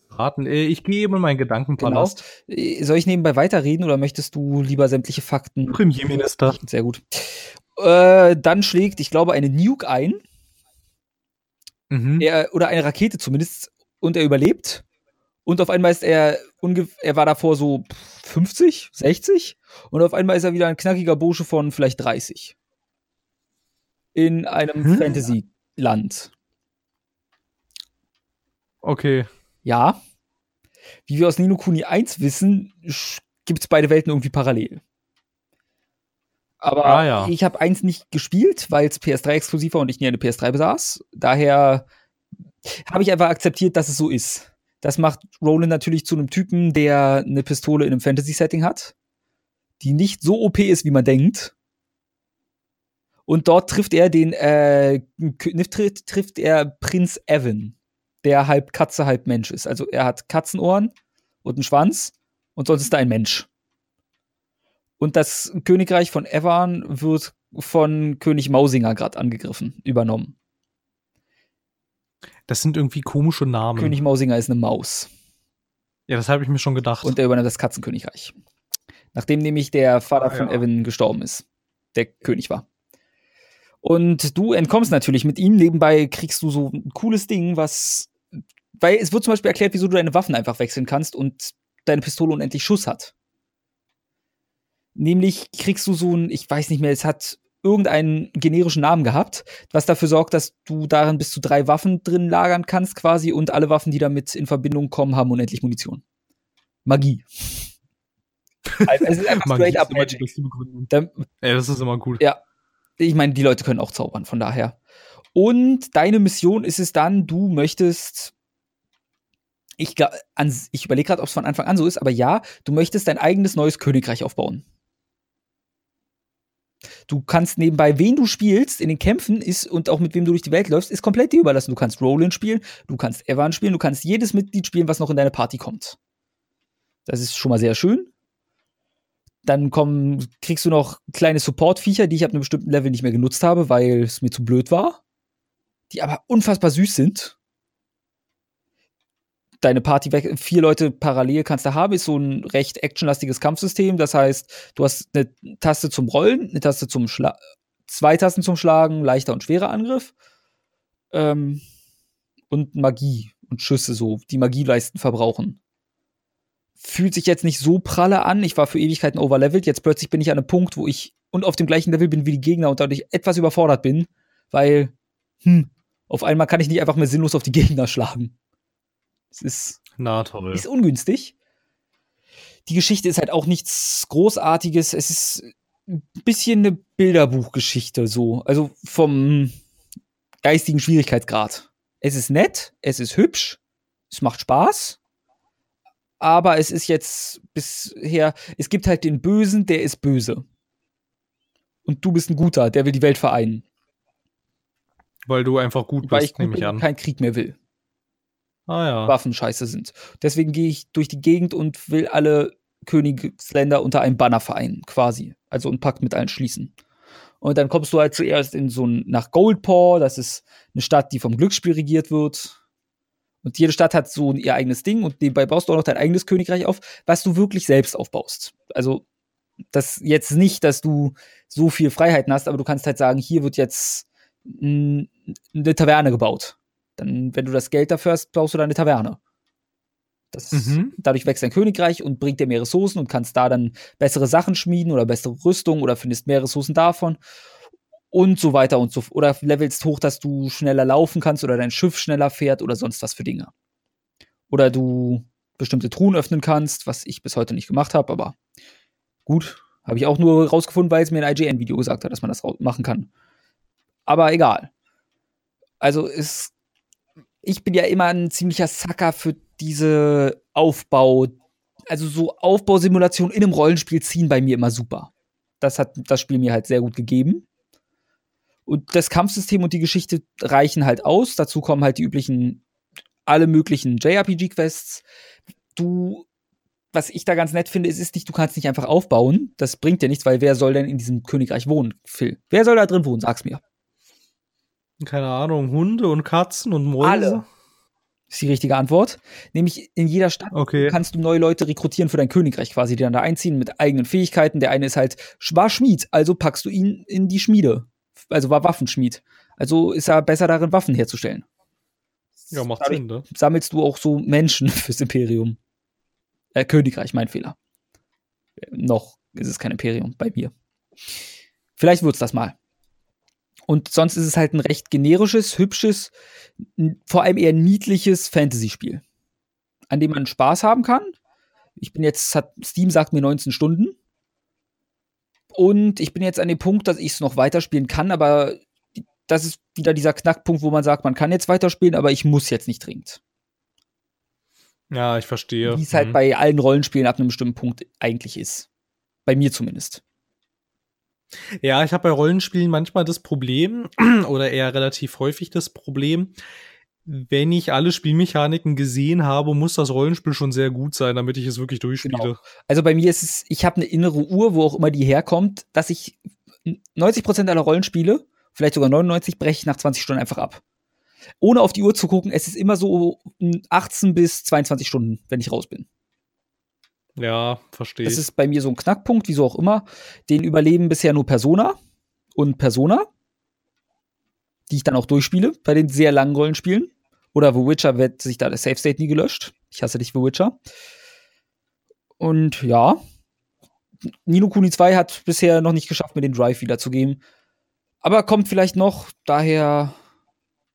Raten. Äh, ich gehe eben in meinen Gedankenpalast.
Äh, Soll ich nebenbei weiterreden oder möchtest du lieber sämtliche Fakten?
Premierminister.
Sehr gut. Äh, dann schlägt, ich glaube, eine Nuke ein.
Mhm.
Er, oder eine Rakete zumindest. Und er überlebt. Und auf einmal ist er, er war davor so 50, 60. Und auf einmal ist er wieder ein knackiger Bursche von vielleicht 30. In einem
Hm?
Fantasy-Land.
Okay.
Ja. Wie wir aus Nino Kuni 1 wissen, gibt es beide Welten irgendwie parallel. Aber
Ah, ja.
ich habe eins nicht gespielt, weil es PS3 exklusiv war und ich nie eine PS3 besaß. Daher habe ich einfach akzeptiert, dass es so ist. Das macht Roland natürlich zu einem Typen, der eine Pistole in einem Fantasy-Setting hat, die nicht so OP ist, wie man denkt. Und dort trifft er den, äh, trifft, trifft er Prinz Evan, der halb Katze, halb Mensch ist. Also er hat Katzenohren und einen Schwanz und sonst ist er ein Mensch. Und das Königreich von Evan wird von König Mausinger gerade angegriffen, übernommen.
Das sind irgendwie komische Namen.
König Mausinger ist eine Maus.
ja, das habe ich mir schon gedacht.
Und er übernimmt das Katzenkönigreich. Nachdem nämlich der Vater
Ah,
von
ja.
Evan gestorben ist, der König war. Und du entkommst natürlich mit ihm. Nebenbei kriegst du so ein cooles Ding, was. Weil es wird zum Beispiel erklärt, wieso du deine Waffen einfach wechseln kannst und deine Pistole unendlich Schuss hat. Nämlich kriegst du so ein, ich weiß nicht mehr, es hat irgendeinen generischen Namen gehabt, was dafür sorgt, dass du darin bis zu drei Waffen drin lagern kannst, quasi, und alle Waffen, die damit in Verbindung kommen, haben unendlich Munition. Magie. Also, es ist einfach
Magie
straight
ist
up
immer die
Magic.
beste Begründung.
Da,
Ey, das ist immer gut.
Ja. Ich meine, die Leute können auch zaubern, von daher. Und deine Mission ist es dann, du möchtest. Ich, ich überlege gerade, ob es von Anfang an so ist, aber ja, du möchtest dein eigenes neues Königreich aufbauen. Du kannst nebenbei, wen du spielst in den Kämpfen ist und auch mit wem du durch die Welt läufst, ist komplett dir überlassen. Du kannst Roland spielen, du kannst Evan spielen, du kannst jedes Mitglied spielen, was noch in deine Party kommt. Das ist schon mal sehr schön. Dann kommen, kriegst du noch kleine Support-Viecher, die ich ab einem bestimmten Level nicht mehr genutzt habe, weil es mir zu blöd war. Die aber unfassbar süß sind. Deine Party vier Leute parallel kannst du haben, ist so ein recht actionlastiges Kampfsystem. Das heißt, du hast eine Taste zum Rollen, eine Taste zum Schla zwei Tasten zum Schlagen, leichter und schwerer Angriff. Ähm, und Magie und Schüsse so, die Magieleisten verbrauchen. Fühlt sich jetzt nicht so pralle an. Ich war für Ewigkeiten overlevelt. Jetzt plötzlich bin ich an einem Punkt, wo ich und auf dem gleichen Level bin wie die Gegner und dadurch etwas überfordert bin, weil, hm, auf einmal kann ich nicht einfach mehr sinnlos auf die Gegner schlagen. Es ist,
Na toll.
ist ungünstig. Die Geschichte ist halt auch nichts Großartiges. Es ist ein bisschen eine Bilderbuchgeschichte so. Also vom geistigen Schwierigkeitsgrad. Es ist nett, es ist hübsch, es macht Spaß. Aber es ist jetzt bisher, es gibt halt den Bösen, der ist böse. Und du bist ein Guter, der will die Welt vereinen.
Weil du einfach gut
Weil
bist, nehme ich an.
kein Krieg mehr will.
Ah ja.
Waffen scheiße sind. Deswegen gehe ich durch die Gegend und will alle Königsländer unter einem Banner vereinen, quasi. Also einen Pakt mit allen schließen. Und dann kommst du halt zuerst in so ein, nach Goldpaw, das ist eine Stadt, die vom Glücksspiel regiert wird. Und jede Stadt hat so ihr eigenes Ding und nebenbei baust du auch noch dein eigenes Königreich auf, was du wirklich selbst aufbaust. Also, das jetzt nicht, dass du so viel Freiheiten hast, aber du kannst halt sagen, hier wird jetzt eine Taverne gebaut. Dann, wenn du das Geld dafür hast, baust du da eine Taverne. Das,
Mhm.
Dadurch wächst dein Königreich und bringt dir mehr Ressourcen und kannst da dann bessere Sachen schmieden oder bessere Rüstung oder findest mehr Ressourcen davon und so weiter und so oder levelst hoch, dass du schneller laufen kannst oder dein Schiff schneller fährt oder sonst was für Dinge. Oder du bestimmte Truhen öffnen kannst, was ich bis heute nicht gemacht habe, aber gut, habe ich auch nur rausgefunden, weil es mir ein IGN-Video gesagt hat, dass man das machen kann. Aber egal. Also ist ich bin ja immer ein ziemlicher Sucker für diese Aufbau, also so Aufbausimulation in einem Rollenspiel ziehen bei mir immer super. Das hat das Spiel mir halt sehr gut gegeben. Und das Kampfsystem und die Geschichte reichen halt aus. Dazu kommen halt die üblichen, alle möglichen JRPG-Quests. Du, was ich da ganz nett finde, ist, ist nicht, du kannst nicht einfach aufbauen. Das bringt dir nichts, weil wer soll denn in diesem Königreich wohnen, Phil? Wer soll da drin wohnen? Sag's mir.
Keine Ahnung, Hunde und Katzen und Mäuse.
Alle. Ist die richtige Antwort. Nämlich in jeder Stadt
Okay.
kannst du neue Leute rekrutieren für dein Königreich quasi, die dann da einziehen mit eigenen Fähigkeiten. Der eine ist halt, war Schmied, also packst du ihn in die Schmiede. Also war Waffenschmied. Also ist er besser darin, Waffen herzustellen.
Ja, macht
Dadurch
Sinn, ne?
sammelst du auch so Menschen fürs Imperium. Äh, Königreich, mein Fehler. Äh, noch ist es kein Imperium bei mir. Vielleicht wird's das mal. Und sonst ist es halt ein recht generisches, hübsches, vor allem eher niedliches Fantasy-Spiel, an dem man Spaß haben kann. Ich bin jetzt, hat, Steam sagt mir 19 Stunden. Und ich bin jetzt an dem Punkt, dass ich es noch weiterspielen kann, aber das ist wieder dieser Knackpunkt, wo man sagt, man kann jetzt weiterspielen, aber ich muss jetzt nicht dringend.
Ja, ich verstehe.
Wie es halt
Mhm.
bei allen Rollenspielen ab einem bestimmten Punkt eigentlich ist. Bei mir zumindest.
Ja, ich habe bei Rollenspielen manchmal das Problem, oder eher relativ häufig das Problem, wenn ich alle Spielmechaniken gesehen habe, muss das Rollenspiel schon sehr gut sein, damit ich es wirklich durchspiele.
Genau. Also bei mir ist es, ich habe eine innere Uhr, wo auch immer die herkommt, dass ich 90% aller Rollenspiele, vielleicht sogar 99, breche ich nach 20 Stunden einfach ab. Ohne auf die Uhr zu gucken, es ist immer so 18 bis 22 Stunden, wenn ich raus bin.
Ja, verstehe
Das ist bei mir so ein Knackpunkt, wieso auch immer. Den überleben bisher nur Persona und Persona, die ich dann auch durchspiele bei den sehr langen Rollenspielen. Oder The Witcher wird sich da der Safe State nie gelöscht. Ich hasse dich, The Witcher. Und ja, Nino Kuni 2 hat bisher noch nicht geschafft, mir den Drive wiederzugeben. Aber kommt vielleicht noch, daher,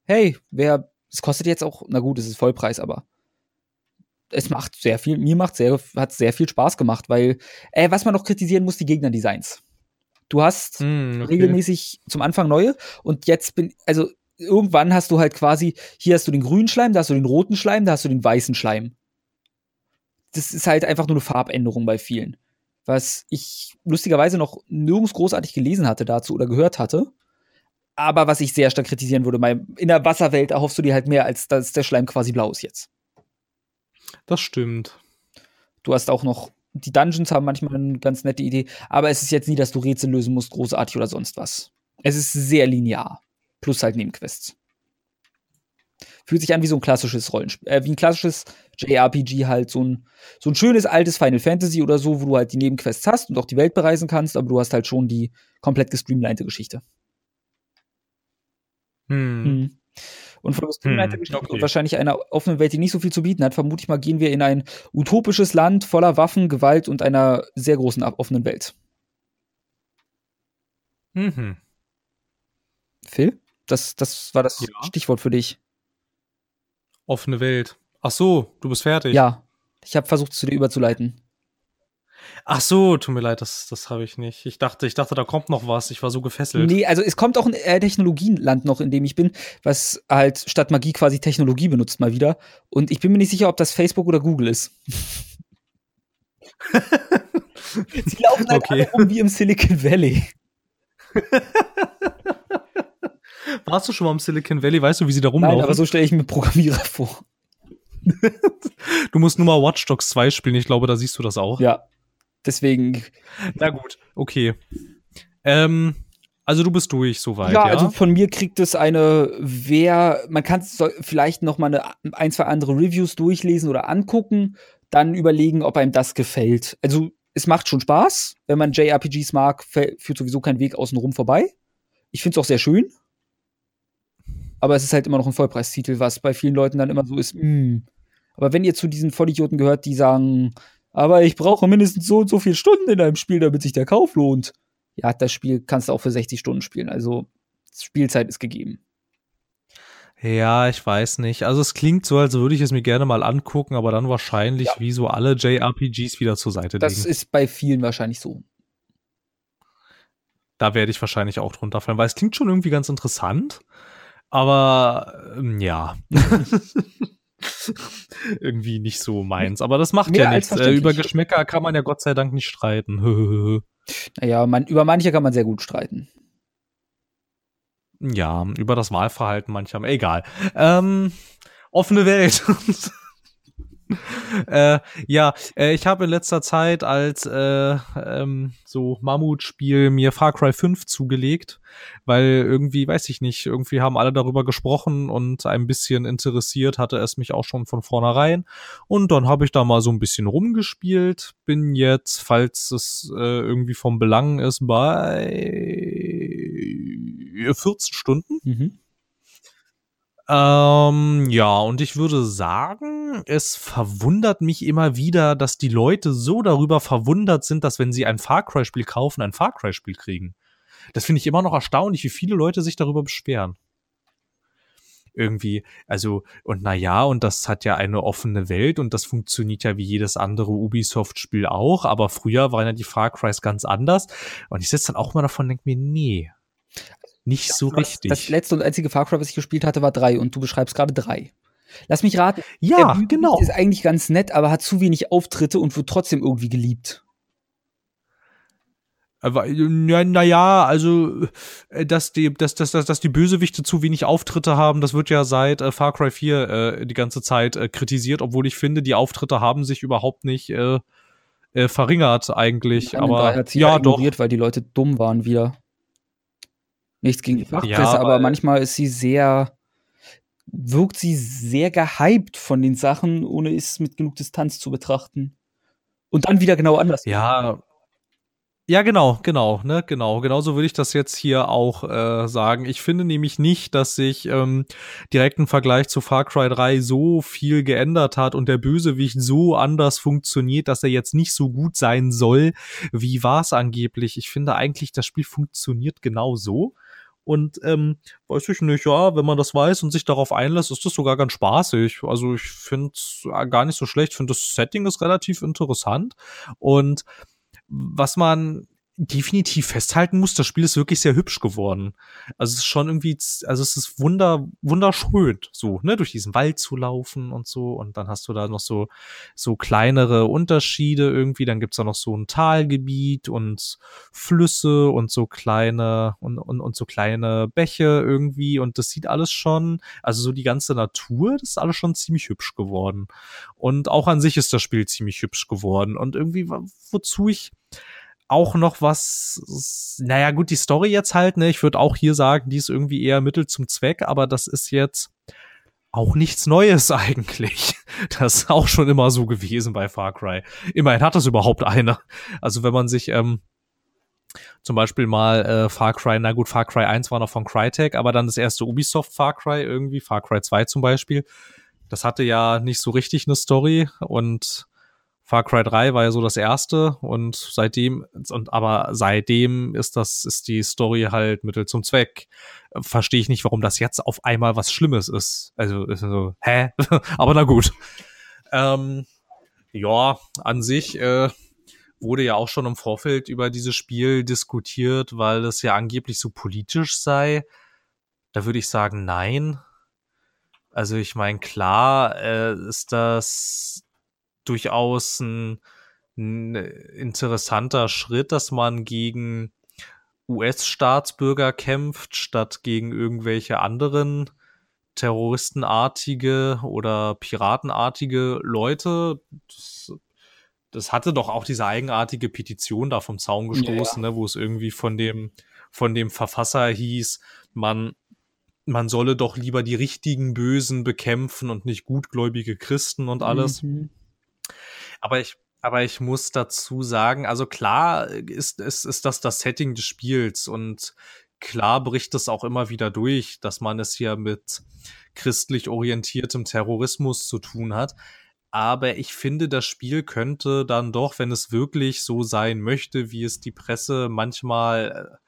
hey, wer, es kostet jetzt auch, na gut, es ist Vollpreis, aber es macht sehr viel, mir macht sehr, hat sehr viel Spaß gemacht, weil, äh, was man noch kritisieren muss, die Gegnerdesigns. Du hast
Hm, okay.
regelmäßig zum Anfang neue und jetzt bin, also irgendwann hast du halt quasi, hier hast du den grünen Schleim, da hast du den roten Schleim, da hast du den weißen Schleim. Das ist halt einfach nur eine Farbänderung bei vielen. Was ich lustigerweise noch nirgends großartig gelesen hatte dazu oder gehört hatte. Aber was ich sehr stark kritisieren würde, in der Wasserwelt erhoffst du dir halt mehr, als dass der Schleim quasi blau ist jetzt.
Das stimmt.
Du hast auch noch die Dungeons haben manchmal eine ganz nette Idee, aber es ist jetzt nie, dass du Rätsel lösen musst, großartig oder sonst was. Es ist sehr linear. Plus halt Nebenquests. Fühlt sich an wie so ein klassisches Rollenspiel, äh, wie ein klassisches JRPG halt, so ein, so ein schönes altes Final Fantasy oder so, wo du halt die Nebenquests hast und auch die Welt bereisen kannst, aber du hast halt schon die komplett gestreamlinete Geschichte.
Hm.
Mhm. Und von der gestreamlinete
Hm,
Geschichte
okay.
und wahrscheinlich einer offenen Welt, die nicht so viel zu bieten hat, vermute ich mal, gehen wir in ein utopisches Land voller Waffen, Gewalt und einer sehr großen offenen Welt.
Mhm.
Phil? Das, das war das
Ja.
Stichwort für dich.
Offene Welt. Ach so, du bist fertig.
Ja. Ich habe versucht, es zu dir überzuleiten.
Ach so, tut mir leid, das, das habe ich nicht. Ich dachte, ich dachte, da kommt noch was. Ich war so gefesselt.
Nee, also es kommt auch ein äh, Technologieland noch, in dem ich bin, was halt statt Magie quasi Technologie benutzt mal wieder. Und ich bin mir nicht sicher, ob das Facebook oder Google ist. Sie laufen halt
Okay.
alle rum wie im Silicon Valley.
Warst du schon mal im Silicon Valley? Weißt du, wie sie da
Nein,
rumlaufen?
aber so stelle ich mir Programmierer vor.
du musst nur mal Watch Dogs 2 spielen. Ich glaube, da siehst du das auch.
Ja. Deswegen.
Na gut, okay. Ähm, also du bist durch soweit,
ja,
ja?
also von mir kriegt es eine, wer, man kann soll vielleicht noch mal eine, ein, zwei andere Reviews durchlesen oder angucken, dann überlegen, ob einem das gefällt. Also es macht schon Spaß, wenn man JRPGs mag, führt sowieso kein Weg außen rum vorbei. Ich finde es auch sehr schön. Aber es ist halt immer noch ein Vollpreistitel, was bei vielen Leuten dann immer so ist. mm. Aber wenn ihr zu diesen Vollidioten gehört, die sagen, aber ich brauche mindestens so und so viele Stunden in einem Spiel, damit sich der Kauf lohnt. Ja, das Spiel kannst du auch für 60 Stunden spielen. Also Spielzeit ist gegeben.
Ja, ich weiß nicht. Also es klingt so, als würde ich es mir gerne mal angucken, aber dann wahrscheinlich
Ja.
wie so alle JRPGs wieder zur Seite
Das
legen.
ist bei vielen wahrscheinlich so.
Da werde ich wahrscheinlich auch drunter fallen, weil es klingt schon irgendwie ganz interessant. Aber ähm, ja. irgendwie nicht so meins. Aber das macht
Mehr
ja nichts. Äh, über Geschmäcker kann man ja Gott sei Dank nicht streiten.
Naja, man, über manche kann man sehr gut streiten.
ja, über das Wahlverhalten mancher. Egal. Ähm, offene Welt. äh, ja, äh, ich habe in letzter Zeit als äh, ähm, so Mammutspiel mir Far Cry 5 zugelegt, weil irgendwie, weiß ich nicht, irgendwie haben alle darüber gesprochen und ein bisschen interessiert hatte es mich auch schon von vornherein. Und dann habe ich da mal so ein bisschen rumgespielt, bin jetzt, falls es äh, irgendwie vom Belang ist, bei 14 Stunden.
Mhm.
Ähm, ja, und ich würde sagen, es verwundert mich immer wieder, dass die Leute so darüber verwundert sind, dass wenn sie ein Far Cry-Spiel kaufen, ein Far Cry-Spiel kriegen. Das finde ich immer noch erstaunlich, wie viele Leute sich darüber beschweren. Irgendwie, also, und na ja, und das hat ja eine offene Welt und das funktioniert ja wie jedes andere Ubisoft-Spiel auch, aber früher waren ja die Far Crys ganz anders. Und ich sitze dann auch mal davon und denke mir, nee, nicht so richtig.
Das letzte und einzige Far Cry, was ich gespielt hatte, war drei und du beschreibst gerade drei. Lass mich raten.
ja,
der
genau.
Ist eigentlich ganz nett, aber hat zu wenig Auftritte und wird trotzdem irgendwie geliebt.
Ja, naja, also, äh, dass die, dass, dass, dass, dass die Bösewichte zu wenig Auftritte haben, das wird ja seit äh, Far Cry 4 äh, die ganze Zeit äh, kritisiert, obwohl ich finde, die Auftritte haben sich überhaupt nicht äh, äh, verringert eigentlich. Aber
hat sie
ja, doch.
weil die Leute dumm waren wieder. Nichts gegen die Fachpresse,
Ja,
aber manchmal ist sie sehr, wirkt sie sehr gehypt von den Sachen, ohne es mit genug Distanz zu betrachten. Und dann wieder genau anders.
Ja. Ja, genau, genau, ne, genau. Genauso würde ich das jetzt hier auch äh, sagen. Ich finde nämlich nicht, dass sich ähm, direkt im Vergleich zu Far Cry 3 so viel geändert hat und der Bösewicht so anders funktioniert, dass er jetzt nicht so gut sein soll, wie war es angeblich. Ich finde eigentlich, das Spiel funktioniert genau so. Und ähm, weiß ich nicht, ja, wenn man das weiß und sich darauf einlässt, ist das sogar ganz spaßig. Also ich finde es gar nicht so schlecht. Ich finde, das Setting ist relativ interessant. Und was man definitiv festhalten muss, das Spiel ist wirklich sehr hübsch geworden. Also es ist schon irgendwie, also es ist wunder, wunderschön, so, ne, durch diesen Wald zu laufen und so. Und dann hast du da noch so, so kleinere Unterschiede irgendwie. Dann gibt's da noch so ein Talgebiet und Flüsse und so kleine, und, und, und so kleine Bäche irgendwie. Und das sieht alles schon, also so die ganze Natur, das ist alles schon ziemlich hübsch geworden. Und auch an sich ist das Spiel ziemlich hübsch geworden. Und irgendwie, wozu ich, auch noch was, naja, gut, die Story jetzt halt, ne, ich würde auch hier sagen, die ist irgendwie eher Mittel zum Zweck, aber das ist jetzt auch nichts Neues eigentlich. Das ist auch schon immer so gewesen bei Far Cry. Immerhin hat das überhaupt eine. Also wenn man sich ähm, zum Beispiel mal äh, Far Cry, na gut, Far Cry 1 war noch von Crytek, aber dann das erste Ubisoft Far Cry irgendwie, Far Cry 2 zum Beispiel, das hatte ja nicht so richtig eine Story und Far Cry 3 war ja so das erste und seitdem, und aber seitdem ist das, ist die Story halt Mittel zum Zweck. Verstehe ich nicht, warum das jetzt auf einmal was Schlimmes ist. Also, ist so, hä? aber na gut. Ähm, ja, an sich äh, wurde ja auch schon im Vorfeld über dieses Spiel diskutiert, weil es ja angeblich so politisch sei. Da würde ich sagen, nein. Also ich meine, klar äh, ist das durchaus ein, ein interessanter Schritt, dass man gegen US-Staatsbürger kämpft, statt gegen irgendwelche anderen terroristenartige oder piratenartige Leute. Das, das, hatte doch auch diese eigenartige Petition da vom Zaun gestoßen, ja. ne, wo es irgendwie von dem, von dem Verfasser hieß, man, man solle doch lieber die richtigen Bösen bekämpfen und nicht gutgläubige Christen und alles. Mhm. Aber ich, aber ich muss dazu sagen, also klar ist, ist, ist das das Setting des Spiels und klar bricht es auch immer wieder durch, dass man es hier mit christlich orientiertem Terrorismus zu tun hat. Aber ich finde, das Spiel könnte dann doch, wenn es wirklich so sein möchte, wie es die Presse manchmal,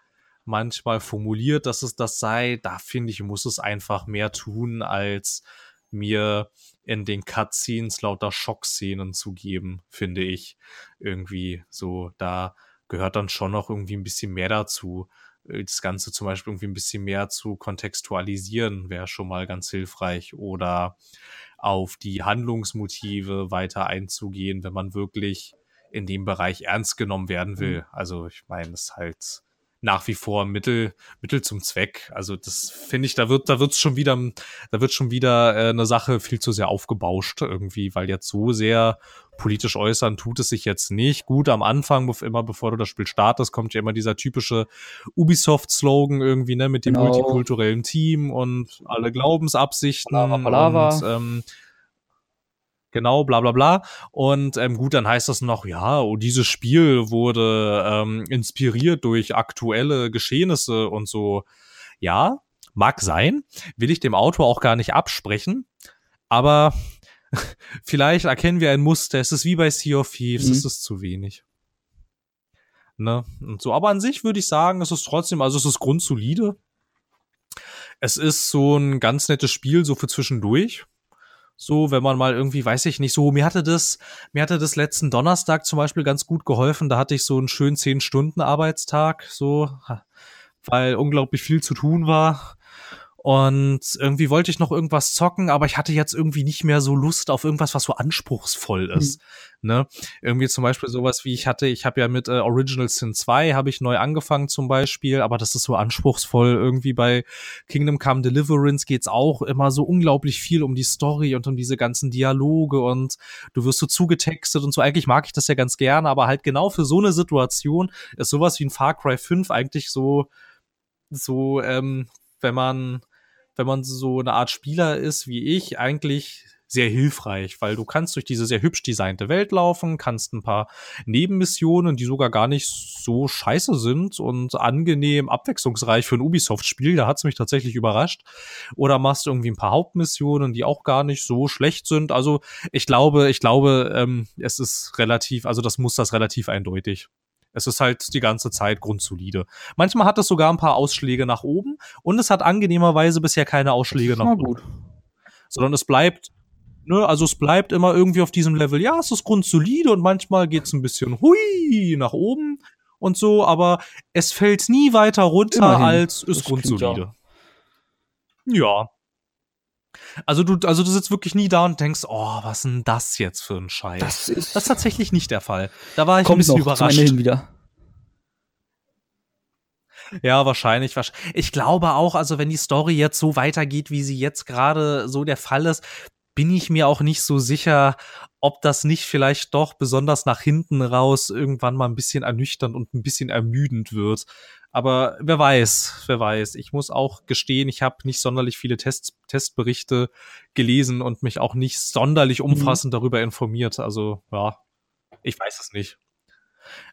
manchmal formuliert, dass es das sei, da finde ich, muss es einfach mehr tun, als mir in den Cutscenes lauter Schockszenen zu geben, finde ich. Irgendwie so, da gehört dann schon noch irgendwie ein bisschen mehr dazu. Äh, das Ganze zum Beispiel irgendwie ein bisschen mehr zu kontextualisieren, wäre schon mal ganz hilfreich. Oder auf die Handlungsmotive weiter einzugehen, wenn man wirklich in dem Bereich ernst genommen werden will. Mhm. Also ich meine, es ist halt nach wie vor Mittel, Mittel zum Zweck. Also das finde ich, da wird, da wird's schon wieder, da wird schon wieder äh, eine Sache viel zu sehr aufgebauscht irgendwie, weil jetzt so sehr politisch äußern tut es sich jetzt nicht. Gut, am Anfang, immer bevor du das Spiel startest, kommt ja immer dieser typische Ubisoft-Slogan irgendwie, ne, mit dem genau. multikulturellen Team und alle Glaubensabsichten Palava, Palava. und ähm, genau, bla bla bla. Und ähm, gut, dann heißt das noch, ja, oh, dieses Spiel wurde ähm, inspiriert durch aktuelle Geschehnisse und so. Ja, mag sein, will ich dem Autor auch gar nicht absprechen, aber vielleicht erkennen wir ein Muster. Es ist wie bei Sea of Thieves, mhm. es ist zu wenig. Ne? Und so, aber an sich würde ich sagen, es ist trotzdem, also es ist grundsolide. Es ist so ein ganz nettes Spiel, so für zwischendurch. So, wenn man mal irgendwie, weiß ich nicht, so, mir hatte das, mir hatte das letzten Donnerstag zum Beispiel ganz gut geholfen. Da hatte ich so einen schönen 10-Stunden-Arbeitstag, so, weil unglaublich viel zu tun war. Und irgendwie wollte ich noch irgendwas zocken, aber ich hatte jetzt irgendwie nicht mehr so Lust auf irgendwas, was so anspruchsvoll ist. Mhm. Ne? Irgendwie zum Beispiel sowas wie ich hatte, ich habe ja mit äh, Original Sin 2 habe ich neu angefangen zum Beispiel, aber das ist so anspruchsvoll. Irgendwie bei Kingdom Come Deliverance geht's auch immer so unglaublich viel um die Story und um diese ganzen Dialoge und du wirst so zugetextet und so. Eigentlich mag ich das ja ganz gerne, aber halt genau für so eine Situation ist sowas wie ein Far Cry 5 eigentlich so so, ähm, wenn man wenn man so eine Art Spieler ist wie ich, eigentlich sehr hilfreich, weil du kannst durch diese sehr hübsch designte Welt laufen, kannst ein paar Nebenmissionen, die sogar gar nicht so scheiße sind und angenehm abwechslungsreich für ein Ubisoft-Spiel, da hat's mich tatsächlich überrascht. Oder machst irgendwie ein paar Hauptmissionen, die auch gar nicht so schlecht sind. Also ich glaube, ich glaube, ähm, es ist relativ, also das Muster ist relativ eindeutig. Es ist halt die ganze Zeit grundsolide. Manchmal hat es sogar ein paar Ausschläge nach oben und es hat angenehmerweise bisher keine Ausschläge nach unten. Sondern es bleibt, ne, also es bleibt immer irgendwie auf diesem Level. Ja, es ist grundsolide und manchmal geht es ein bisschen hui nach oben und so, aber es fällt nie weiter runter
Immerhin.
als ist
Das
grundsolide. Ja. Also du, also du sitzt wirklich nie da und denkst, oh, was ist denn das jetzt für ein Scheiß?
Das ist,
Das ist tatsächlich nicht der Fall. Da war ich ein bisschen
noch zum Ende
überrascht.
hin wieder.
Ja, wahrscheinlich. wahrsch- Ich glaube auch, also wenn die Story jetzt so weitergeht, wie sie jetzt gerade so der Fall ist, bin ich mir auch nicht so sicher, ob das nicht vielleicht doch besonders nach hinten raus irgendwann mal ein bisschen ernüchternd und ein bisschen ermüdend wird. Aber wer weiß, wer weiß. Ich muss auch gestehen, ich habe nicht sonderlich viele Tests, Testberichte gelesen und mich auch nicht sonderlich umfassend darüber informiert. Also ja, ich weiß es nicht.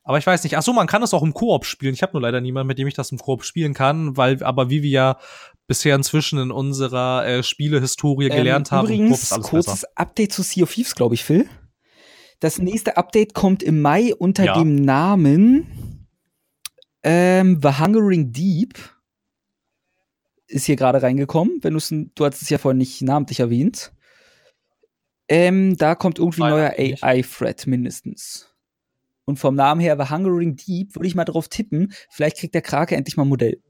Aber ich weiß nicht. Ach so, man kann es auch im Koop spielen. Ich habe nur leider niemanden, mit dem ich das im Koop spielen kann, weil aber wie wir ja bisher inzwischen in unserer äh, Spielehistorie gelernt
ähm,
haben, im Koop
Übrigens, kurzes
besser.
Update zu Sea of Thieves, glaube ich, Phil. Das nächste Update kommt im Mai unter
Ja.
dem Namen ähm, The Hungering Deep. Ist hier gerade reingekommen. Wenn du hattest es ja vorhin nicht namentlich erwähnt. Ähm, da kommt irgendwie ein
Nein,
neuer
nicht.
AI-Thread mindestens. Und vom Namen her, The Hungering Deep, würde ich mal drauf tippen, vielleicht kriegt der Krake endlich mal ein Modell.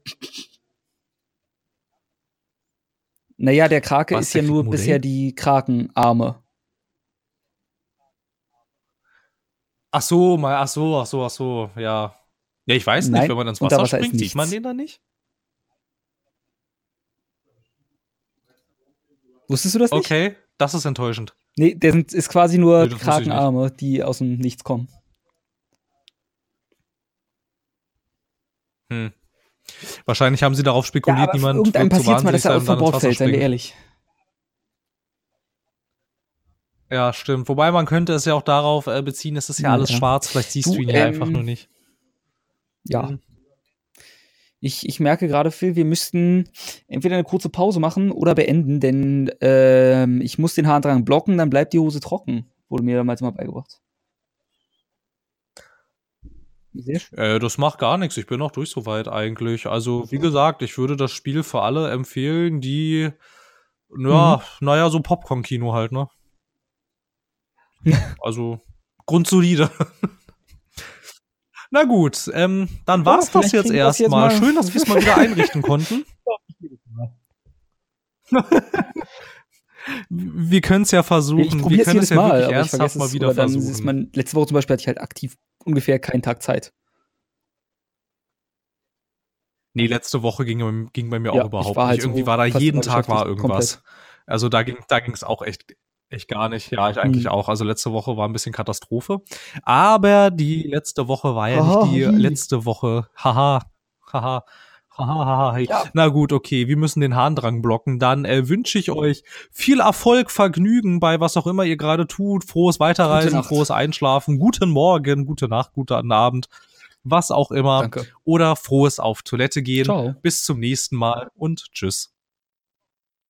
Naja, der Krake
Was,
ist
der
ja nur
Modell?
bisher die Krakenarme.
Ach so, mal, ach so, ach so, ach so, ja. Ja, ich weiß nicht,
Nein,
wenn man ins Wasser
Wasser
springt, sieht man den dann nicht?
Wusstest du das nicht?
Okay, das ist enttäuschend.
Nee, der sind, ist quasi nur
Nee, nicht.
Krakenarme, die aus dem Nichts kommen.
Hm. Wahrscheinlich haben sie darauf spekuliert,
aber
niemand
irgendeinem
wird so
passiert mal, dass er
dann ins
Bord fällt, seien wir ehrlich.
Ja, stimmt. Wobei man könnte es ja auch darauf äh, beziehen, es ist ja
Ja,
alles
ja.
schwarz, vielleicht siehst
Du,
du, ihn ja
ähm,
einfach nur nicht.
Ja.
Hm.
Ich, ich merke gerade, Phil, wir müssten entweder eine kurze Pause machen oder beenden, denn ähm, ich muss den Harndrang blocken, dann bleibt die Hose trocken. Wurde mir damals mal beigebracht. Sehr schön.
Äh, das macht gar nichts. Ich bin auch durch soweit eigentlich. Also, wie gesagt, ich würde das Spiel für alle empfehlen, die, ja, naja, so Popcorn-Kino halt, ne? also, grundsolide. Na gut, ähm, dann
Ja,
war's das jetzt
das
erstmal.
mal-
Schön, dass wir es mal wieder einrichten konnten. wir können es ja versuchen. Wir
es
können es ja
Mal,
wirklich ernsthaft mal
es.
wieder versuchen.
ist man, letzte Woche zum Beispiel hatte ich halt aktiv ungefähr keinen Tag Zeit.
Nee, letzte Woche ging, ging bei mir
Ja,
auch
ich
überhaupt
halt
nicht. Irgendwie
so
war da jeden Tag war irgendwas. Also da ging da ging's auch echt echt gar nicht. Ja, ich eigentlich
Hm.
auch. Also letzte Woche war ein bisschen Katastrophe. Aber die letzte Woche war ja
Haha,
nicht die
hi.
letzte Woche. Haha. Haha.
Ja.
Na gut, okay, wir müssen den Harndrang blocken. Dann äh, wünsche ich euch viel Erfolg, Vergnügen bei was auch immer ihr gerade tut. Frohes Weiterreisen, frohes Einschlafen, guten Morgen, gute Nacht, guten Abend, was auch immer.
Danke.
Oder frohes auf Toilette gehen.
Ciao.
Bis zum nächsten Mal und tschüss.